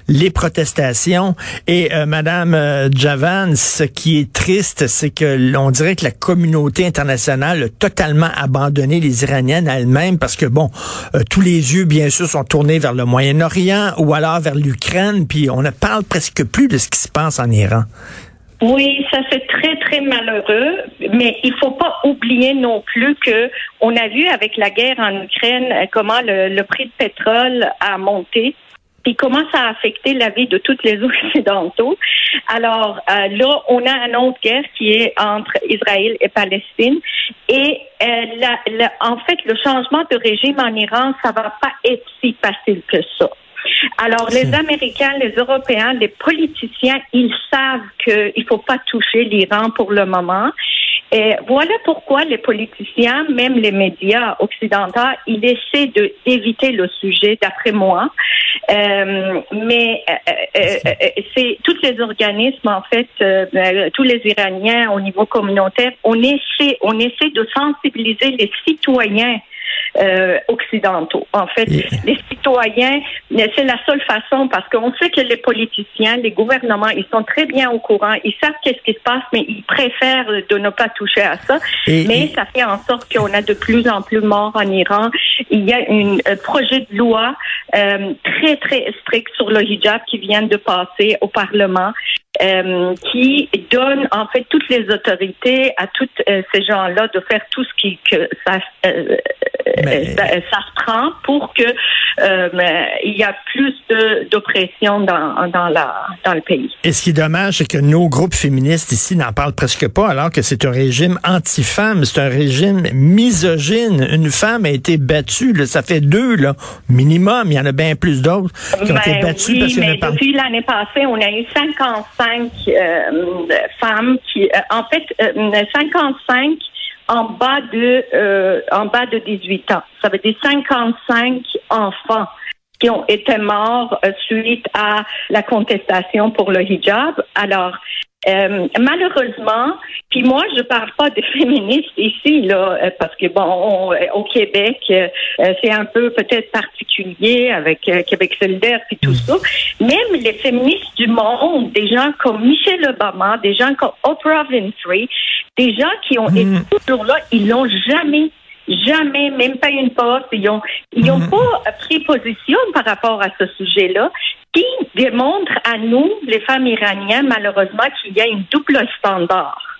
les protestations. Et euh, Madame Javan, ce qui est triste, c'est que l'on dirait que la communauté internationale a totalement abandonné les Iraniennes elles-mêmes parce que bon, tous les yeux bien sûr sont tournés vers le Moyen-Orient ou alors vers l'Ukraine, puis on ne parle presque plus de ce qui se passe en Iran. Oui, ça c'est très très malheureux, mais il faut pas oublier non plus que on a vu avec la guerre en Ukraine euh, comment le, prix de pétrole a monté et comment ça a affecté la vie de tous les Occidentaux. Alors euh, là, on a une autre guerre qui est entre Israël et Palestine. Et euh, en fait, le changement de régime en Iran, ça va pas être si facile que ça. Alors, les Américains, les Européens, les politiciens, ils savent qu'il ne faut pas toucher l'Iran pour le moment. Et voilà pourquoi les politiciens, même les médias occidentaux, ils essaient d'éviter le sujet, d'après moi. Euh, mais euh, euh, c'est tous les organismes, en fait, tous les Iraniens au niveau communautaire, on essaie, on essaie de sensibiliser les citoyens euh, occidentaux. En fait, les citoyens, c'est la seule façon parce qu'on sait que les politiciens, les gouvernements, ils sont très bien au courant, ils savent qu'est-ce qui se passe, mais ils préfèrent de ne pas toucher à ça. mais ça fait en sorte qu'on a de plus en plus morts en Iran. Il y a un projet de loi euh, très très strict sur le hijab qui vient de passer au Parlement. Euh, qui donne en fait toutes les autorités à tous euh, ces gens-là de faire tout ce qui que ça, euh, ça, se prend pour que il y a plus d'oppression dans, dans, la, dans le pays. Et ce qui est dommage, c'est que nos groupes féministes ici n'en parlent presque pas, alors que c'est un régime anti-femme, c'est un régime misogyne. Une femme a été battue, là, ça fait deux là, minimum. Il y en a bien plus d'autres qui ont été ben battues oui, parce mais depuis l'année passée, on a eu 55 euh, femmes qui, euh, en fait, 55 euh, en bas de en bas de 18 ans. Ça veut dire 55 enfants qui ont été morts suite à la contestation pour le hijab. Alors, euh, malheureusement, puis moi, je parle pas de féministes ici, là, euh, parce que bon, euh, au Québec, c'est un peu peut-être particulier avec Québec solidaire puis tout ça. Même les féministes du monde, des gens comme Michelle Obama, des gens comme Oprah Winfrey, des gens qui ont été mm. toujours là, ils l'ont jamais Jamais, même pas une porte. Ils n'ont ils ont mm. pas pris position par rapport à ce sujet-là qui démontre à nous, les femmes iraniennes, malheureusement, qu'il y a une double standard.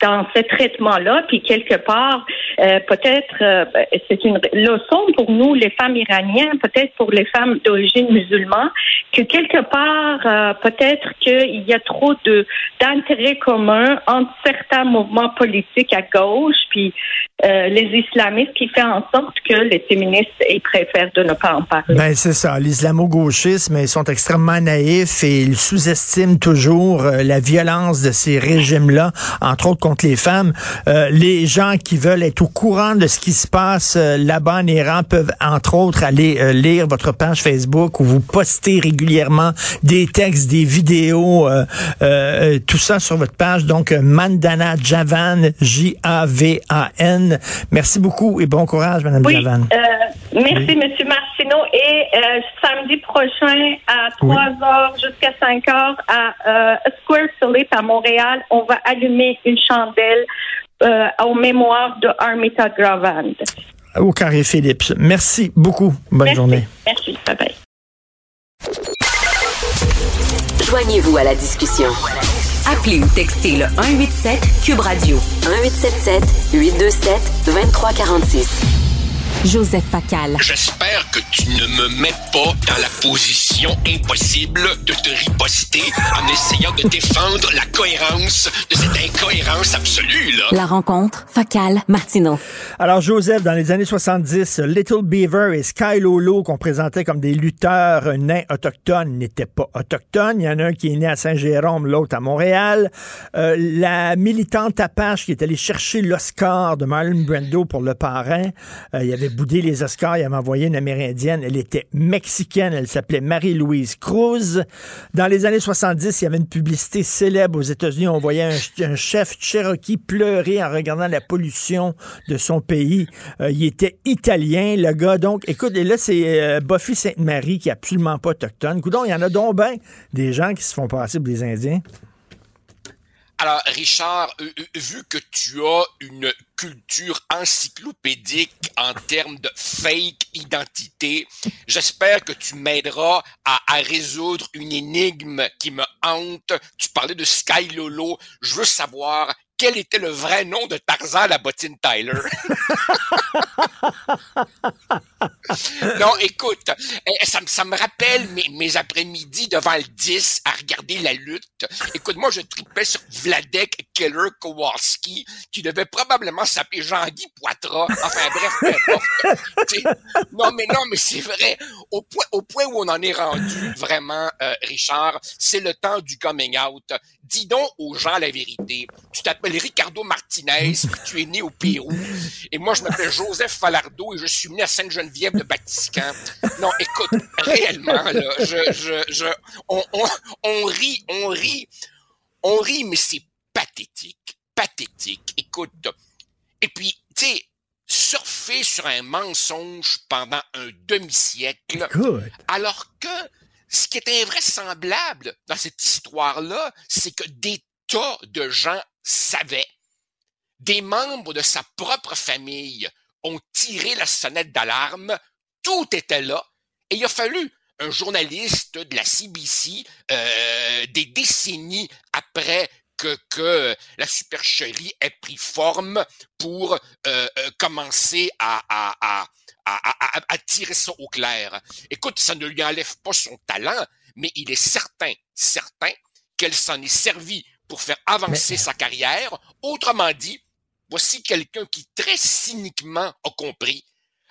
Dans ce traitement-là, puis quelque part, euh, peut-être, euh, c'est une leçon pour nous, les femmes iraniennes, peut-être pour les femmes d'origine musulmane, que quelque part, euh, peut-être qu'il y a trop de d'intérêts communs entre certains mouvements politiques à gauche, puis les islamistes, qui fait en sorte que les féministes ils préfèrent de ne pas en parler. Ben c'est ça, l'islamo-gauchisme, ils sont extrêmement naïfs et ils sous-estiment toujours la violence de ces régimes-là, entre autres contre les femmes. Euh, les gens qui veulent être au courant de ce qui se passe euh, là-bas en Iran peuvent, entre autres, aller euh, lire votre page Facebook où vous postez régulièrement des textes, des vidéos, tout ça sur votre page. Donc, Mandana Javan, J-A-V-A-N. Merci beaucoup et bon courage, Madame oui, Javan. merci, Monsieur Martineau. Et samedi prochain, à 3 heures jusqu'à 5 heures, à Square Solip à Montréal, on va allumer une chandelle euh, en mémoire de Armita Gravand. Au Carré Philips. Merci beaucoup. Bonne journée. Merci. Bye bye. Joignez-vous à la discussion. Appelez ou textez le 187 Cube Radio 1877 827 2346. Joseph Facal. J'espère que tu ne me mets pas dans la position impossible de te riposter en essayant de défendre la cohérence de cette incohérence absolue, là. La rencontre, Facal, Martineau. Alors, Joseph, dans les années 70, Little Beaver et Sky Lolo, qu'on présentait comme des lutteurs nains autochtones, n'étaient pas autochtones. Il y en a un qui est né à Saint-Jérôme, l'autre à Montréal. Euh, la militante Apache qui est allée chercher l'Oscar de Marlon Brando pour le parrain, euh, il y avait boudé les Oscars, il avait envoyé une Amérindienne. Elle était mexicaine, elle s'appelait Marie-Louise Cruz. Dans les années 70, il y avait une publicité célèbre aux États-Unis. On voyait un, chef Cherokee pleurer en regardant la pollution de son pays. Euh, il était italien, le gars. Donc, écoute, et là, c'est euh, Buffy Sainte-Marie qui est absolument pas autochtone. Coudon, il y en a donc bien des gens qui se font passer pour des Indiens. Alors, Richard, euh, euh, vu que tu as une culture encyclopédique en termes de fake identité, j'espère que tu m'aideras à, à, résoudre une énigme qui me hante. Tu parlais de Sky Lolo. Je veux savoir quel était le vrai nom de Tarzan la bottine Tyler? non, écoute, eh, ça, ça me rappelle mes, mes après-midi devant le 10 à regarder la lutte. Écoute, moi, je tripais sur Vladek Keller Kowalski, qui devait probablement s'appeler Jean-Guy Poitras. Enfin, bref, peu importe. non, mais non, mais c'est vrai. Au point, au point où on en est rendu, vraiment, euh, Richard, c'est le temps du coming out. Dis donc aux gens la vérité. Tu t'appelles Ricardo Martinez, puis tu es né au Pérou. Et moi, je m'appelle Joseph Falardeau et je suis né à Sainte-Geneviève de Batiscan. Non, écoute, réellement, là, je, je, je, on, on, on rit, on rit, on rit, mais c'est pathétique, pathétique. Écoute, et puis, tu sais, surfer sur un mensonge pendant un demi-siècle, alors que ce qui est invraisemblable dans cette histoire-là, c'est que des tas de gens savaient, des membres de sa propre famille ont tiré la sonnette d'alarme, tout était là, et il a fallu un journaliste de la CBC, euh, des décennies après que, la supercherie ait pris forme pour euh, euh, commencer à, à, tirer ça au clair. Écoute, ça ne lui enlève pas son talent, mais il est certain, certain qu'elle s'en est servie pour faire avancer sa carrière. Autrement dit, voici quelqu'un qui très cyniquement a compris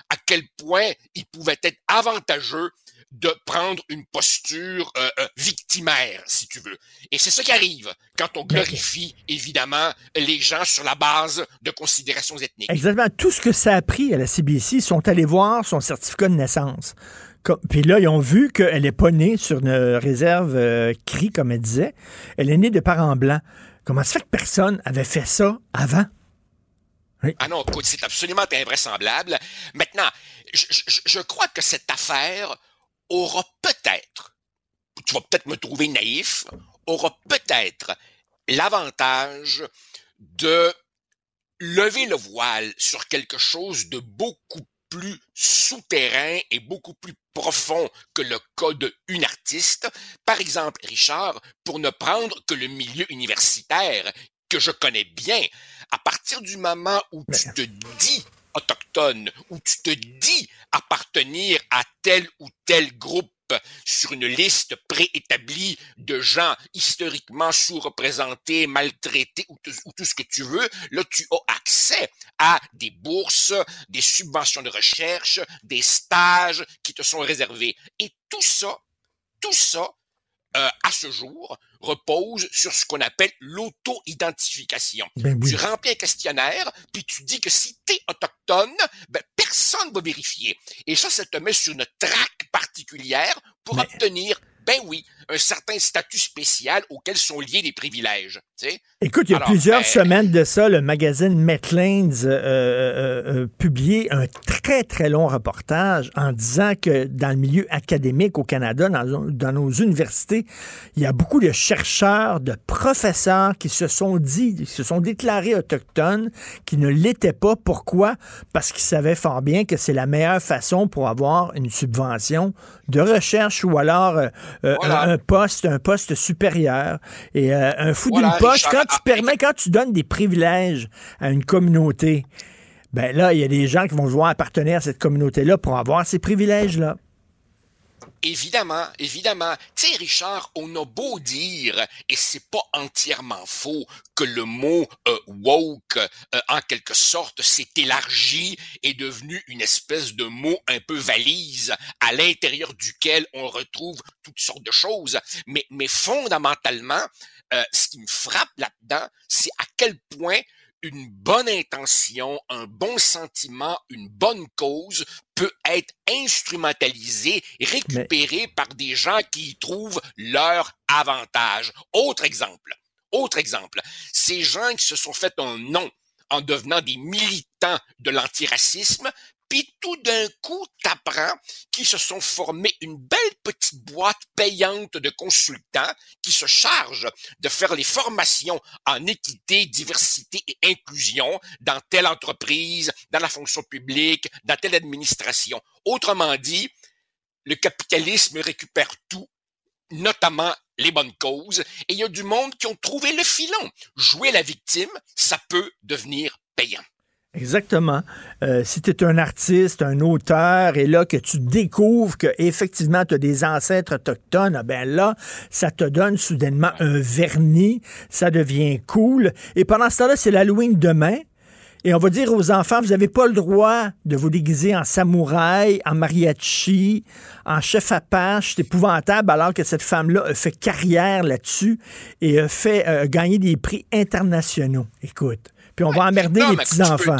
à quel point il pouvait être avantageux de prendre une posture euh, euh, victimaire, si tu veux. Et c'est ce qui arrive quand on glorifie, évidemment, les gens sur la base de considérations ethniques. Exactement. Tout ce que ça a pris à la CBC, ils sont allés voir son certificat de naissance. Puis là, ils ont vu qu'elle n'est pas née sur une réserve euh, CRI, comme elle disait. Elle est née de parents blancs. Comment ça fait que personne avait fait ça avant? Ah non, écoute, c'est absolument invraisemblable. Maintenant, je, je, crois que cette affaire aura peut-être, tu vas peut-être me trouver naïf, aura peut-être l'avantage de lever le voile sur quelque chose de beaucoup plus souterrain et beaucoup plus profond que le cas d'une artiste. Par exemple, Richard, pour ne prendre que le milieu universitaire, que je connais bien. À partir du moment où tu te dis autochtone, où tu te dis appartenir à tel ou tel groupe sur une liste préétablie de gens historiquement sous-représentés, maltraités ou tout, ou tout, ce que tu veux, là, tu as accès à des bourses, des subventions de recherche, des stages qui te sont réservés. Et tout ça, tout ça, euh, à ce jour, repose sur ce qu'on appelle l'auto-identification. Ben oui. Tu remplis un questionnaire, puis tu dis que si tu es autochtone, ben, personne ne va vérifier. Et ça, ça te met sur une traque particulière pour obtenir, ben oui, un certain statut spécial auquel sont liés des privilèges. Tu sais? Écoute, il y a Alors, plusieurs ben, semaines de ça, le magazine Metlands euh, euh, euh, publié un très, très long reportage en disant que dans le milieu académique au Canada, dans, dans nos universités, il y a beaucoup de chercheurs, de professeurs qui se sont dit, qui se sont déclarés autochtones, qui ne l'étaient pas. Pourquoi? Parce qu'ils savaient fort bien que c'est la meilleure façon pour avoir une subvention de recherche ou alors euh, euh, Voilà. un, un poste, un poste supérieur. Et euh, un fou Voilà, d'une poche, quand tu ah, permets, quand tu donnes des privilèges à une communauté, ben là, il y a des gens qui vont vouloir appartenir à cette communauté-là pour avoir ces privilèges-là. Évidemment, évidemment. Tu Richard, on a beau dire, et c'est pas entièrement faux, que le mot euh, woke, euh, en quelque sorte, s'est élargi et devenu une espèce de mot un peu valise à l'intérieur duquel on retrouve toutes sortes de choses. Mais, mais fondamentalement, euh, ce qui me frappe là-dedans, c'est à quel point une bonne intention, un bon sentiment, une bonne cause peut être instrumentalisé, récupéré par des gens qui y trouvent leur avantage. Autre exemple, autre exemple, ces gens qui se sont fait un nom en devenant des militants de l'antiracisme, puis tout d'un coup, t'apprends qu'ils se sont formés une belle petite boîte payante de consultants qui se chargent de faire les formations en équité, diversité et inclusion dans telle entreprise, dans la fonction publique, dans telle administration. Autrement dit, le capitalisme récupère tout, notamment les bonnes causes, et il y a du monde qui ont trouvé le filon. Jouer la victime, ça peut devenir payant. Exactement. Euh, si tu es un artiste, un auteur, et là que tu découvres que effectivement tu as des ancêtres autochtones, ah ben là, ça te donne soudainement un vernis, ça devient cool. Et pendant ce temps-là, c'est l'Halloween demain. Et on va dire aux enfants, vous n'avez pas le droit de vous déguiser en samouraï, en mariachi, en chef apache. C'est épouvantable alors que cette femme-là a fait carrière là-dessus et a fait euh, gagner des prix internationaux. Écoute. Puis on va emmerder non, les petits-enfants.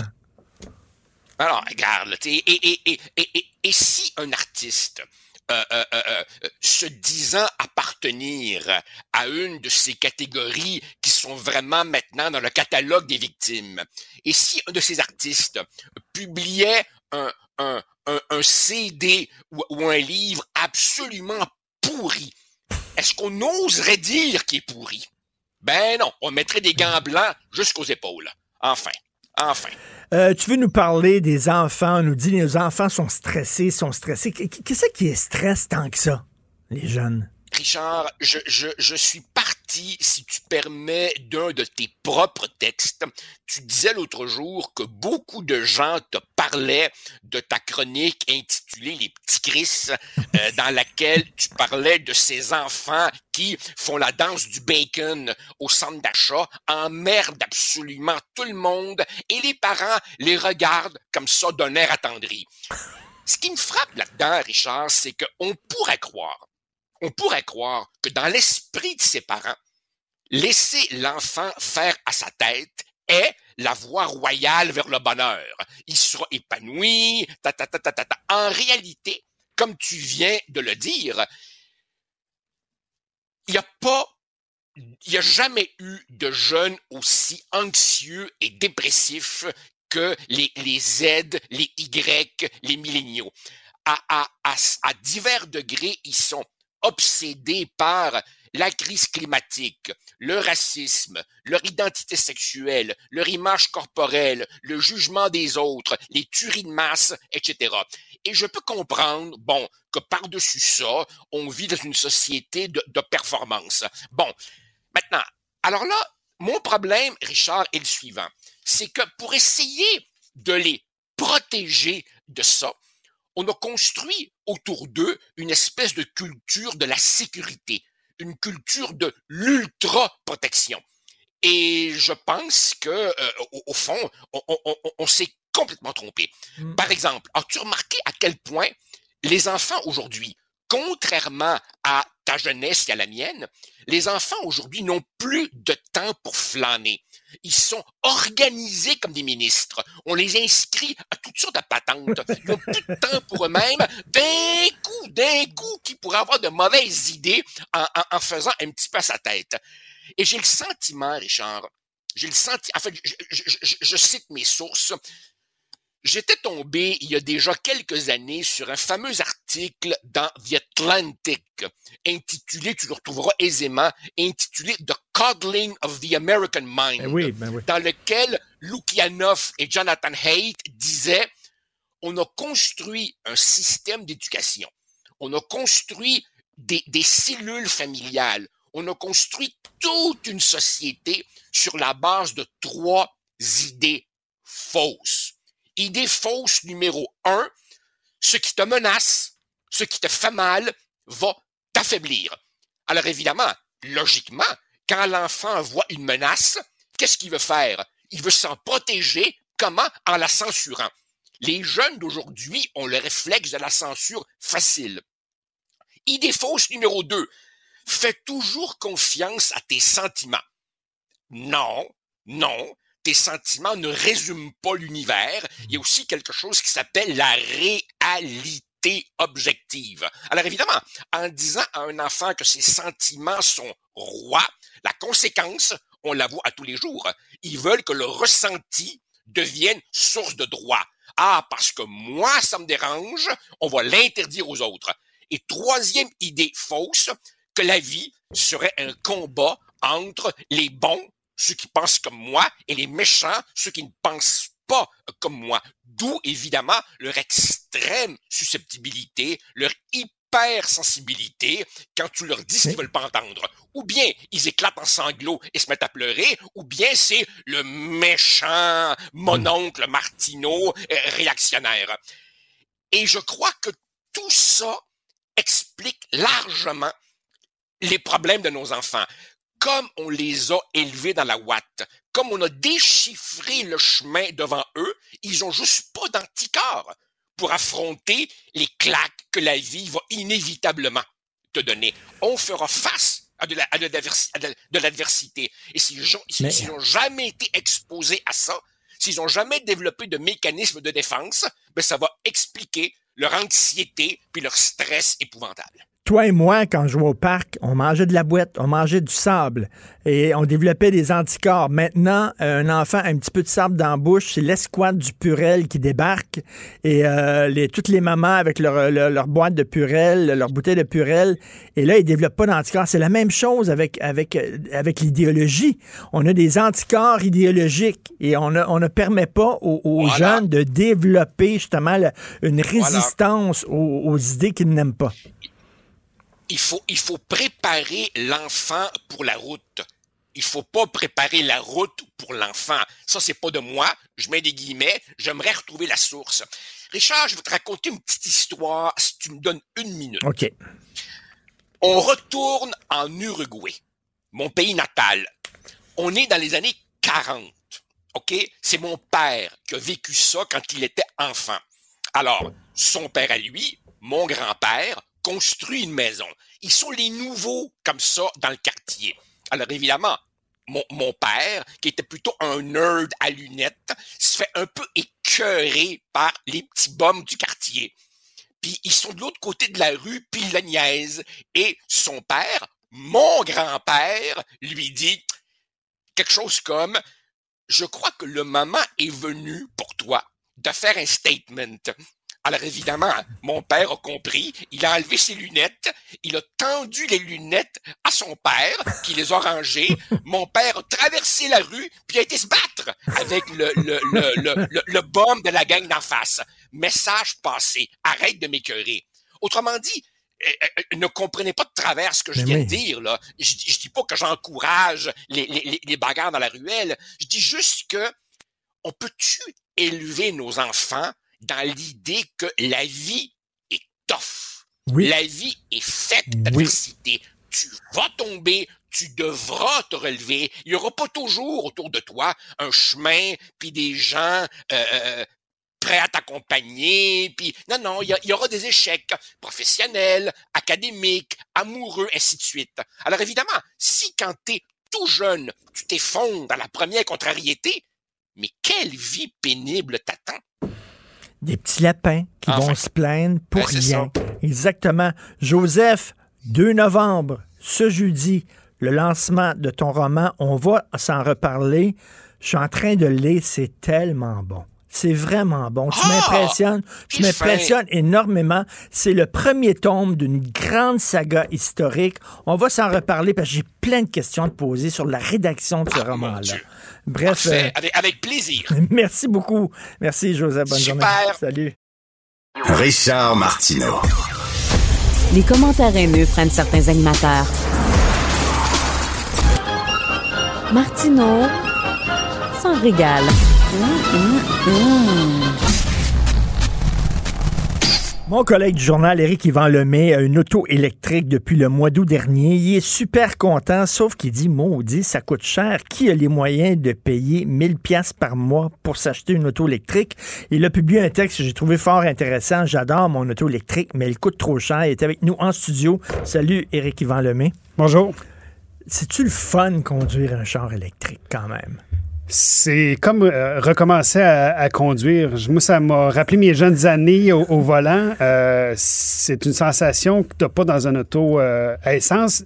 Alors, regarde, là, et, et, et, et, si un artiste euh, euh, euh, euh, se disant appartenir à une de ces catégories qui sont vraiment maintenant dans le catalogue des victimes, et si un de ces artistes publiait un, un, un, un CD ou, ou un livre absolument pourri, est-ce qu'on oserait dire qu'il est pourri? Ben non, on mettrait des gants blancs jusqu'aux épaules. Enfin, enfin. Euh, tu veux nous parler des enfants? On nous dit les enfants sont stressés, sont stressés. Qu'est-ce qui est stress tant que ça, les jeunes? Richard, je, je, je suis parti, si tu permets, d'un de tes propres textes. Tu disais l'autre jour que beaucoup de gens te parlaient de ta chronique intitulée Les petits Chris, euh, dans laquelle tu parlais de ces enfants qui font la danse du bacon au centre d'achat, emmerdent absolument tout le monde et les parents les regardent comme ça d'un air attendri. Ce qui me frappe là-dedans, Richard, c'est qu'on pourrait croire on pourrait croire que dans l'esprit de ses parents, laisser l'enfant faire à sa tête est la voie royale vers le bonheur. Il sera épanoui, ta, ta, ta, ta, ta, ta. En réalité, comme tu viens de le dire, il n'y a pas, il n'y a jamais eu de jeunes aussi anxieux et dépressifs que les, les Z, les Y, les milléniaux. À, à, à, à divers degrés, ils sont obsédés par la crise climatique, le racisme, leur identité sexuelle, leur image corporelle, le jugement des autres, les tueries de masse, etc. Et je peux comprendre, bon, que par-dessus ça, on vit dans une société de, de performance. Bon, maintenant, alors là, mon problème, Richard, est le suivant. C'est que pour essayer de les protéger de ça, on a construit autour d'eux une espèce de culture de la sécurité, une culture de l'ultra-protection. Et je pense que, euh, au, au, fond, on, on, on s'est complètement trompé. Mm. Par exemple, as-tu remarqué à quel point les enfants aujourd'hui, contrairement à ta jeunesse et à la mienne, les enfants aujourd'hui n'ont plus de temps pour flâner? Ils sont organisés comme des ministres. On les inscrit à toutes sortes de patentes. Ils n'ont plus de temps pour eux-mêmes. D'un coup, d'un coup, qui pourraient avoir de mauvaises idées en, en, faisant un petit peu à sa tête. Et j'ai le sentiment, Richard, j'ai le sentiment, en fait, je, je cite mes sources, J'étais tombé il y a déjà quelques années sur un fameux article dans The Atlantic, intitulé, tu le retrouveras aisément, intitulé The Coddling of the American Mind, ben oui, ben oui. dans lequel Lukianoff et Jonathan Haidt disaient on a construit un système d'éducation, on a construit des, des cellules familiales, on a construit toute une société sur la base de trois idées fausses idée fausse numéro un, ce qui te menace, ce qui te fait mal, va t'affaiblir. Alors évidemment, logiquement, quand l'enfant voit une menace, qu'est-ce qu'il veut faire? Il veut s'en protéger. Comment? En la censurant. Les jeunes d'aujourd'hui ont le réflexe de la censure facile. Idée fausse numéro deux. Fais toujours confiance à tes sentiments. Non, non, tes sentiments ne résument pas l'univers. Il y a aussi quelque chose qui s'appelle la réalité objective. Alors évidemment, en disant à un enfant que ses sentiments sont rois, la conséquence, on la voit à tous les jours. Ils veulent que le ressenti devienne source de droit. Ah, parce que moi, ça me dérange, on va l'interdire aux autres. Et troisième idée fausse, que la vie serait un combat entre les bons ceux qui pensent comme moi, et les méchants, ceux qui ne pensent pas comme moi. D'où, évidemment, leur extrême susceptibilité, leur hypersensibilité quand tu leur dis ce qu'ils veulent pas entendre. Ou bien ils éclatent en sanglots et se mettent à pleurer, ou bien c'est le méchant mononcle Martineau euh, réactionnaire. Et je crois que tout ça explique largement les problèmes de nos enfants comme on les a élevés dans la ouate, comme on a déchiffré le chemin devant eux, ils ont juste pas d'anticorps pour affronter les claques que la vie va inévitablement te donner. On fera face à de, la, à de l'adversité. Et s'ils n'ont jamais été exposés à ça, s'ils n'ont jamais développé de mécanismes de défense, ben ça va expliquer leur anxiété puis leur stress épouvantable toi et moi, quand je jouais au parc, on mangeait de la boîte, on mangeait du sable et on développait des anticorps. Maintenant, un enfant a un petit peu de sable dans la bouche, c'est l'escouade du Purel qui débarque et euh, les, toutes les mamans avec leur, leur, leur, boîte de Purel, leur bouteille de Purel, et là, ils développent pas d'anticorps. C'est la même chose avec, avec, avec l'idéologie. On a des anticorps idéologiques et on, a, on ne permet pas aux, aux voilà. jeunes de développer justement la, une résistance voilà. aux, aux idées qu'ils n'aiment pas il faut, il faut préparer l'enfant pour la route. Il faut pas préparer la route pour l'enfant. Ça, c'est pas de moi. Je mets des guillemets. J'aimerais retrouver la source. Richard, je vais te raconter une petite histoire si tu me donnes une minute. OK. On retourne en Uruguay, mon pays natal. On est dans les années 40. OK? C'est mon père qui a vécu ça quand il était enfant. Alors, son père à lui, mon grand-père, construit une maison. Ils sont les nouveaux comme ça dans le quartier. Alors évidemment, mon, père, qui était plutôt un nerd à lunettes, se fait un peu écœurer par les petits bums du quartier. Puis ils sont de l'autre côté de la rue, puis la niaise. Et son père, mon grand-père, lui dit quelque chose comme Je crois que le moment est venu pour toi de faire un statement. Alors évidemment, mon père a compris, il a enlevé ses lunettes, il a tendu les lunettes à son père, qui les a rangées. Mon père a traversé la rue, puis a été se battre avec le, le, le, le, le bombe de la gang d'en face. Message passé, arrête de m'écœurer. Autrement dit, ne comprenez pas de travers ce que je viens de dire là. Je, je dis pas que j'encourage les- les bagarres dans la ruelle. Je dis juste que on peut-tu élever nos enfants dans l'idée que la vie est tough. Oui. La vie est faite Oui. d'adversité. Tu vas tomber, tu devras te relever. Il y aura pas toujours autour de toi un chemin puis des gens euh, euh, prêts à t'accompagner. Puis non, non, il y, a- il y aura des échecs professionnels, académiques, amoureux, ainsi de suite. Alors évidemment, si quand t'es tout jeune, tu t'effondres dans la première contrariété, mais quelle vie pénible t'attend? Des petits lapins qui Enfin. vont se plaindre pour Ben, rien. Exactement. Joseph, 2 novembre, ce jeudi, le lancement de ton roman. On va s'en reparler. Je suis en train de le lire. C'est tellement bon. C'est vraiment bon. Tu Ah! m'impressionnes. Tu m'impressionnes énormément. C'est le premier tome d'une grande saga historique. On va s'en reparler parce que j'ai plein de questions à te poser sur la rédaction de ce roman-là. Dieu. Bref, euh, avec, avec plaisir. merci beaucoup. Merci, Joseph. Bonne journée. Super. Salut. Richard Martineau. Les commentaires haineux prennent certains animateurs. Martineau s'en régale. Hum, hum, hum. Mon collègue du journal, Éric Yvan Lemay, a une auto électrique depuis le mois d'août dernier. Il est super content, sauf qu'il dit, maudit, ça coûte cher. Qui a les moyens de payer 1000 pièces par mois pour s'acheter une auto électrique? Il a publié un texte que j'ai trouvé fort intéressant. J'adore mon auto électrique, mais elle coûte trop cher. Il est avec nous en studio. Salut, Éric Yvan Lemay. Bonjour. C'est-tu le fun conduire un char électrique quand même? C'est comme euh, recommencer à, à conduire. Moi, ça m'a rappelé mes jeunes années au, au volant. Euh, c'est une sensation que tu n'as pas dans un auto euh, à essence.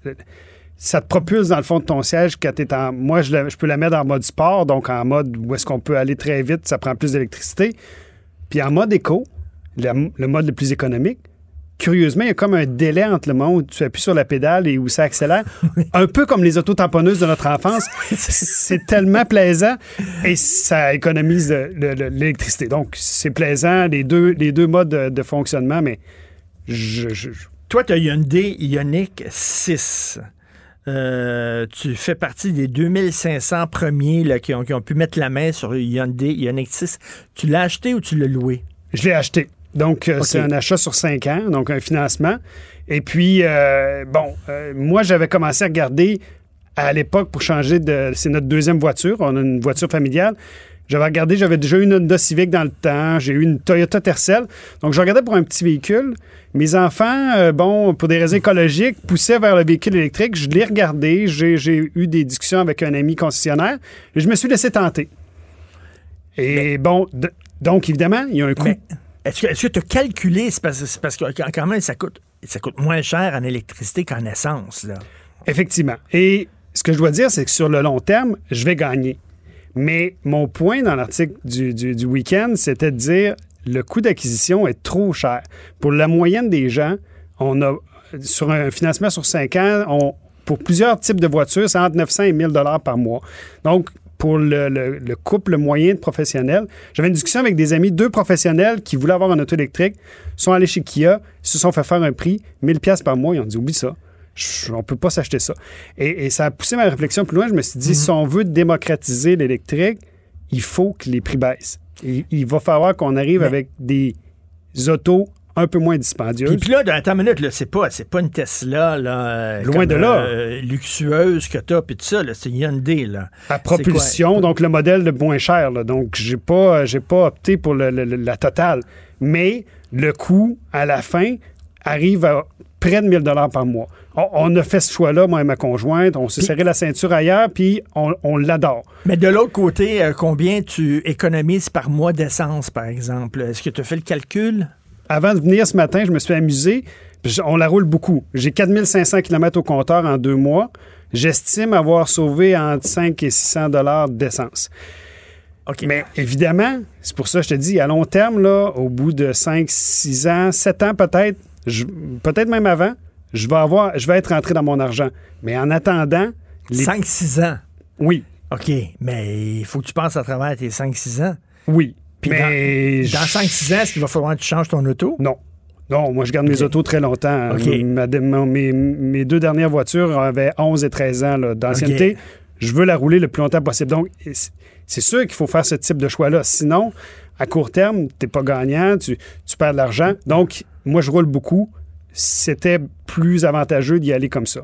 Ça te propulse dans le fond de ton siège quand tu es en. Moi, je, je peux la mettre en mode sport, donc en mode où est-ce qu'on peut aller très vite, ça prend plus d'électricité. Puis en mode éco, le, le mode le plus économique, curieusement, il y a comme un délai entre le moment où tu appuies sur la pédale et où ça accélère. un peu comme les autos tamponneuses de notre enfance. c'est tellement plaisant et ça économise l'électricité. Donc, c'est plaisant, les deux, les deux modes de, de fonctionnement, mais je, je- je- Toi, tu as Hyundai Ioniq 6. Euh, tu fais partie des 2500 premiers là, qui, ont, qui ont pu mettre la main sur Hyundai Ioniq 6. Tu l'as acheté ou tu l'as loué? je l'ai acheté. Donc, euh, c'est un achat sur cinq ans, donc un financement. Et puis, euh, bon, euh, moi, j'avais commencé à regarder à l'époque pour changer de. C'est notre deuxième voiture. On a une voiture familiale. J'avais regardé, j'avais déjà eu une Honda Civic dans le temps, j'ai eu une Toyota Tercel. Donc, je regardais pour un petit véhicule. Mes enfants, euh, bon, pour des raisons écologiques, poussaient vers le véhicule électrique. Je l'ai regardé, j'ai eu des discussions avec un ami concessionnaire et je me suis laissé tenter. Et bon, de- donc, évidemment, il y a un coût. Mais est-ce que tu as calculé? C'est parce, que quand même, ça coûte, moins cher en électricité qu'en essence. Là? Effectivement. Et ce que je dois dire, c'est que sur le long terme, je vais gagner. Mais mon point dans l'article du, du- week-end, c'était de dire le coût d'acquisition est trop cher. Pour la moyenne des gens, on a sur un financement sur 5 ans, pour plusieurs types de voitures, c'est entre 900 et 1000 dollars par mois. Donc, pour le, le- le couple moyen de professionnels, j'avais une discussion avec des amis, deux professionnels qui voulaient avoir un auto électrique, sont allés chez Kia, se sont fait faire un prix, 1000 pièces par mois, ils ont dit oublie ça. Je- on peut pas s'acheter ça. Et, et ça a poussé ma réflexion plus loin. Je me suis dit, si on veut démocratiser l'électrique, il faut que les prix baissent. Il, il va falloir qu'on arrive avec des autos un peu moins dispendieuses. Puis, puis là, dans- attends une minute, c'est pas, pas une Tesla là, euh, Loin comme, de là. euh, luxueuse que t'as, puis tout ça, c'est Hyundai. Là. à propulsion, donc le modèle le moins cher. là. Donc, j'ai pas, j'ai pas opté pour le- la totale. Mais le coût, à la fin, arrive à près de 1000 dollars par mois. On, on a fait ce choix-là, moi et ma conjointe. On s'est serré la ceinture ailleurs, puis on, on l'adore. Mais de l'autre côté, euh, combien tu économises par mois d'essence, par exemple? Est-ce que tu as fait le calcul? Avant de venir ce matin, je me suis amusé. On la roule beaucoup. J'ai 4500 km au compteur en deux mois. J'estime avoir sauvé entre 5 et 600 dollars d'essence. Mais évidemment, c'est pour ça que je te dis, à long terme, là, au bout de 5, 6 ans, 7 ans peut-être, peut-être même avant, je vais, avoir, je vais être rentré dans mon argent. Mais en attendant... les- 5-6 ans? Oui. OK, mais il faut que tu penses à travers tes 5-6 ans. Oui. Puis mais dans, dans 5-6 ans, est-ce qu'il va falloir que tu changes ton auto? Non. Non, moi, je garde mes autos très longtemps. Ma- ma- mes, mes deux dernières voitures avaient 11 et 13 ans d'ancienneté. Je veux la rouler le plus longtemps possible. Donc, c'est- c'est sûr qu'il faut faire ce type de choix-là. Sinon, à court terme, tu n'es pas gagnant, tu, tu perds de l'argent. Donc, moi, je roule beaucoup. C'était plus avantageux d'y aller comme ça.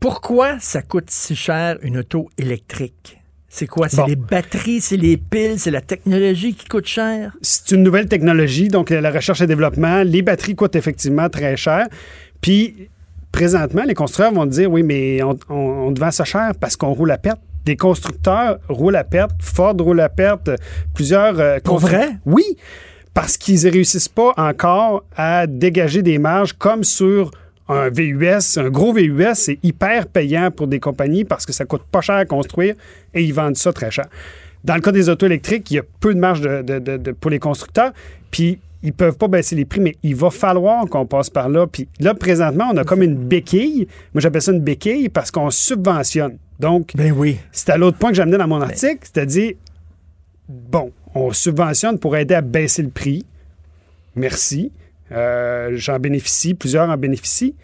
Pourquoi ça coûte si cher une auto électrique? C'est quoi? C'est Bon. les batteries, c'est les piles, c'est la technologie qui coûte cher? C'est une nouvelle technologie, donc euh, la recherche et développement. Les batteries coûtent effectivement très cher. Puis, présentement, les constructeurs vont dire oui, mais on, on, on te vend ça cher parce qu'on roule à perte. Des constructeurs roulent à perte, Ford roule à perte, plusieurs. euh, Pour vrai? Oui, parce qu'ils ne réussissent pas encore à dégager des marges comme sur un VUS. Un gros VUS, c'est hyper payant pour des compagnies parce que ça coûte pas cher à construire et ils vendent ça très cher. Dans le cas des autos électriques, il y a peu de marge de- de- de- de- pour les constructeurs. Puis ils peuvent pas baisser les prix, mais il va falloir qu'on passe par là. Puis là, présentement, on a comme une béquille. Moi, j'appelle ça une béquille parce qu'on subventionne. Donc, Ben oui. c'est à l'autre point que j'amenais dans mon article, c'est-à-dire, bon, on subventionne pour aider à baisser le prix. Merci. Euh, J'en bénéficie, plusieurs en bénéficient.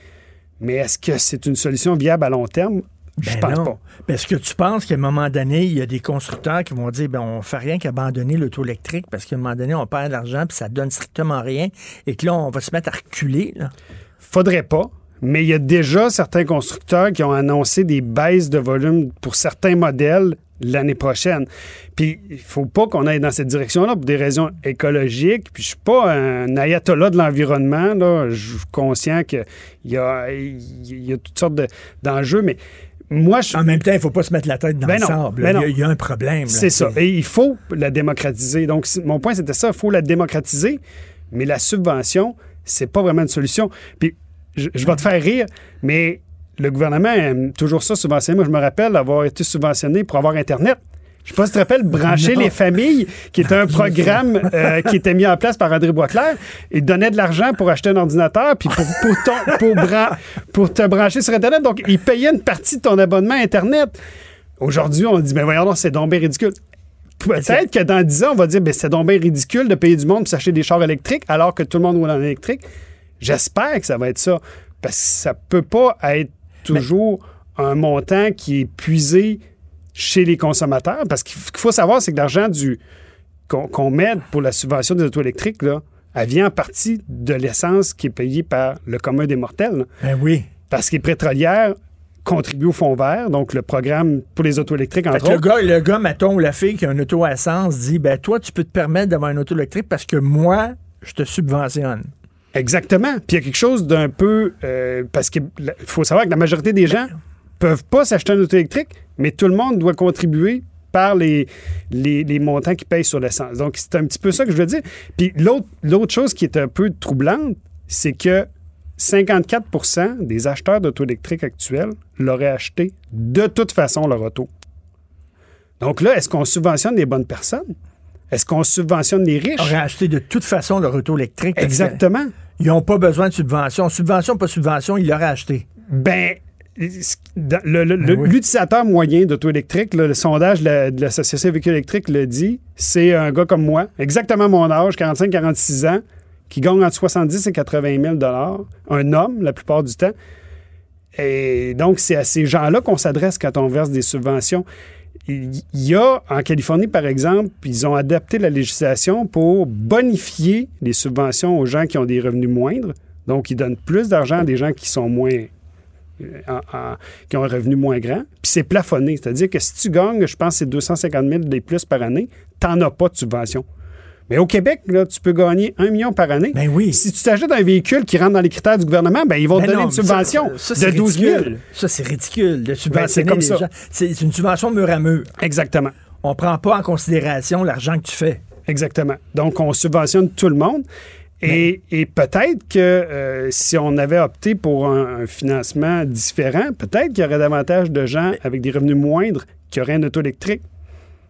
Mais est-ce que c'est une solution viable à long terme? Je Ben pense non. pas. Est-ce que tu penses qu'à un moment donné, il y a des constructeurs qui vont dire ben, on fait rien qu'abandonner l'auto électrique parce qu'à un moment donné, on perd de l'argent puis ça donne strictement rien et que là, on va se mettre à reculer? là? Faudrait pas. Mais il y a déjà certains constructeurs qui ont annoncé des baisses de volume pour certains modèles l'année prochaine. Puis il faut pas qu'on aille dans cette direction-là pour des raisons écologiques. Puis je suis pas un ayatollah de l'environnement. là. Je suis conscient qu'il y a, il y a toutes sortes de- d'enjeux, mais moi, je... En même temps, il ne faut pas se mettre la tête dans Ben le non, sable. ben il, y a, il y a un problème. là. C'est ça. Et il faut la démocratiser. Donc, mon point, c'était ça. Il faut la démocratiser, mais la subvention, c'est pas vraiment une solution. Puis, je, je vais te faire rire, mais le gouvernement aime toujours ça, subventionner. Moi, je me rappelle avoir été subventionné pour avoir Internet. Je sais pas si tu te rappelles, Brancher les familles, qui était un programme euh, qui était mis en place par André Boisclair. Il donnait de l'argent pour acheter un ordinateur, puis pour, pour, ton- pour, bran- pour te brancher sur Internet. Donc, il payait une partie de ton abonnement Internet. Aujourd'hui, on dit, ben voyons, c'est donc bien ridicule. Peut-être que dans 10 ans, on va dire, ben c'est donc bien ridicule de payer du monde pour s'acheter des chars électriques alors que tout le monde roule en électrique. J'espère que ça va être ça. Parce que ça peut pas être toujours un montant qui est puisé chez les consommateurs. Parce qu'il faut savoir, c'est que l'argent du qu'on met pour la subvention des autos électriques, là, elle vient en partie de l'essence qui est payée par le commun des mortels. là. Ben oui. Parce que les pétrolières contribuent au fonds vert, donc le programme pour les autos électriques, Fait entre que le autres. gars, le gars, mettons, ou la fille qui a une auto à essence dit ben toi, tu peux te permettre d'avoir une auto électrique parce que moi, je te subventionne. Exactement. Puis il y a quelque chose d'un peu. euh, parce qu'il faut savoir que la majorité des gens peuvent pas s'acheter un auto électrique, mais tout le monde doit contribuer par les, les, montants qu'ils payent sur l'essence. Donc, c'est un petit peu ça que je veux dire. Puis l'autre l'autre chose qui est un peu troublante, c'est que 54% des acheteurs d'auto électriques actuels l'auraient acheté de toute façon leur auto. Donc là, est-ce qu'on subventionne les bonnes personnes? Est-ce qu'on subventionne les riches? Aurait acheté de toute façon leur auto électrique. Exactement. Ils n'ont pas besoin de subvention. Subvention, pas subvention, ils l'auraient acheté. Ben, Ben oui. l'utilisateur moyen d'auto électrique, le sondage de la- de véhicule électrique le dit, c'est un gars comme moi, exactement mon âge, 45-46 ans, qui gagne entre 70 et 80 000 un homme la plupart du temps. Et donc, c'est à ces gens-là qu'on s'adresse quand on verse des subventions. Il y a, en Californie, par exemple, ils ont adapté la législation pour bonifier les subventions aux gens qui ont des revenus moindres. Donc, ils donnent plus d'argent à des gens qui sont moins euh, qui ont un revenu moins grand. Puis c'est plafonné. C'est-à-dire que si tu gagnes, je pense, c'est 250 000 de plus par année, tu n'en as pas de subvention. Mais au Québec, là, tu peux gagner un million par année. Ben oui. Si tu t'achètes un véhicule qui rentre dans les critères du gouvernement, ben ils vont te Ben donner non, une ça, subvention ça, de 12 000. ridicule. Ça, c'est ridicule de subventionner c'est comme les ça. gens. C'est une subvention mur à mur. Exactement. On prend pas en considération l'argent que tu fais. Exactement. Donc, on subventionne tout le monde. Et, et peut-être que euh, si on avait opté pour un, un financement différent, peut-être qu'il y aurait davantage de gens avec des revenus moindres qui auraient une auto électrique.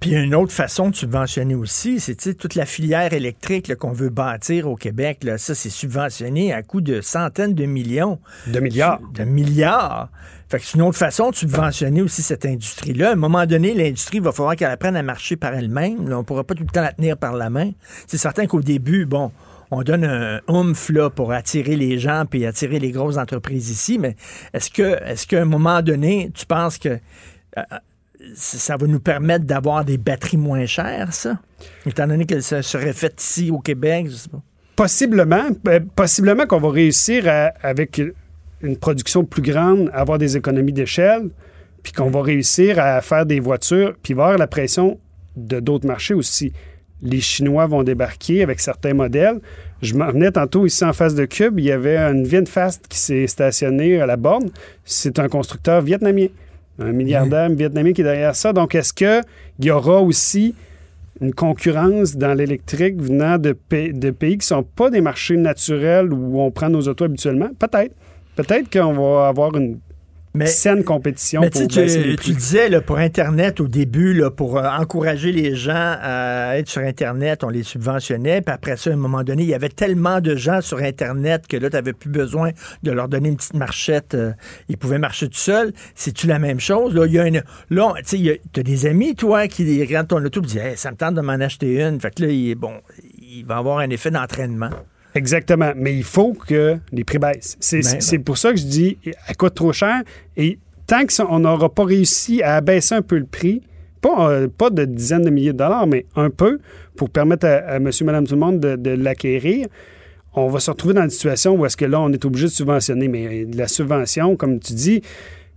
Puis il y a une autre façon de subventionner aussi, c'est toute la filière électrique qu'on veut bâtir au Québec. Là, ça, c'est subventionné à coût de centaines de millions. De milliards. De milliards. Fait que c'est une autre façon de subventionner aussi cette industrie-là. À un moment donné, l'industrie va falloir qu'elle apprenne à marcher par elle-même. On ne pourra pas tout le temps la tenir par la main. C'est certain qu'au début, bon, on donne un oomph là, pour attirer les gens puis attirer les grosses entreprises ici, mais est-ce que est-ce qu'à un moment donné, tu penses que euh, ça va nous permettre d'avoir des batteries moins chères, ça? Étant donné que ça serait fait ici au Québec, je sais pas. Possiblement, euh, possiblement qu'on va réussir avec une production plus grande à avoir des économies d'échelle, puis qu'on va réussir à faire des voitures, puis avoir la pression de d'autres marchés aussi. Les Chinois vont débarquer avec certains modèles. Je m'en venais tantôt ici en face de Cube, il y avait une VinFast qui s'est stationnée à la borne. C'est un constructeur vietnamien, un milliardaire vietnamien qui est derrière ça. Donc, est-ce qu'il y aura aussi une concurrence dans l'électrique venant de, pa- de pays qui ne sont pas des marchés naturels où on prend nos autos habituellement? Peut-être. Peut-être qu'on va avoir une saine compétition Mais pour tu les prix. disais là, pour Internet au début, là, pour euh, encourager les gens à être sur Internet, on les subventionnait. Puis après ça, à un moment donné, il y avait tellement de gens sur Internet que là, tu n'avais plus besoin de leur donner une petite marchette. euh, ils pouvaient marcher tout seuls. C'est-tu la même chose? Là, il y a une. Là, tu as des amis, toi, qui regardent ton auto et disent Hey, ça me tente de m'en acheter une. Fait que là, il bon. Il va avoir un effet d'entraînement. Exactement. Mais il faut que les prix baissent. C'est Ben, pour ça que je dis, elle coûte trop cher. Et tant qu'on n'aura pas réussi à abaisser un peu le prix, pas, euh, pas de dizaines de milliers de dollars, mais un peu, pour permettre à, à monsieur, madame, tout le monde de, de l'acquérir, on va se retrouver dans une situation où est-ce que là, on est obligé de subventionner. Mais la subvention, comme tu dis,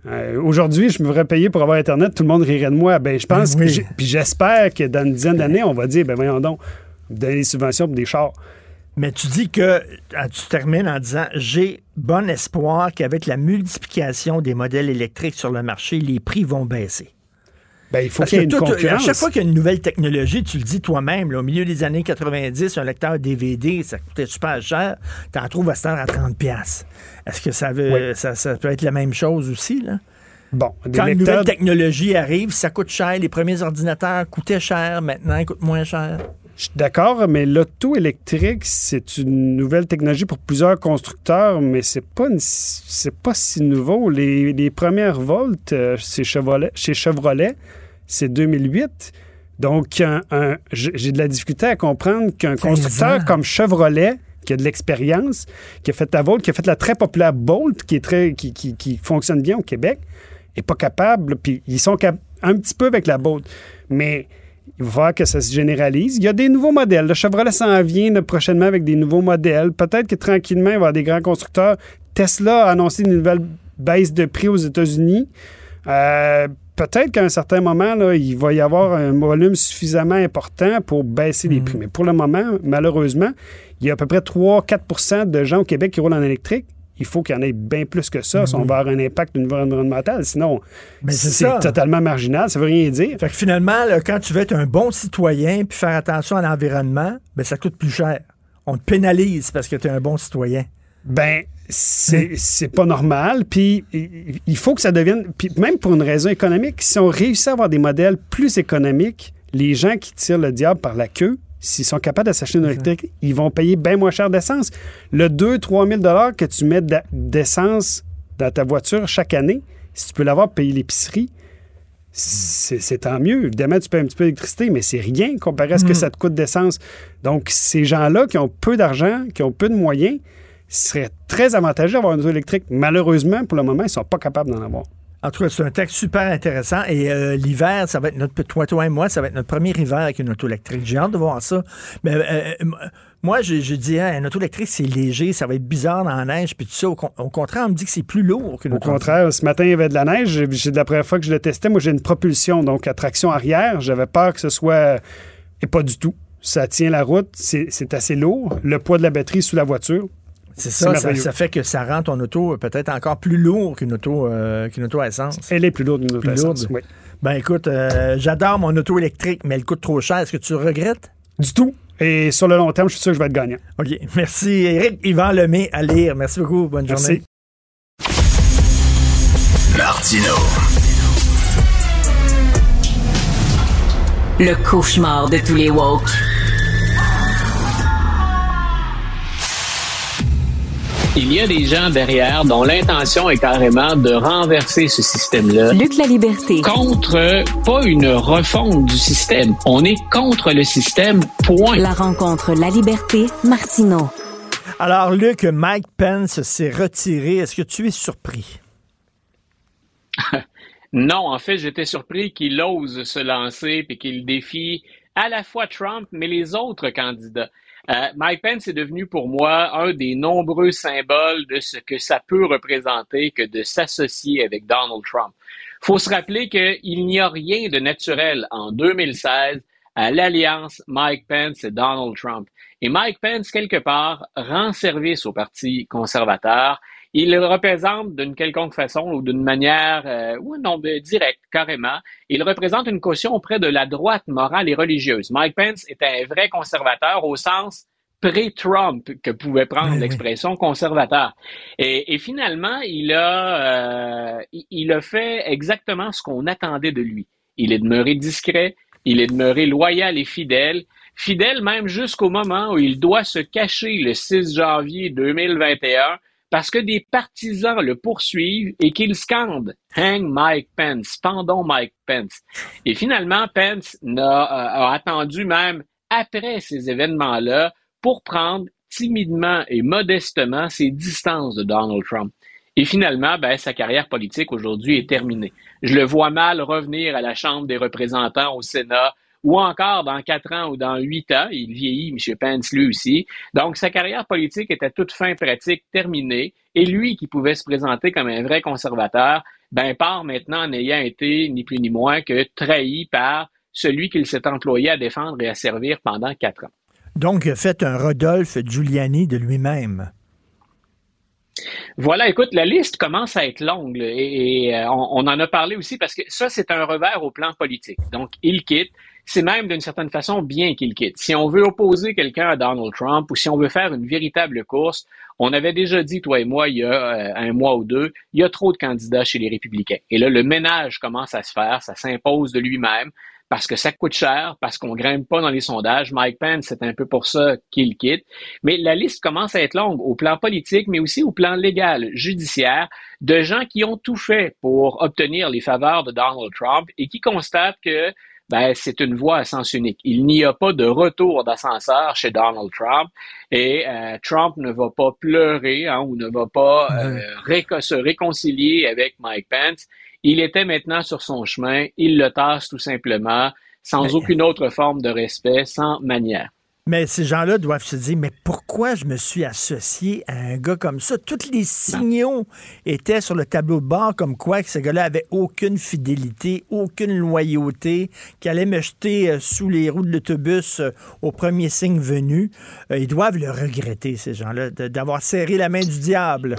euh, Aujourd'hui, je me ferais payer pour avoir Internet, tout le monde rirait de moi. Ben, je pense Oui. que puis j'espère que dans une dizaine d'années, on va dire, ben voyons donc, donner des subventions pour des chars. Mais tu dis que ah, tu termines en disant j'ai bon espoir qu'avec la multiplication des modèles électriques sur le marché, les prix vont baisser. Ben, il faut qu'il y ait que une tout- à concurrence. chaque fois qu'il y a une nouvelle technologie, tu le dis toi-même, au milieu des années 90, un lecteur DVD, ça coûtait super cher. Tu en trouves à heure à 30$. piastres. Est-ce que ça, veut, Oui. ça, ça peut être la même chose aussi? Là? Bon, des Quand une nouvelle technologie arrive, ça coûte cher. Les premiers ordinateurs coûtaient cher. Maintenant, ils coûtent moins cher. Je suis d'accord, mais l'auto électrique, c'est une nouvelle technologie pour plusieurs constructeurs, mais c'est pas c'est pas si nouveau. Les, les premières Volt euh, chez Chevrolet, chez Chevrolet, c'est 2008. Donc, j'ai de la difficulté à comprendre qu'un 15 constructeur comme Chevrolet, qui a de l'expérience, qui a fait la Volt, qui a fait la très populaire Bolt, qui, est très, qui, qui- qui fonctionne bien au Québec, n'est pas capable. Puis ils sont cap- un petit peu avec la Bolt. Mais il va falloir que ça se généralise. Il y a des nouveaux modèles. Le Chevrolet s'en vient prochainement avec des nouveaux modèles. Peut-être que tranquillement, il va y avoir des grands constructeurs. Tesla a annoncé une nouvelle baisse de prix aux États-Unis. Euh, Peut-être qu'à un certain moment, là, il va y avoir un volume suffisamment important pour baisser les prix. Mais pour le moment, malheureusement, il y a à peu près 3-4% de gens au Québec qui roulent en électrique. Il faut qu'il y en ait bien plus que ça si on va avoir un impact au niveau environnemental. Sinon, c'est totalement marginal. Ça veut rien dire. Fait que finalement, là, quand tu veux être un bon citoyen puis faire attention à l'environnement, ben, ça coûte plus cher. On te pénalise parce que tu es un bon citoyen. Ben, c'est c'est pas normal. Puis il- il faut que ça devienne. Puis même pour une raison économique, si on réussit à avoir des modèles plus économiques, les gens qui tirent le diable par la queue, s'ils sont capables de s'acheter une électrique, ils vont payer bien moins cher d'essence. Le 2-3 000 que tu mets d'essence dans ta voiture chaque année, si tu peux l'avoir payer l'épicerie, c'est c'est tant mieux. Évidemment, tu payes un petit peu d'électricité, mais c'est rien comparé à ce que Mhm. ça te coûte d'essence. Donc, ces gens-là qui ont peu d'argent, qui ont peu de moyens, serait très avantageux d'avoir une auto électrique. Malheureusement, pour le moment, ils ne sont pas capables d'en avoir. En tout cas, c'est un texte super intéressant. Et euh, l'hiver, ça va être notre toi, toi et moi, ça va être notre premier hiver avec une auto électrique. J'ai hâte de voir ça. Mais euh, euh, moi, j'ai dit, hein, une auto électrique, c'est léger, ça va être bizarre dans la neige, puis tout ça. Au, con- au contraire, on me dit que c'est plus lourd qu'une Au contraire, ce matin, il y avait de la neige. J'ai- la première fois que je le testais, moi, j'ai une propulsion, donc à traction arrière. J'avais peur que ce soit. Et pas du tout. Ça tient la route, c'est c'est assez lourd. Le poids de la batterie sous la voiture. C'est ça, ça, fait que ça rend ton auto euh, peut-être encore plus lourd qu'une auto, euh, qu'une auto à essence. Elle est plus lourde d'une auto Plus à essence, lourde. oui. Ben écoute, euh, j'adore mon auto électrique, mais elle coûte trop cher. Est-ce que tu regrettes? Du tout. Et sur le long terme, je suis sûr que je vais être gagnant. OK. Merci, Éric Yvan Lemay à lire. Merci beaucoup. Bonne Merci. journée. Martino. Le cauchemar de tous les woke. Il y a des gens derrière dont l'intention est carrément de renverser ce système-là. Luc La Liberté. Contre, pas une refonte du système. On est contre le système, point. La rencontre La Liberté, Martineau. Alors, Luc, Mike Pence s'est retiré. Est-ce que tu es surpris? non, en fait, j'étais surpris qu'il ose se lancer et qu'il défie à la fois Trump, mais les autres candidats. Euh, Mike Pence est devenu pour moi un des nombreux symboles de ce que ça peut représenter que de s'associer avec Donald Trump. Faut se rappeler qu'il n'y a rien de naturel en 2016 à l'alliance Mike Pence et Donald Trump. Et Mike Pence, quelque part, rend service au Parti conservateur il représente d'une quelconque façon ou d'une manière, euh, ou non, directe, carrément, il représente une caution auprès de la droite morale et religieuse. Mike Pence est un vrai conservateur au sens pré-Trump que pouvait prendre l'expression conservateur. Et, finalement, il a, euh, il a fait exactement ce qu'on attendait de lui. Il est demeuré discret, il est demeuré loyal et fidèle, fidèle même jusqu'au moment où il doit se cacher le 6 janvier 2021 parce que des partisans le poursuivent et qu'ils scandent Hang Mike Pence, pendons Mike Pence. Et finalement, Pence a, euh, a attendu même après ces événements-là pour prendre timidement et modestement ses distances de Donald Trump. Et finalement, ben, sa carrière politique aujourd'hui est terminée. Je le vois mal revenir à la Chambre des représentants au Sénat ou encore dans quatre ans ou dans huit ans, il vieillit, M. Pence, lui aussi. Donc, sa carrière politique était toute fin pratique terminée, et lui, qui pouvait se présenter comme un vrai conservateur, ben, part maintenant en ayant été ni plus ni moins que trahi par celui qu'il s'est employé à défendre et à servir pendant quatre ans. Donc, il a fait un Rodolphe Giuliani de lui-même. Voilà, écoute, la liste commence à être longue et, euh, on, en a parlé aussi parce que ça, c'est un revers au plan politique. Donc, il quitte c'est même d'une certaine façon bien qu'il quitte. Si on veut opposer quelqu'un à Donald Trump ou si on veut faire une véritable course, on avait déjà dit, toi et moi, il y a euh, un mois ou deux, il y a trop de candidats chez les républicains. Et là, le ménage commence à se faire, ça s'impose de lui-même parce que ça coûte cher, parce qu'on grimpe pas dans les sondages. Mike Pence, c'est un peu pour ça qu'il quitte. Mais la liste commence à être longue au plan politique, mais aussi au plan légal, judiciaire, de gens qui ont tout fait pour obtenir les faveurs de Donald Trump et qui constatent que ben, c'est une voie à sens unique. Il n'y a pas de retour d'ascenseur chez Donald Trump et euh, Trump ne va pas pleurer hein, ou ne va pas euh, se réconcilier avec Mike Pence. Il était maintenant sur son chemin, il le tasse tout simplement, sans aucune autre forme de respect, sans manière. Mais ces gens-là doivent se dire, mais pourquoi je me suis associé à un gars comme ça? Tous les signaux étaient sur le tableau de bord comme quoi que ce gars-là avait aucune fidélité, aucune loyauté, qu'il allait me jeter euh, sous les roues de l'autobus euh, au premier signe venu. Euh, ils doivent le regretter, ces gens-là, d'avoir serré la main du diable.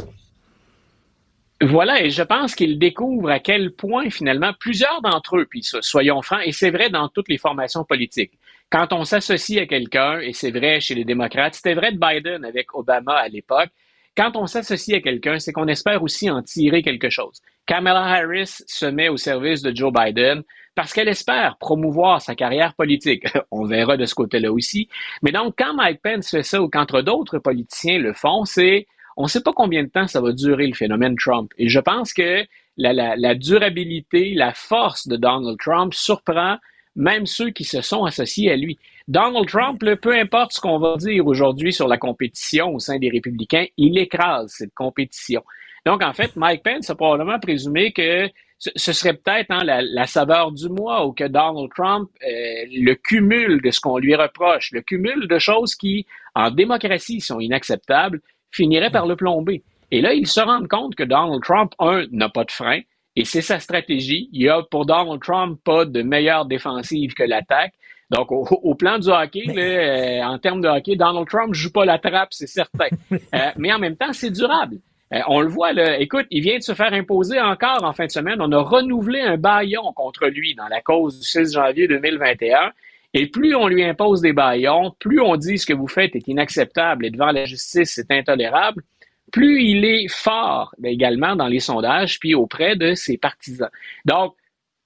Voilà, et je pense qu'ils découvrent à quel point finalement plusieurs d'entre eux, puis soyons francs, et c'est vrai dans toutes les formations politiques, quand on s'associe à quelqu'un, et c'est vrai chez les démocrates, c'était vrai de Biden avec Obama à l'époque, quand on s'associe à quelqu'un, c'est qu'on espère aussi en tirer quelque chose. Kamala Harris se met au service de Joe Biden parce qu'elle espère promouvoir sa carrière politique. On verra de ce côté-là aussi. Mais donc, quand Mike Pence fait ça ou qu'entre d'autres politiciens le font, c'est on ne sait pas combien de temps ça va durer le phénomène Trump. Et je pense que la, la durabilité, la force de Donald Trump surprend même ceux qui se sont associés à lui. Donald Trump, peu importe ce qu'on va dire aujourd'hui sur la compétition au sein des républicains, il écrase cette compétition. Donc, en fait, Mike Pence a probablement présumé que ce serait peut-être hein, la, saveur du mois ou que Donald Trump, euh, le cumul de ce qu'on lui reproche, le cumul de choses qui, en démocratie, sont inacceptables, finirait par le plomber. Et là, il se rend compte que Donald Trump, un, n'a pas de frein, et c'est sa stratégie. Il y a pour Donald Trump pas de meilleure défensive que l'attaque. Donc, au, plan du hockey, euh, en termes de hockey, Donald Trump joue pas la trappe, c'est certain. Euh, mais en même temps, c'est durable. Euh, on le voit, là, écoute, il vient de se faire imposer encore en fin de semaine. On a renouvelé un baillon contre lui dans la cause du 6 janvier 2021. Et plus on lui impose des baillons, plus on dit ce que vous faites est inacceptable et devant la justice, c'est intolérable, plus il est fort également dans les sondages, puis auprès de ses partisans. Donc,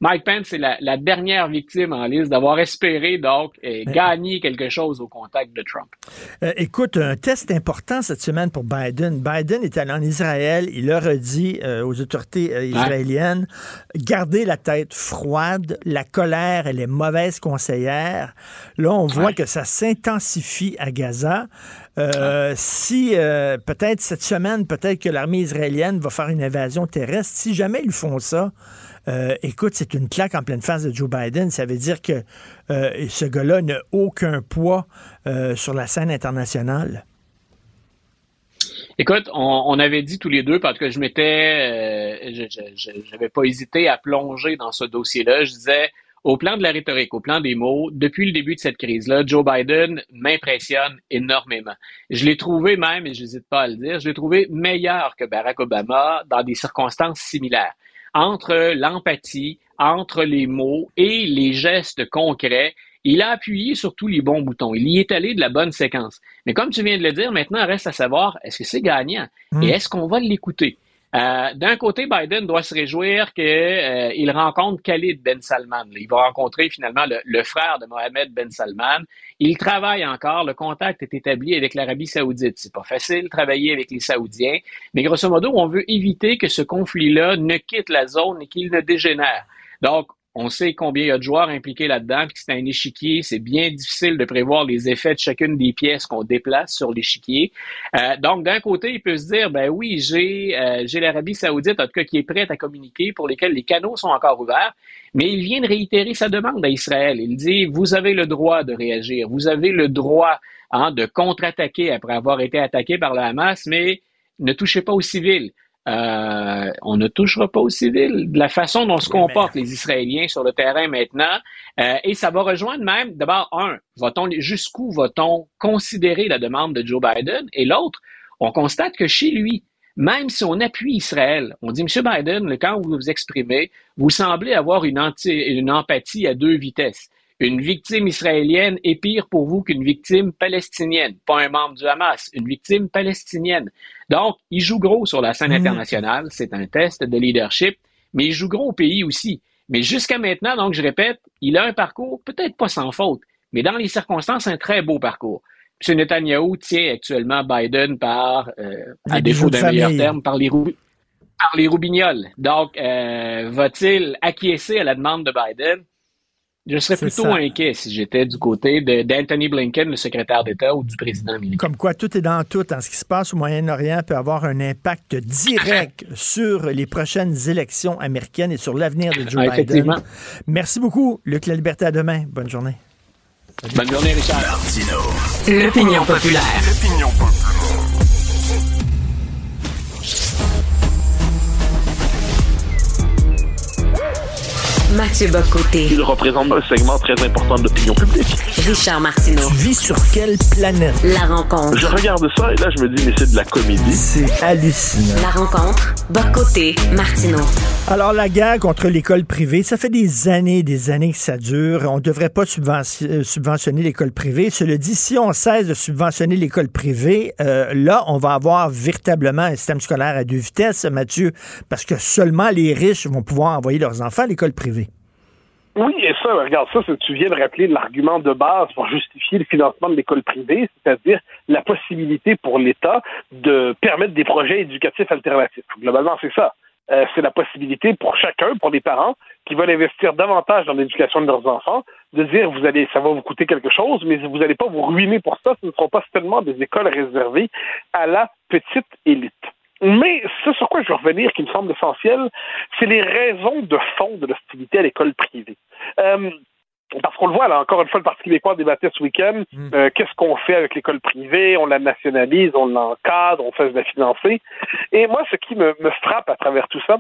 Mike Pence est la, la dernière victime en liste d'avoir espéré donc euh, gagner quelque chose au contact de Trump. Euh, écoute, un test important cette semaine pour Biden. Biden est allé en Israël. Il leur a dit euh, aux autorités euh, israéliennes gardez la tête froide. La colère, elle est mauvaise conseillère. Là, on voit que ça s'intensifie à Gaza. Si peut-être cette semaine, peut-être que l'armée israélienne va faire une invasion terrestre. Si jamais ils font ça, euh, écoute, c'est une claque en pleine face de Joe Biden. Ça veut dire que euh, ce gars-là n'a aucun poids euh, sur la scène internationale. Écoute, on, avait dit tous les deux, parce que je m'étais, je- j'avais pas hésité à plonger dans ce dossier-là. Je disais, au plan de la rhétorique, au plan des mots, depuis le début de cette crise-là, Joe Biden m'impressionne énormément. Je l'ai trouvé même, et je n'hésite pas à le dire, je l'ai trouvé meilleur que Barack Obama dans des circonstances similaires. Entre l'empathie, entre les mots et les gestes concrets, il a appuyé sur tous les bons boutons. Il y est allé de la bonne séquence. Mais comme tu viens de le dire, maintenant, reste à savoir, est-ce que c'est gagnant? Et est-ce qu'on va l'écouter? Euh, D'un côté, Biden doit se réjouir qu'il rencontre Khalid Ben Salman. Il va rencontrer finalement le, le frère de Mohamed Ben Salman. Il travaille encore. Le contact est établi avec l'Arabie Saoudite. C'est pas facile de travailler avec les Saoudiens, mais grosso modo, on veut éviter que ce conflit-là ne quitte la zone et qu'il ne dégénère. Donc, on sait combien il y a de joueurs impliqués là-dedans, puis c'est un échiquier. C'est bien difficile de prévoir les effets de chacune des pièces qu'on déplace sur l'échiquier. Euh, donc, d'un côté, il peut se dire, ben oui, j'ai euh, j'ai l'Arabie Saoudite, en tout cas, qui est prête à communiquer, pour lesquels les canaux sont encore ouverts. Mais il vient de réitérer sa demande à Israël. Il dit, vous avez le droit de réagir, vous avez le droit hein, de contre-attaquer après avoir été attaqué par le Hamas, mais ne touchez pas aux civils. Euh, on ne touchera pas aux civils de la façon dont se comportent les Israéliens sur le terrain maintenant. Euh, et ça va rejoindre même, d'abord, un, va-t-on jusqu'où va-t-on considérer la demande de Joe Biden? Et l'autre, on constate que chez lui, même si on appuie Israël, on dit, Monsieur Biden, le- quand vous vous exprimez, vous semblez avoir une, anti- une empathie à deux vitesses. Une victime israélienne est pire pour vous qu'une victime palestinienne. Pas un membre du Hamas, une victime palestinienne. Donc, il joue gros sur la scène Mm. internationale. C'est un test de leadership, mais il joue gros au pays aussi. Mais jusqu'à maintenant, donc, je répète, il a un parcours peut-être pas sans faute, mais dans les circonstances, un très beau parcours. M. Netanyahu tient actuellement Biden par, euh, à défaut d'un meilleur terme, par les, rou- par les roubignoles. Donc, euh, va-t-il acquiescer à la demande de Biden? Je serais plutôt ça. inquiet si j'étais du côté d'Anthony Blinken, le secrétaire d'État, ou du président américain. Comme quoi, tout est dans tout. En ce qui se passe au Moyen-Orient peut avoir un impact direct sur les prochaines élections américaines et sur l'avenir de Joe Ah, Biden. Merci beaucoup, Luc La Liberté. À demain. Bonne journée. Bonne journée, Richard. L'opinion populaire. L'opinion populaire. Mathieu Bocoté. Il représente un segment très important de l'opinion publique. Richard Martineau. Tu vis sur quelle planète? La rencontre. Je regarde ça et là, je me dis, mais c'est de la comédie. C'est hallucinant. La rencontre. Bocoté. Martineau. Alors, la guerre contre l'école privée, ça fait des années des années que ça dure. On ne devrait pas euh, subventionner l'école privée. Cela dit, si on cesse de subventionner l'école privée, euh, là, on va avoir véritablement un système scolaire à deux vitesses, Mathieu, parce que seulement les riches vont pouvoir envoyer leurs enfants à l'école privée. Oui, et ça, regarde, ça, tu viens de rappeler l'argument de base pour justifier le financement de l'école privée, c'est-à-dire la possibilité pour l'État de permettre des projets éducatifs alternatifs. Globalement, c'est ça. Euh, c'est la possibilité pour chacun, pour les parents qui veulent investir davantage dans l'éducation de leurs enfants, de dire vous allez, ça va vous coûter quelque chose, mais vous n'allez pas vous ruiner pour ça. Ce ne seront pas seulement des écoles réservées à la petite élite. Mais ce sur quoi je veux revenir, qui me semble essentiel, c'est les raisons de fond de l'hostilité à l'école privée. Euh, parce qu'on le voit, là, encore une fois, le Parti québécois débattait ce week-end. euh, Qu'est-ce qu'on fait avec l'école privée? On la nationalise, on l'encadre, on fait de la financer. Et moi, ce qui me, me frappe à travers tout ça,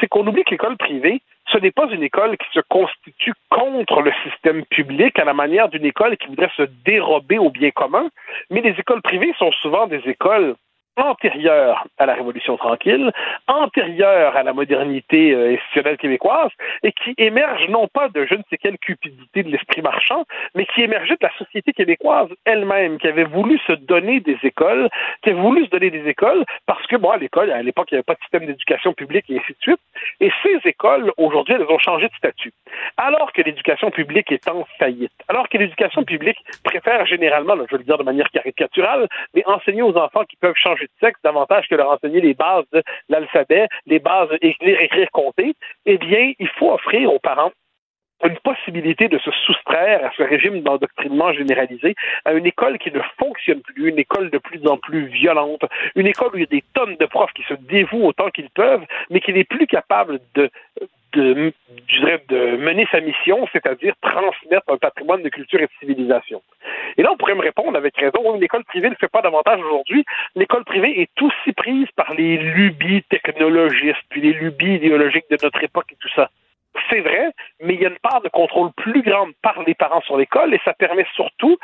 c'est qu'on oublie que l'école privée, ce n'est pas une école qui se constitue contre le système public à la manière d'une école qui voudrait se dérober au bien commun, mais les écoles privées sont souvent des écoles antérieure à la Révolution tranquille, antérieure à la modernité euh, institutionnelle québécoise, et qui émerge non pas de je ne sais quelle cupidité de l'esprit marchand, mais qui émergeait de la société québécoise elle-même, qui avait voulu se donner des écoles, qui avait voulu se donner des écoles parce que, bon, à l'école, à l'époque, il n'y avait pas de système d'éducation publique et ainsi de suite, et ces écoles, aujourd'hui, elles ont changé de statut. Alors que l'éducation publique est en faillite, alors que l'éducation publique préfère généralement, je vais le dire de manière caricaturale, mais enseigner aux enfants qui peuvent changer sexe davantage que leur enseigner les bases de l'alphabet, les bases écrire, écrire, compter, eh bien, il faut offrir aux parents une possibilité de se soustraire à ce régime d'endoctrinement généralisé, à une école qui ne fonctionne plus, une école de plus en plus violente, une école où il y a des tonnes de profs qui se dévouent autant qu'ils peuvent, mais qui n'est plus capable de, je dirais, de mener sa mission, c'est-à-dire transmettre un patrimoine de culture et de civilisation. Et là, on pourrait me répondre avec raison, l'école privée ne fait pas davantage aujourd'hui. L'école privée est aussi prise par les lubies technologistes, puis les lubies idéologiques de notre époque et tout ça c'est vrai, mais il y a une part de contrôle plus grande par les parents sur l'école et ça permet surtout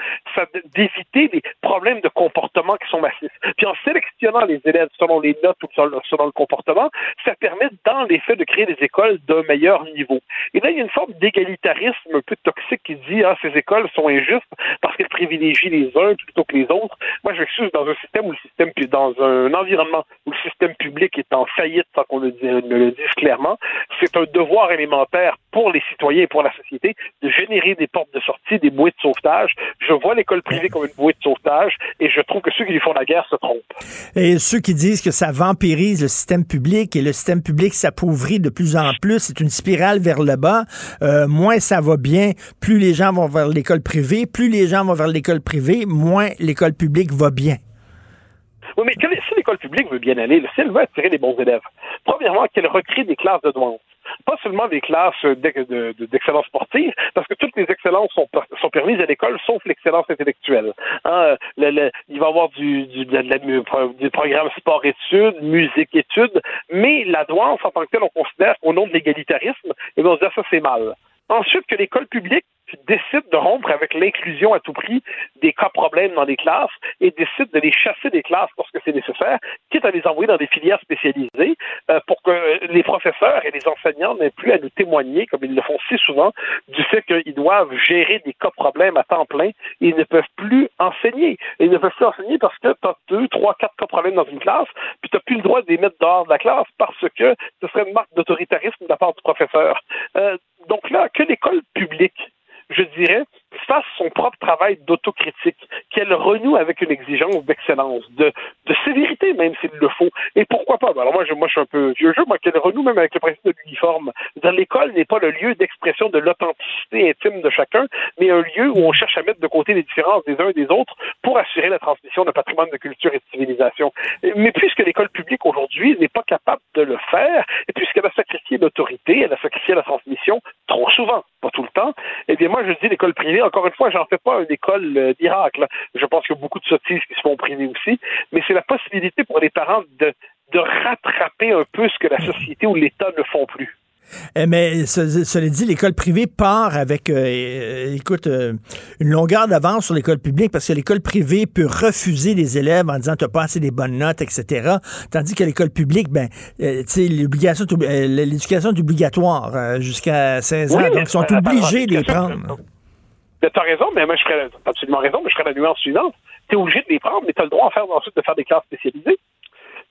d'éviter les problèmes de comportement qui sont massifs. Puis en sélectionnant les élèves selon les notes ou selon le comportement, ça permet dans les faits de créer des écoles d'un meilleur niveau. Et là, il y a une forme d'égalitarisme un peu toxique qui dit ah ces écoles sont injustes parce qu'elles privilégient les uns plutôt que les autres. Moi, je suis dans un système où le système dans un environnement où le système public est en faillite sans qu'on ne le dise clairement, c'est un devoir élémentaire pour les citoyens et pour la société de générer des portes de sortie, des bouées de sauvetage. Je vois l'école privée comme une bouée de sauvetage et je trouve que ceux qui lui font la guerre se trompent. Et ceux qui disent que ça vampirise le système public et le système public s'appauvrit de plus en plus, c'est une spirale vers le bas. Euh, moins ça va bien, plus les gens vont vers l'école privée, plus les gens vont vers l'école privée, moins l'école publique va bien. Oui, mais si l'école publique veut bien aller, si elle veut attirer des bons élèves, premièrement, qu'elle recrée des classes de douane pas seulement des classes d'excellence sportive, parce que toutes les excellences sont, permises à l'école, sauf l'excellence intellectuelle. Hein, il va y avoir du, du, programme sport-études, musique-études, mais la douane, en tant que telle, on considère qu'au nom de l'égalitarisme, et on se dit ça c'est mal. Ensuite, que l'école publique décide de rompre avec l'inclusion à tout prix des cas problèmes dans les classes et décide de les chasser des classes lorsque c'est nécessaire, quitte à les envoyer dans des filières spécialisées euh, pour que les professeurs et les enseignants n'aient plus à nous témoigner, comme ils le font si souvent, du fait qu'ils doivent gérer des cas problèmes à temps plein ils ne peuvent plus enseigner. ils ne peuvent plus enseigner parce que tu as deux, trois, quatre cas problèmes dans une classe, puis tu n'as plus le droit de les mettre dehors de la classe parce que ce serait une marque d'autoritarisme de la part du professeur. Euh, donc là, que l'école publique je dirais, fasse son propre travail d'autocritique, qu'elle renoue avec une exigence d'excellence, de, sévérité même s'il le faut. Et pourquoi pas? Alors moi je, moi, je suis un peu vieux jeu, moi, qu'elle renoue même avec le principe de l'uniforme. L'école n'est pas le lieu d'expression de l'authenticité intime de chacun, mais un lieu où on cherche à mettre de côté les différences des uns et des autres pour assurer la transmission d'un patrimoine de culture et de civilisation. Mais puisque l'école publique aujourd'hui n'est pas capable de le faire, et puisqu'elle a sacrifié l'autorité, elle a sacrifié la transmission trop souvent, pas tout le temps, eh bien moi je dis l'école privée, encore une fois, j'en fais pas une école euh, d'Irak. Je pense qu'il y a beaucoup de sottises qui se font privées aussi, mais c'est la possibilité pour les parents de, de rattraper un peu ce que la société ou l'État ne font plus. Eh, mais cela dit, l'école privée part avec, euh, euh, écoute, une longueur d'avance sur l'école publique parce que l'école privée peut refuser les élèves en disant tu n'as pas assez des bonnes notes, etc. Tandis que l'école publique, ben, l'éducation est obligatoire jusqu'à 16 ans, donc ils sont obligés de les prendre. Tu as raison, mais moi, je ferais absolument raison, mais je ferais la nuance suivante. Tu es obligé de les prendre, mais tu as le droit en faire, ensuite de faire des classes spécialisées.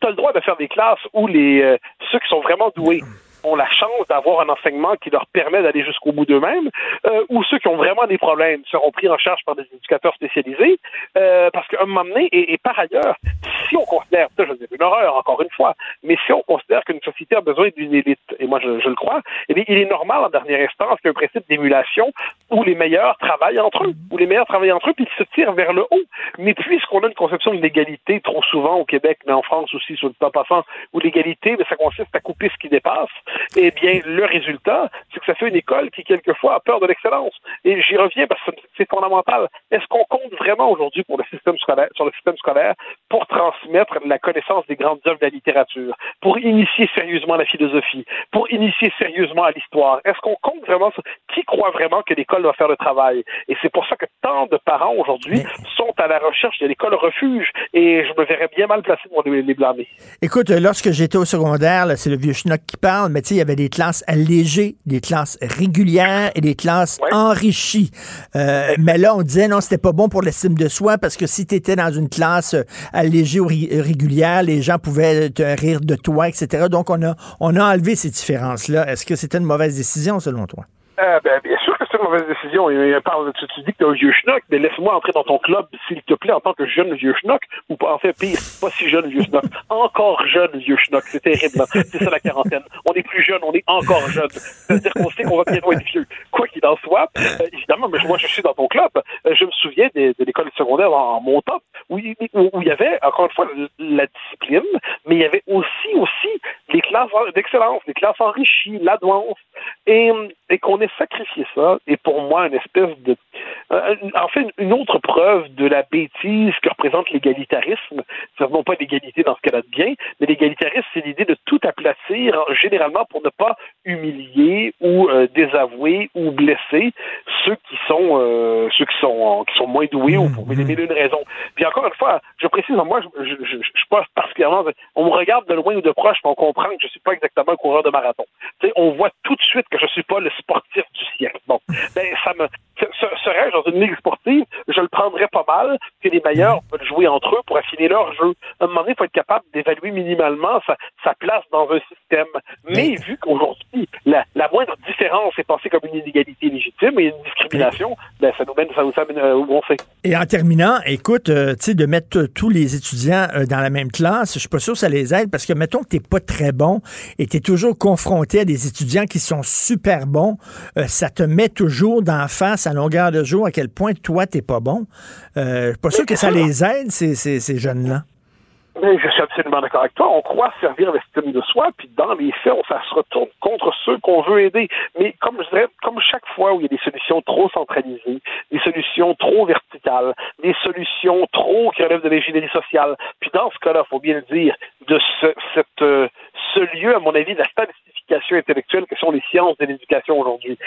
Tu as le droit de faire des classes où les euh, ceux qui sont vraiment doués ont la chance d'avoir un enseignement qui leur permet d'aller jusqu'au bout d'eux-mêmes, euh, ou ceux qui ont vraiment des problèmes seront pris en charge par des éducateurs spécialisés, euh, parce qu'à un moment donné, et, par ailleurs, si on considère, ça je dis une horreur encore une fois, mais si on considère qu'une société a besoin d'une élite, et moi je, le crois, eh bien, il est normal en dernière instance qu'il y ait un principe d'émulation où les meilleurs travaillent entre eux, où les meilleurs travaillent entre eux, puis ils se tirent vers le haut. Mais puisqu'on a une conception de l'égalité trop souvent au Québec, mais en France aussi, sur le temps passant, où l'égalité, ça consiste à couper ce qui dépasse, eh bien, le résultat, c'est que ça fait une école qui, quelquefois, a peur de l'excellence. Et j'y reviens parce que c'est fondamental. Est-ce qu'on compte vraiment aujourd'hui pour le système scolaire, sur le système scolaire pour transmettre la connaissance des grandes œuvres de la littérature, pour initier sérieusement la philosophie, pour initier sérieusement à l'histoire? Est-ce qu'on compte vraiment qui croit vraiment que l'école va faire le travail? Et c'est pour ça que tant de parents aujourd'hui sont à la recherche de l'école refuge et je me verrais bien mal placé pour les, blâmer. Écoute, lorsque j'étais au secondaire, c'est le vieux schnock qui parle, mais il y avait des classes allégées, des classes régulières et des classes enrichies. Euh, mais là, on disait non, c'était pas bon pour l'estime de soi parce que si tu étais dans une classe allégée ou régulière, les gens pouvaient te rire de toi, etc. Donc, on a, on a enlevé ces différences-là. Est-ce que c'était une mauvaise décision, selon toi? Euh, ben, bien sûr c'est une mauvaise décision. Il, parle, tu, tu dis que t'es un vieux schnock, mais laisse-moi entrer dans ton club, s'il te plaît, en tant que jeune vieux schnock, ou en fait, pire, pas si jeune vieux schnock, encore jeune vieux schnock. C'est terrible, hein. C'est ça la quarantaine. On est plus jeune, on est encore jeune. C'est-à-dire qu'on sait qu'on va bientôt être vieux. Quoi qu'il en soit, euh, évidemment, mais moi, je suis dans ton club. Euh, je me souviens des- de l'école secondaire en, en montant, où, il- où, où il y avait, encore une fois, la discipline, mais il y avait aussi, aussi les classes d'excellence, les classes enrichies, l'advance, et, et qu'on ait sacrifié ça, et pour moi, une espèce de... euh, en fait, une autre preuve de la bêtise que représente l'égalitarisme, c'est non pas l'égalité dans ce cas-là de bien, mais l'égalitarisme, c'est l'idée de tout aplatir, généralement pour ne pas humilier ou euh, désavouer ou blesser ceux qui sont euh, ceux qui sont qui sont moins doués ou pour mille mille une raisons. Puis encore une fois, je précise, moi, je, je, je, je suis pas particulièrement. On me regarde de loin ou de proche, puis on comprend que je suis pas exactement un coureur de marathon. Tu sais, on voit tout de suite que je suis pas le sportif du siècle. Bon, ben ça me serais-je dans une ligue sportive, je le prendrais pas mal que les meilleurs veulent jouer entre eux pour affiner leur jeu. À un moment donné, il faut être capable d'évaluer minimalement sa, sa place dans un système. Mais vu qu'aujourd'hui, la, la moindre différence est pensée comme une inégalité légitime et une discrimination, ben ça nous mène, ça nous amène euh, où on sait. Et en terminant, écoute, euh, tu sais, de mettre tous les étudiants euh, dans la même classe, je suis pas sûr que ça les aide parce que, mettons que t'es pas très bon et t'es toujours confronté à des étudiants qui sont super bons, ça te met toujours d'en face à longueur de jour à quel point toi, t'es pas bon. Euh, je suis pas sûr que ça les aide, ces, ces, ces jeunes-là. Mais je suis absolument d'accord avec toi. On croit servir l'estime de soi, puis dans les faits, on- ça se retourne contre ceux qu'on veut aider. Mais comme je dirais, comme chaque fois où il y a des solutions trop centralisées, des solutions trop verticales, des solutions trop qui relèvent de l'ingénierie sociale, puis dans ce cas-là, faut bien le dire, de ce, cette, euh, ce lieu, à mon avis, de la statistification intellectuelle que sont les sciences de l'éducation aujourd'hui.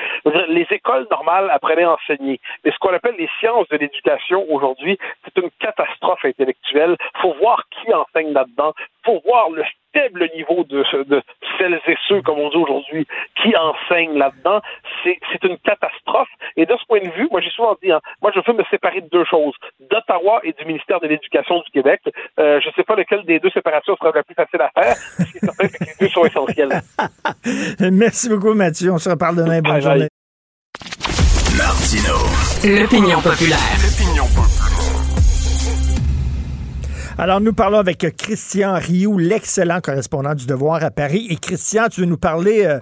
Les écoles normales apprenaient à enseigner, mais ce qu'on appelle les sciences de l'éducation aujourd'hui, c'est une catastrophe intellectuelle. faut voir qui enseigne là-dedans, faut voir le faible niveau de, de celles et ceux, comme on dit aujourd'hui, qui enseignent là-dedans. C'est c'est une catastrophe. Et de ce point de vue, moi j'ai souvent dit, hein, moi je veux me séparer de deux choses, d'Ottawa et du ministère de l'Éducation du Québec. Euh, je ne sais pas lequel des deux séparations sera la plus facile à faire. Ce qui est certain, c'est que les deux sont essentiels. Merci beaucoup, Mathieu. On se reparle demain. Bonne Bye bye. journée. Martino. L'opinion populaire. Alors, nous parlons avec Christian Rioux, l'excellent correspondant du Devoir à Paris. Et Christian, tu veux nous parler euh,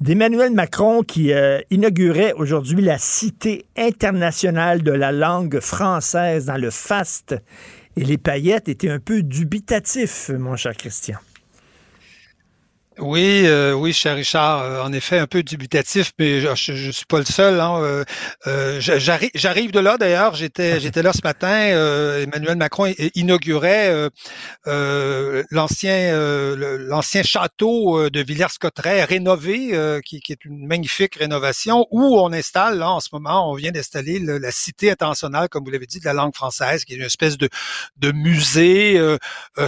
d'Emmanuel Macron qui euh, inaugurait aujourd'hui la Cité internationale de la langue française dans le FAST. Et les paillettes étaient un peu dubitatifs, mon cher Christian. Oui, euh, oui, cher Richard, euh, en effet, un peu dubitatif, mais je, je, je suis pas le seul. Hein, euh, euh, j'arrive, de là d'ailleurs. J'étais, j'étais là ce matin. euh, Emmanuel Macron inaugurait euh, l'ancien, euh, l'ancien château de Villers-Cotterêts rénové, euh, qui, qui est une magnifique rénovation, où on installe là en ce moment, on vient d'installer le- la cité internationale, comme vous l'avez dit, de la langue française, qui est une espèce de, de musée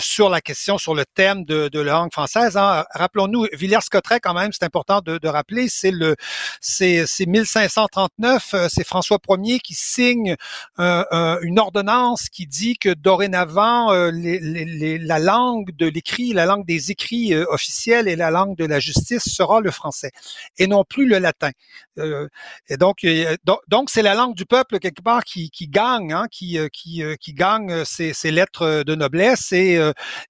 sur la question, sur le thème de, de la langue française. Hein. Rappelons-nous, Villers-Cotterêts, quand même, c'est important de, de rappeler, c'est le, c'est, c'est 1539, euh, c'est François Ier qui signe euh, euh, une ordonnance qui dit que dorénavant, euh, les, les- les- la langue de l'écrit, la langue des écrits euh, officiels et la langue de la justice sera le français et non plus le latin. Euh, et donc, donc, c'est la langue du peuple quelque part qui, qui gagne, hein, qui, qui, qui gagne ces, ces lettres de noblesse et,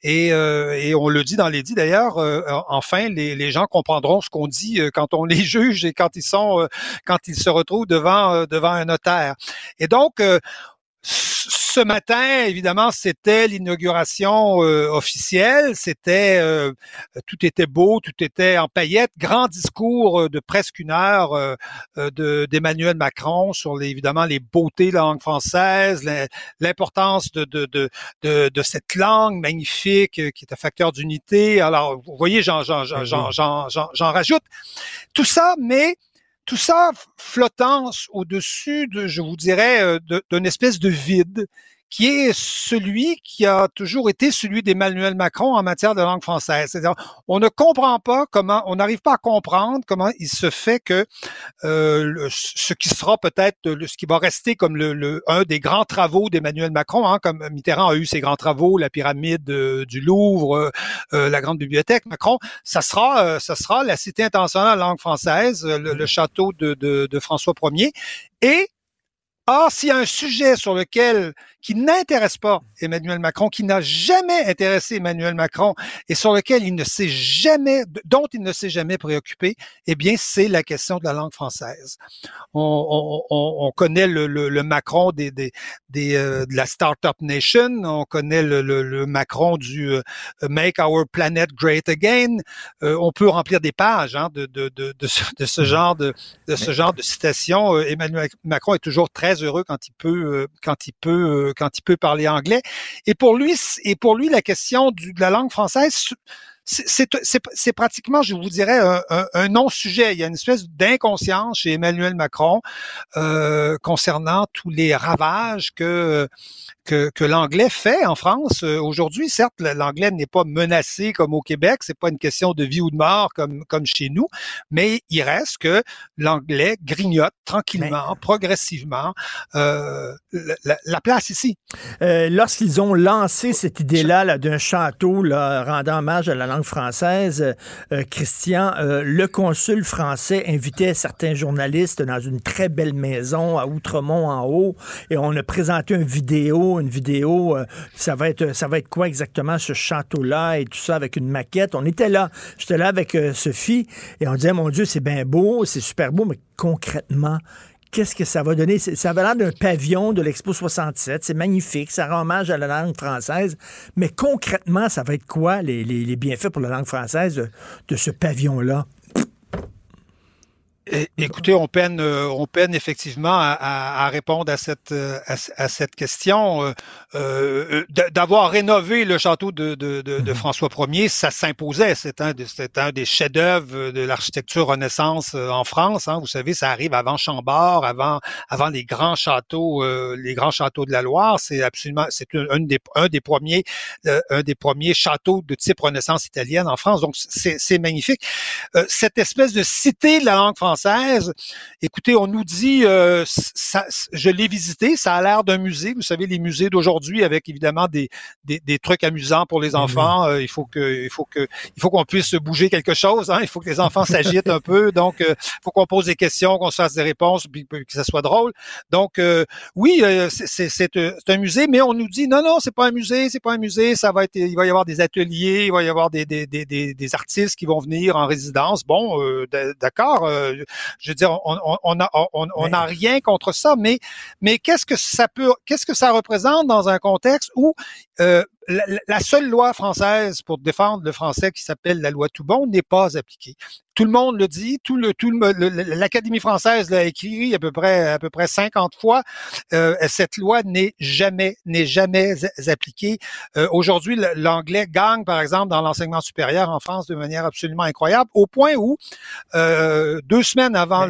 et, et on le dit dans les dits d'ailleurs. euh, enfin, les, gens comprendront ce qu'on dit euh, quand on les juge et quand ils sont, euh, quand ils se retrouvent devant euh, devant un notaire. Et donc ce matin, évidemment, c'était l'inauguration euh, officielle. C'était euh, tout était beau, tout était en paillettes. Grand discours euh, de presque une heure euh, de d'Emmanuel Macron sur les, évidemment les beautés de la langue française, la- l'importance de, de, de, de, de cette langue magnifique euh, qui est un facteur d'unité. Alors, vous voyez, j'en j'en j'en j'en j'en- j'en- j'en rajoute tout ça, mais tout ça flottant au-dessus de, je vous dirais, euh, d'une espèce de vide qui est celui qui a toujours été celui d'Emmanuel Macron en matière de langue française. C'est-à-dire, on ne comprend pas comment, on n'arrive pas à comprendre comment il se fait que euh, le- ce qui sera peut-être ce qui va rester comme le, le- un des grands travaux d'Emmanuel Macron, hein, comme Mitterrand a eu ses grands travaux, la pyramide euh, du Louvre, euh, euh, la grande bibliothèque, Macron, ça sera, euh, ça sera la cité internationale langue française, le, le château de, de, de François Ier, et Or, s'il y a un sujet sur lequel qui n'intéresse pas Emmanuel Macron, qui n'a jamais intéressé Emmanuel Macron et sur lequel il ne s'est jamais, dont il ne s'est jamais préoccupé, eh bien, c'est la question de la langue française. On, on- on- on connaît le, le- le Macron des, des, des, euh, de la Startup Nation, on connaît le, Macron du euh, Make Our Planet Great Again. Euh, on peut remplir des pages hein, de, de, de, de, ce, de ce genre de, de ce genre de citations. Euh, Emmanuel Macron est toujours très heureux quand il peut euh, quand il peut euh, quand il peut parler anglais. Et pour lui et pour lui la question de la langue française c'est- c'est c'est- c'est pratiquement, je vous dirais, un, un- un non-sujet. Il y a une espèce d'inconscience chez Emmanuel Macron euh, concernant tous les ravages que que, que l'anglais fait en France. Euh, Aujourd'hui, certes, l'anglais n'est pas menacé comme au Québec, c'est pas une question de vie ou de mort comme, comme chez nous, mais il reste que l'anglais grignote tranquillement, progressivement euh, la, la- la place ici. Euh, Lorsqu'ils ont lancé cette idée-là là, d'un château là, rendant hommage à la langue française, euh, Christian, euh, le consul français invitait certains journalistes dans une très belle maison à Outremont en haut et on a présenté une vidéo, une vidéo, euh, ça va être ça va être quoi exactement ce château-là et tout ça avec une maquette. On était là, j'étais là avec euh, Sophie et on disait mon Dieu c'est bien beau, c'est super beau, mais concrètement qu'est-ce que ça va donner? Ça va l'air d'un pavillon de l'Expo 67. C'est magnifique. Ça rend hommage à la langue française. Mais concrètement, ça va être quoi les, bienfaits pour la langue française de ce pavillon-là? Écoutez, on peine, euh, on peine effectivement à, à- à répondre à cette, euh, à, ce- à cette question. Euh, euh, D'avoir rénové le château de, de- de- de François Ier, ça s'imposait. C'est un, un des chefs-d'œuvre de l'architecture Renaissance en France. hein. Vous savez, ça arrive avant Chambord, avant, avant les grands châteaux, euh, les grands châteaux de la Loire. C'est absolument, c'est un, un des, un des premiers, euh, un des premiers châteaux de type Renaissance italienne en France. Donc, c'est c'est magnifique. Cette espèce de cité de la langue française, écoutez, on nous dit, euh, ça, je l'ai visité, ça a l'air d'un musée. Vous savez, les musées d'aujourd'hui avec évidemment des, des, des trucs amusants pour les enfants. euh, il faut que, il faut que, il faut qu'on puisse bouger quelque chose. Hein, il faut que les enfants s'agitent un peu. Donc, euh, il faut qu'on pose des questions, qu'on se fasse des réponses, puis, puis que ça soit drôle. Donc, euh, oui, euh, c'est- un musée, mais on nous dit non, non, c'est pas un musée, c'est pas un musée. Ça va être, il va y avoir des ateliers, il va y avoir des, des, des, des, des artistes qui vont venir en résidence. Bon, euh, d'accord. euh, je veux dire, on on on a on on n'a rien contre ça, mais mais qu'est-ce que ça peut, qu'est-ce que ça représente dans un contexte où euh, la, la seule loi française pour défendre le français qui s'appelle la loi Toubon n'est pas appliquée? Tout le monde le dit, tout le tout le- l'Académie française l'a écrit à peu près à peu près 50 fois. Euh, cette loi n'est jamais n'est jamais appliquée. Euh, Aujourd'hui, l'anglais gagne par exemple dans l'enseignement supérieur en France de manière absolument incroyable, au point où euh, deux semaines avant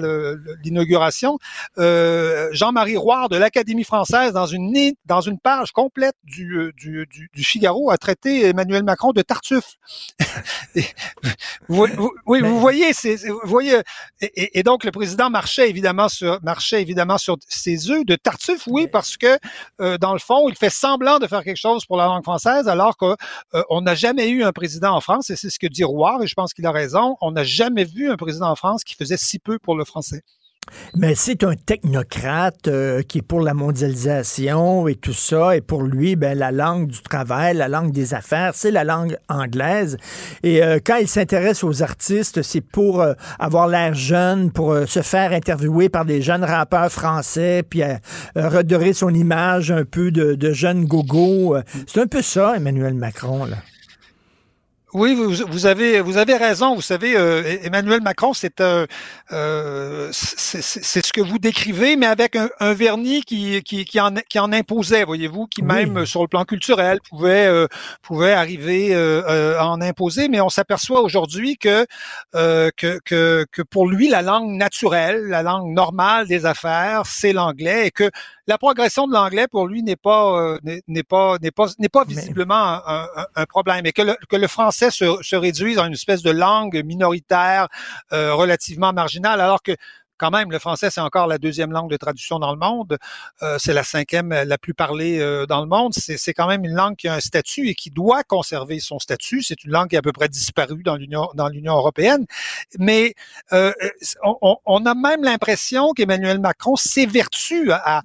l'inauguration, euh, Jean-Marie Roire de l'Académie française dans une dans une page complète du, euh, du, du, du Figaro a traité Emmanuel Macron de Tartuffe. Vous, vous- oui, vous voyez, c'est- vous voyez, et, donc le président marchait évidemment sur marchait évidemment sur ses œufs de Tartuffe, oui, parce que euh, dans le fond, il fait semblant de faire quelque chose pour la langue française, alors que euh, on n'a jamais eu un président en France, et c'est ce que dit Roire, et je pense qu'il a raison. On n'a jamais vu un président en France qui faisait si peu pour le français. Mais c'est un technocrate euh, qui est pour la mondialisation et tout ça. Et pour lui, ben, la langue du travail, la langue des affaires, c'est la langue anglaise. Et euh, quand il s'intéresse aux artistes, c'est pour euh, avoir l'air jeune, pour se faire interviewer par des jeunes rappeurs français, puis redorer son image un peu de, jeune gogo. C'est un peu ça, Emmanuel Macron. Là. Oui, vous, vous, avez vous avez raison. Vous savez, euh, Emmanuel Macron, c'est un euh, c'est ce que vous décrivez, mais avec un, un vernis qui, qui, qui, en qui en imposait, voyez-vous, qui même sur le plan culturel pouvait euh, pouvait arriver euh, euh, à en imposer. Mais on s'aperçoit aujourd'hui que, que que que pour lui, la langue naturelle, la langue normale des affaires, c'est l'anglais, et que la progression de l'anglais pour lui n'est pas n'est pas n'est pas n'est pas visiblement un, un, un, problème, et que le, que le français se, se réduisent à une espèce de langue minoritaire euh, relativement marginale, alors que quand même, le français, c'est encore la deuxième langue de traduction dans le monde. Euh, c'est la cinquième la plus parlée euh, dans le monde. C'est quand même une langue qui a un statut et qui doit conserver son statut. C'est une langue qui a à peu près disparu dans l'Union dans l'Union européenne. Mais euh, on, on, a même l'impression qu'Emmanuel Macron s'évertue à,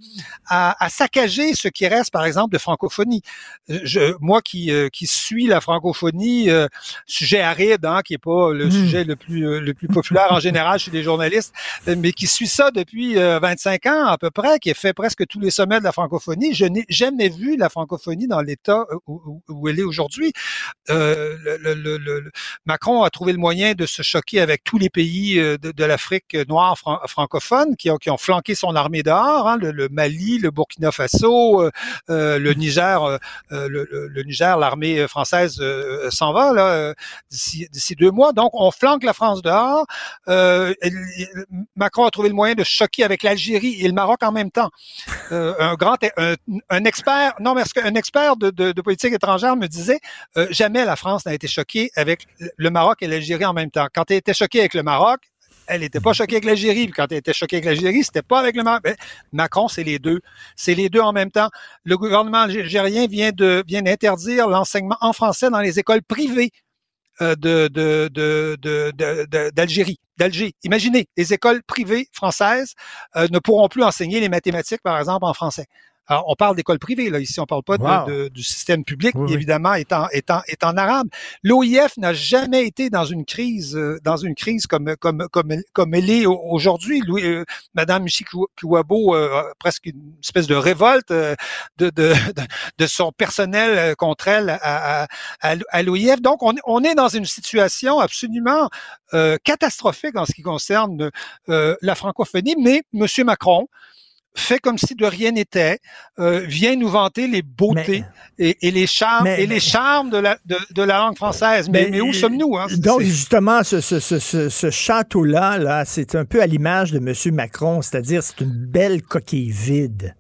à, à, saccager ce qui reste, par exemple, de francophonie. Je, moi qui, euh, qui suis la francophonie, euh, sujet aride, hein, qui est pas le mmh. sujet le plus, le plus populaire en général chez les journalistes, mais qui suit ça depuis 25 euh, ans à peu près, qui a fait presque tous les sommets de la francophonie. Je n'ai jamais vu la francophonie dans l'état où, où, elle est aujourd'hui. Euh, Macron a trouvé le moyen de se choquer avec tous les pays euh, de, l'Afrique noire fran francophone qui ont, qui ont flanqué son armée dehors, hein, le, Mali, le Burkina Faso, euh, euh le Niger, le, Niger, l'armée française s'en va là d'ici deux mois. Donc on flanque la France dehors. Macron Macron a trouvé le moyen de choquer avec l'Algérie et le Maroc en même temps. Euh, un expert, non, de, politique étrangère me disait euh, jamais la France n'a été choquée avec le Maroc et l'Algérie en même temps. Quand elle était choquée avec le Maroc, elle n'était pas choquée avec l'Algérie. Quand elle était choquée avec l'Algérie, c'était pas avec le Maroc. Ben, Macron, c'est les deux. C'est les deux en même temps. Le gouvernement algérien vient de vient d'interdire l'enseignement en français dans les écoles privées euh, de, de, d'Algérie, d'Alger. Imaginez, les écoles privées françaises euh, ne pourront plus enseigner les mathématiques, par exemple, en français. Alors, on parle d'école privée, là, ici, on parle pas de, du système public, évidemment, en, est en arabe. L'OIF n'a jamais été dans une crise, euh, dans une crise comme, comme, comme, comme elle est aujourd'hui. Euh, Madame Michi Kouabo, euh, presque une espèce de révolte euh, de, de, de, son personnel contre elle à, à, à l'OIF. Donc, on, on, est dans une situation absolument catastrophique en ce qui concerne la francophonie, mais M. Macron, fait comme si de rien n'était, euh, vient nous vanter les beautés et, et, les charmes et les charmes de la de, de la langue française. Mais, mais où sommes-nous hein? Donc justement, ce, ce, ce, ce château-là, là, c'est un peu à l'image de M. Macron, c'est-à-dire c'est une belle coquille vide.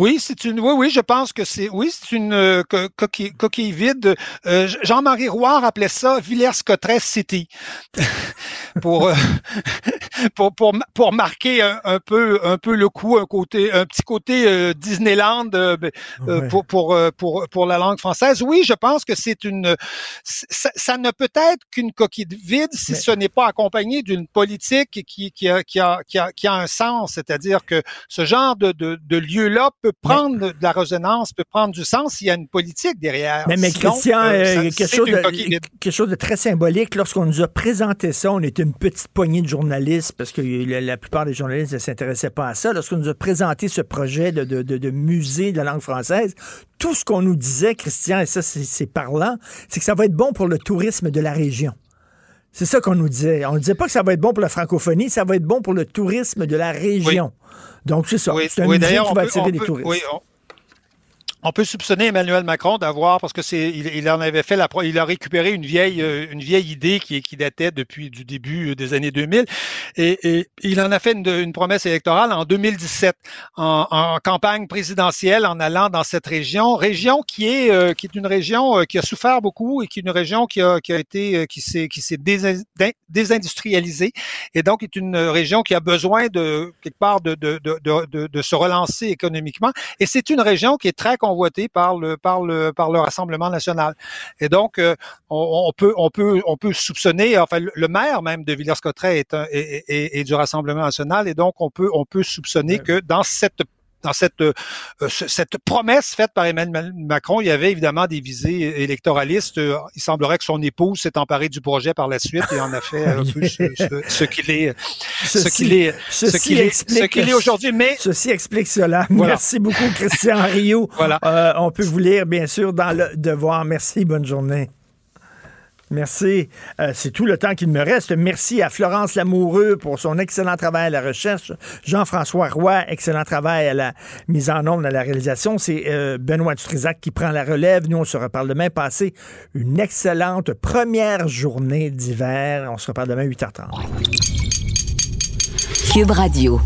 Oui, c'est une. Oui, oui, je pense que c'est. Oui, c'est une euh, coquille, coquille, vide. Euh, Jean-Marie Roy appelait ça Villers-Cotterêts City pour, euh, pour, pour pour marquer un, un, peu un peu le coup, un côté un petit côté Disneyland ben, pour pour pour pour la langue française. Oui, je pense que c'est une. Ça, ça, ne peut être qu'une coquille vide si ce n'est pas accompagné d'une politique qui qui a, qui a qui a qui a un sens, c'est-à-dire que ce genre de de, de lieu-là peut prendre de la résonance, peut prendre du sens s'il y a une politique derrière. Mais, mais Christian, euh, euh, quelque, chose de, quelque chose de très symbolique. Lorsqu'on nous a présenté ça, on était une petite poignée de journalistes, parce que la, plupart des journalistes ne s'intéressaient pas à ça. Lorsqu'on nous a présenté ce projet de, de, de musée de la langue française, tout ce qu'on nous disait, Christian, et ça c'est parlant, c'est que ça va être bon pour le tourisme de la région. C'est ça qu'on nous disait. On ne disait pas que ça va être bon pour la francophonie, ça va être bon pour le tourisme de la région. Donc, c'est ça. c'est un musée qui va attirer des touristes. On peut soupçonner Emmanuel Macron d'avoir, parce que c'est, il, en avait fait la, il a récupéré une vieille, euh, une vieille idée qui, qui datait depuis du début des années 2000, et, et il en a fait une, une promesse électorale en 2017, en, en, campagne présidentielle, en allant dans cette région, région qui est, euh, qui est une région euh, qui a souffert beaucoup et qui est une région qui a, qui a été, qui s'est, qui s'est désindustrialisée, et donc est une région qui a besoin de quelque part de, de, de, de se relancer économiquement, et c'est une région qui est très convoité par le par le par le Rassemblement national. Et donc euh, on, peut on peut on peut soupçonner enfin le maire même de Villers-Cotterêts est, est, est, du Rassemblement national et donc on peut on peut soupçonner que dans cette dans cette, euh, cette promesse faite par Emmanuel Macron, il y avait évidemment des visées électoralistes. Euh, il semblerait que son épouse s'est emparée du projet par la suite et en a fait un peu ce, qu'il est, ce qu'il est, ce qu'il est, ce qu'il est aujourd'hui. Mais ceci explique cela. Merci beaucoup, Christian Rio. voilà. Euh, on peut vous lire bien sûr dans le Devoir. Merci. Bonne journée. Merci. Euh, c'est tout le temps qu'il me reste. Merci à Florence Lamoureux pour son excellent travail à la recherche. Jean-François Roy, excellent travail à la mise en ombre, à la réalisation. C'est euh, Benoît Dutrisac qui prend la relève. Nous, on se reparle demain. Passez une excellente première journée d'hiver. On se reparle demain 8h30. Cube Radio.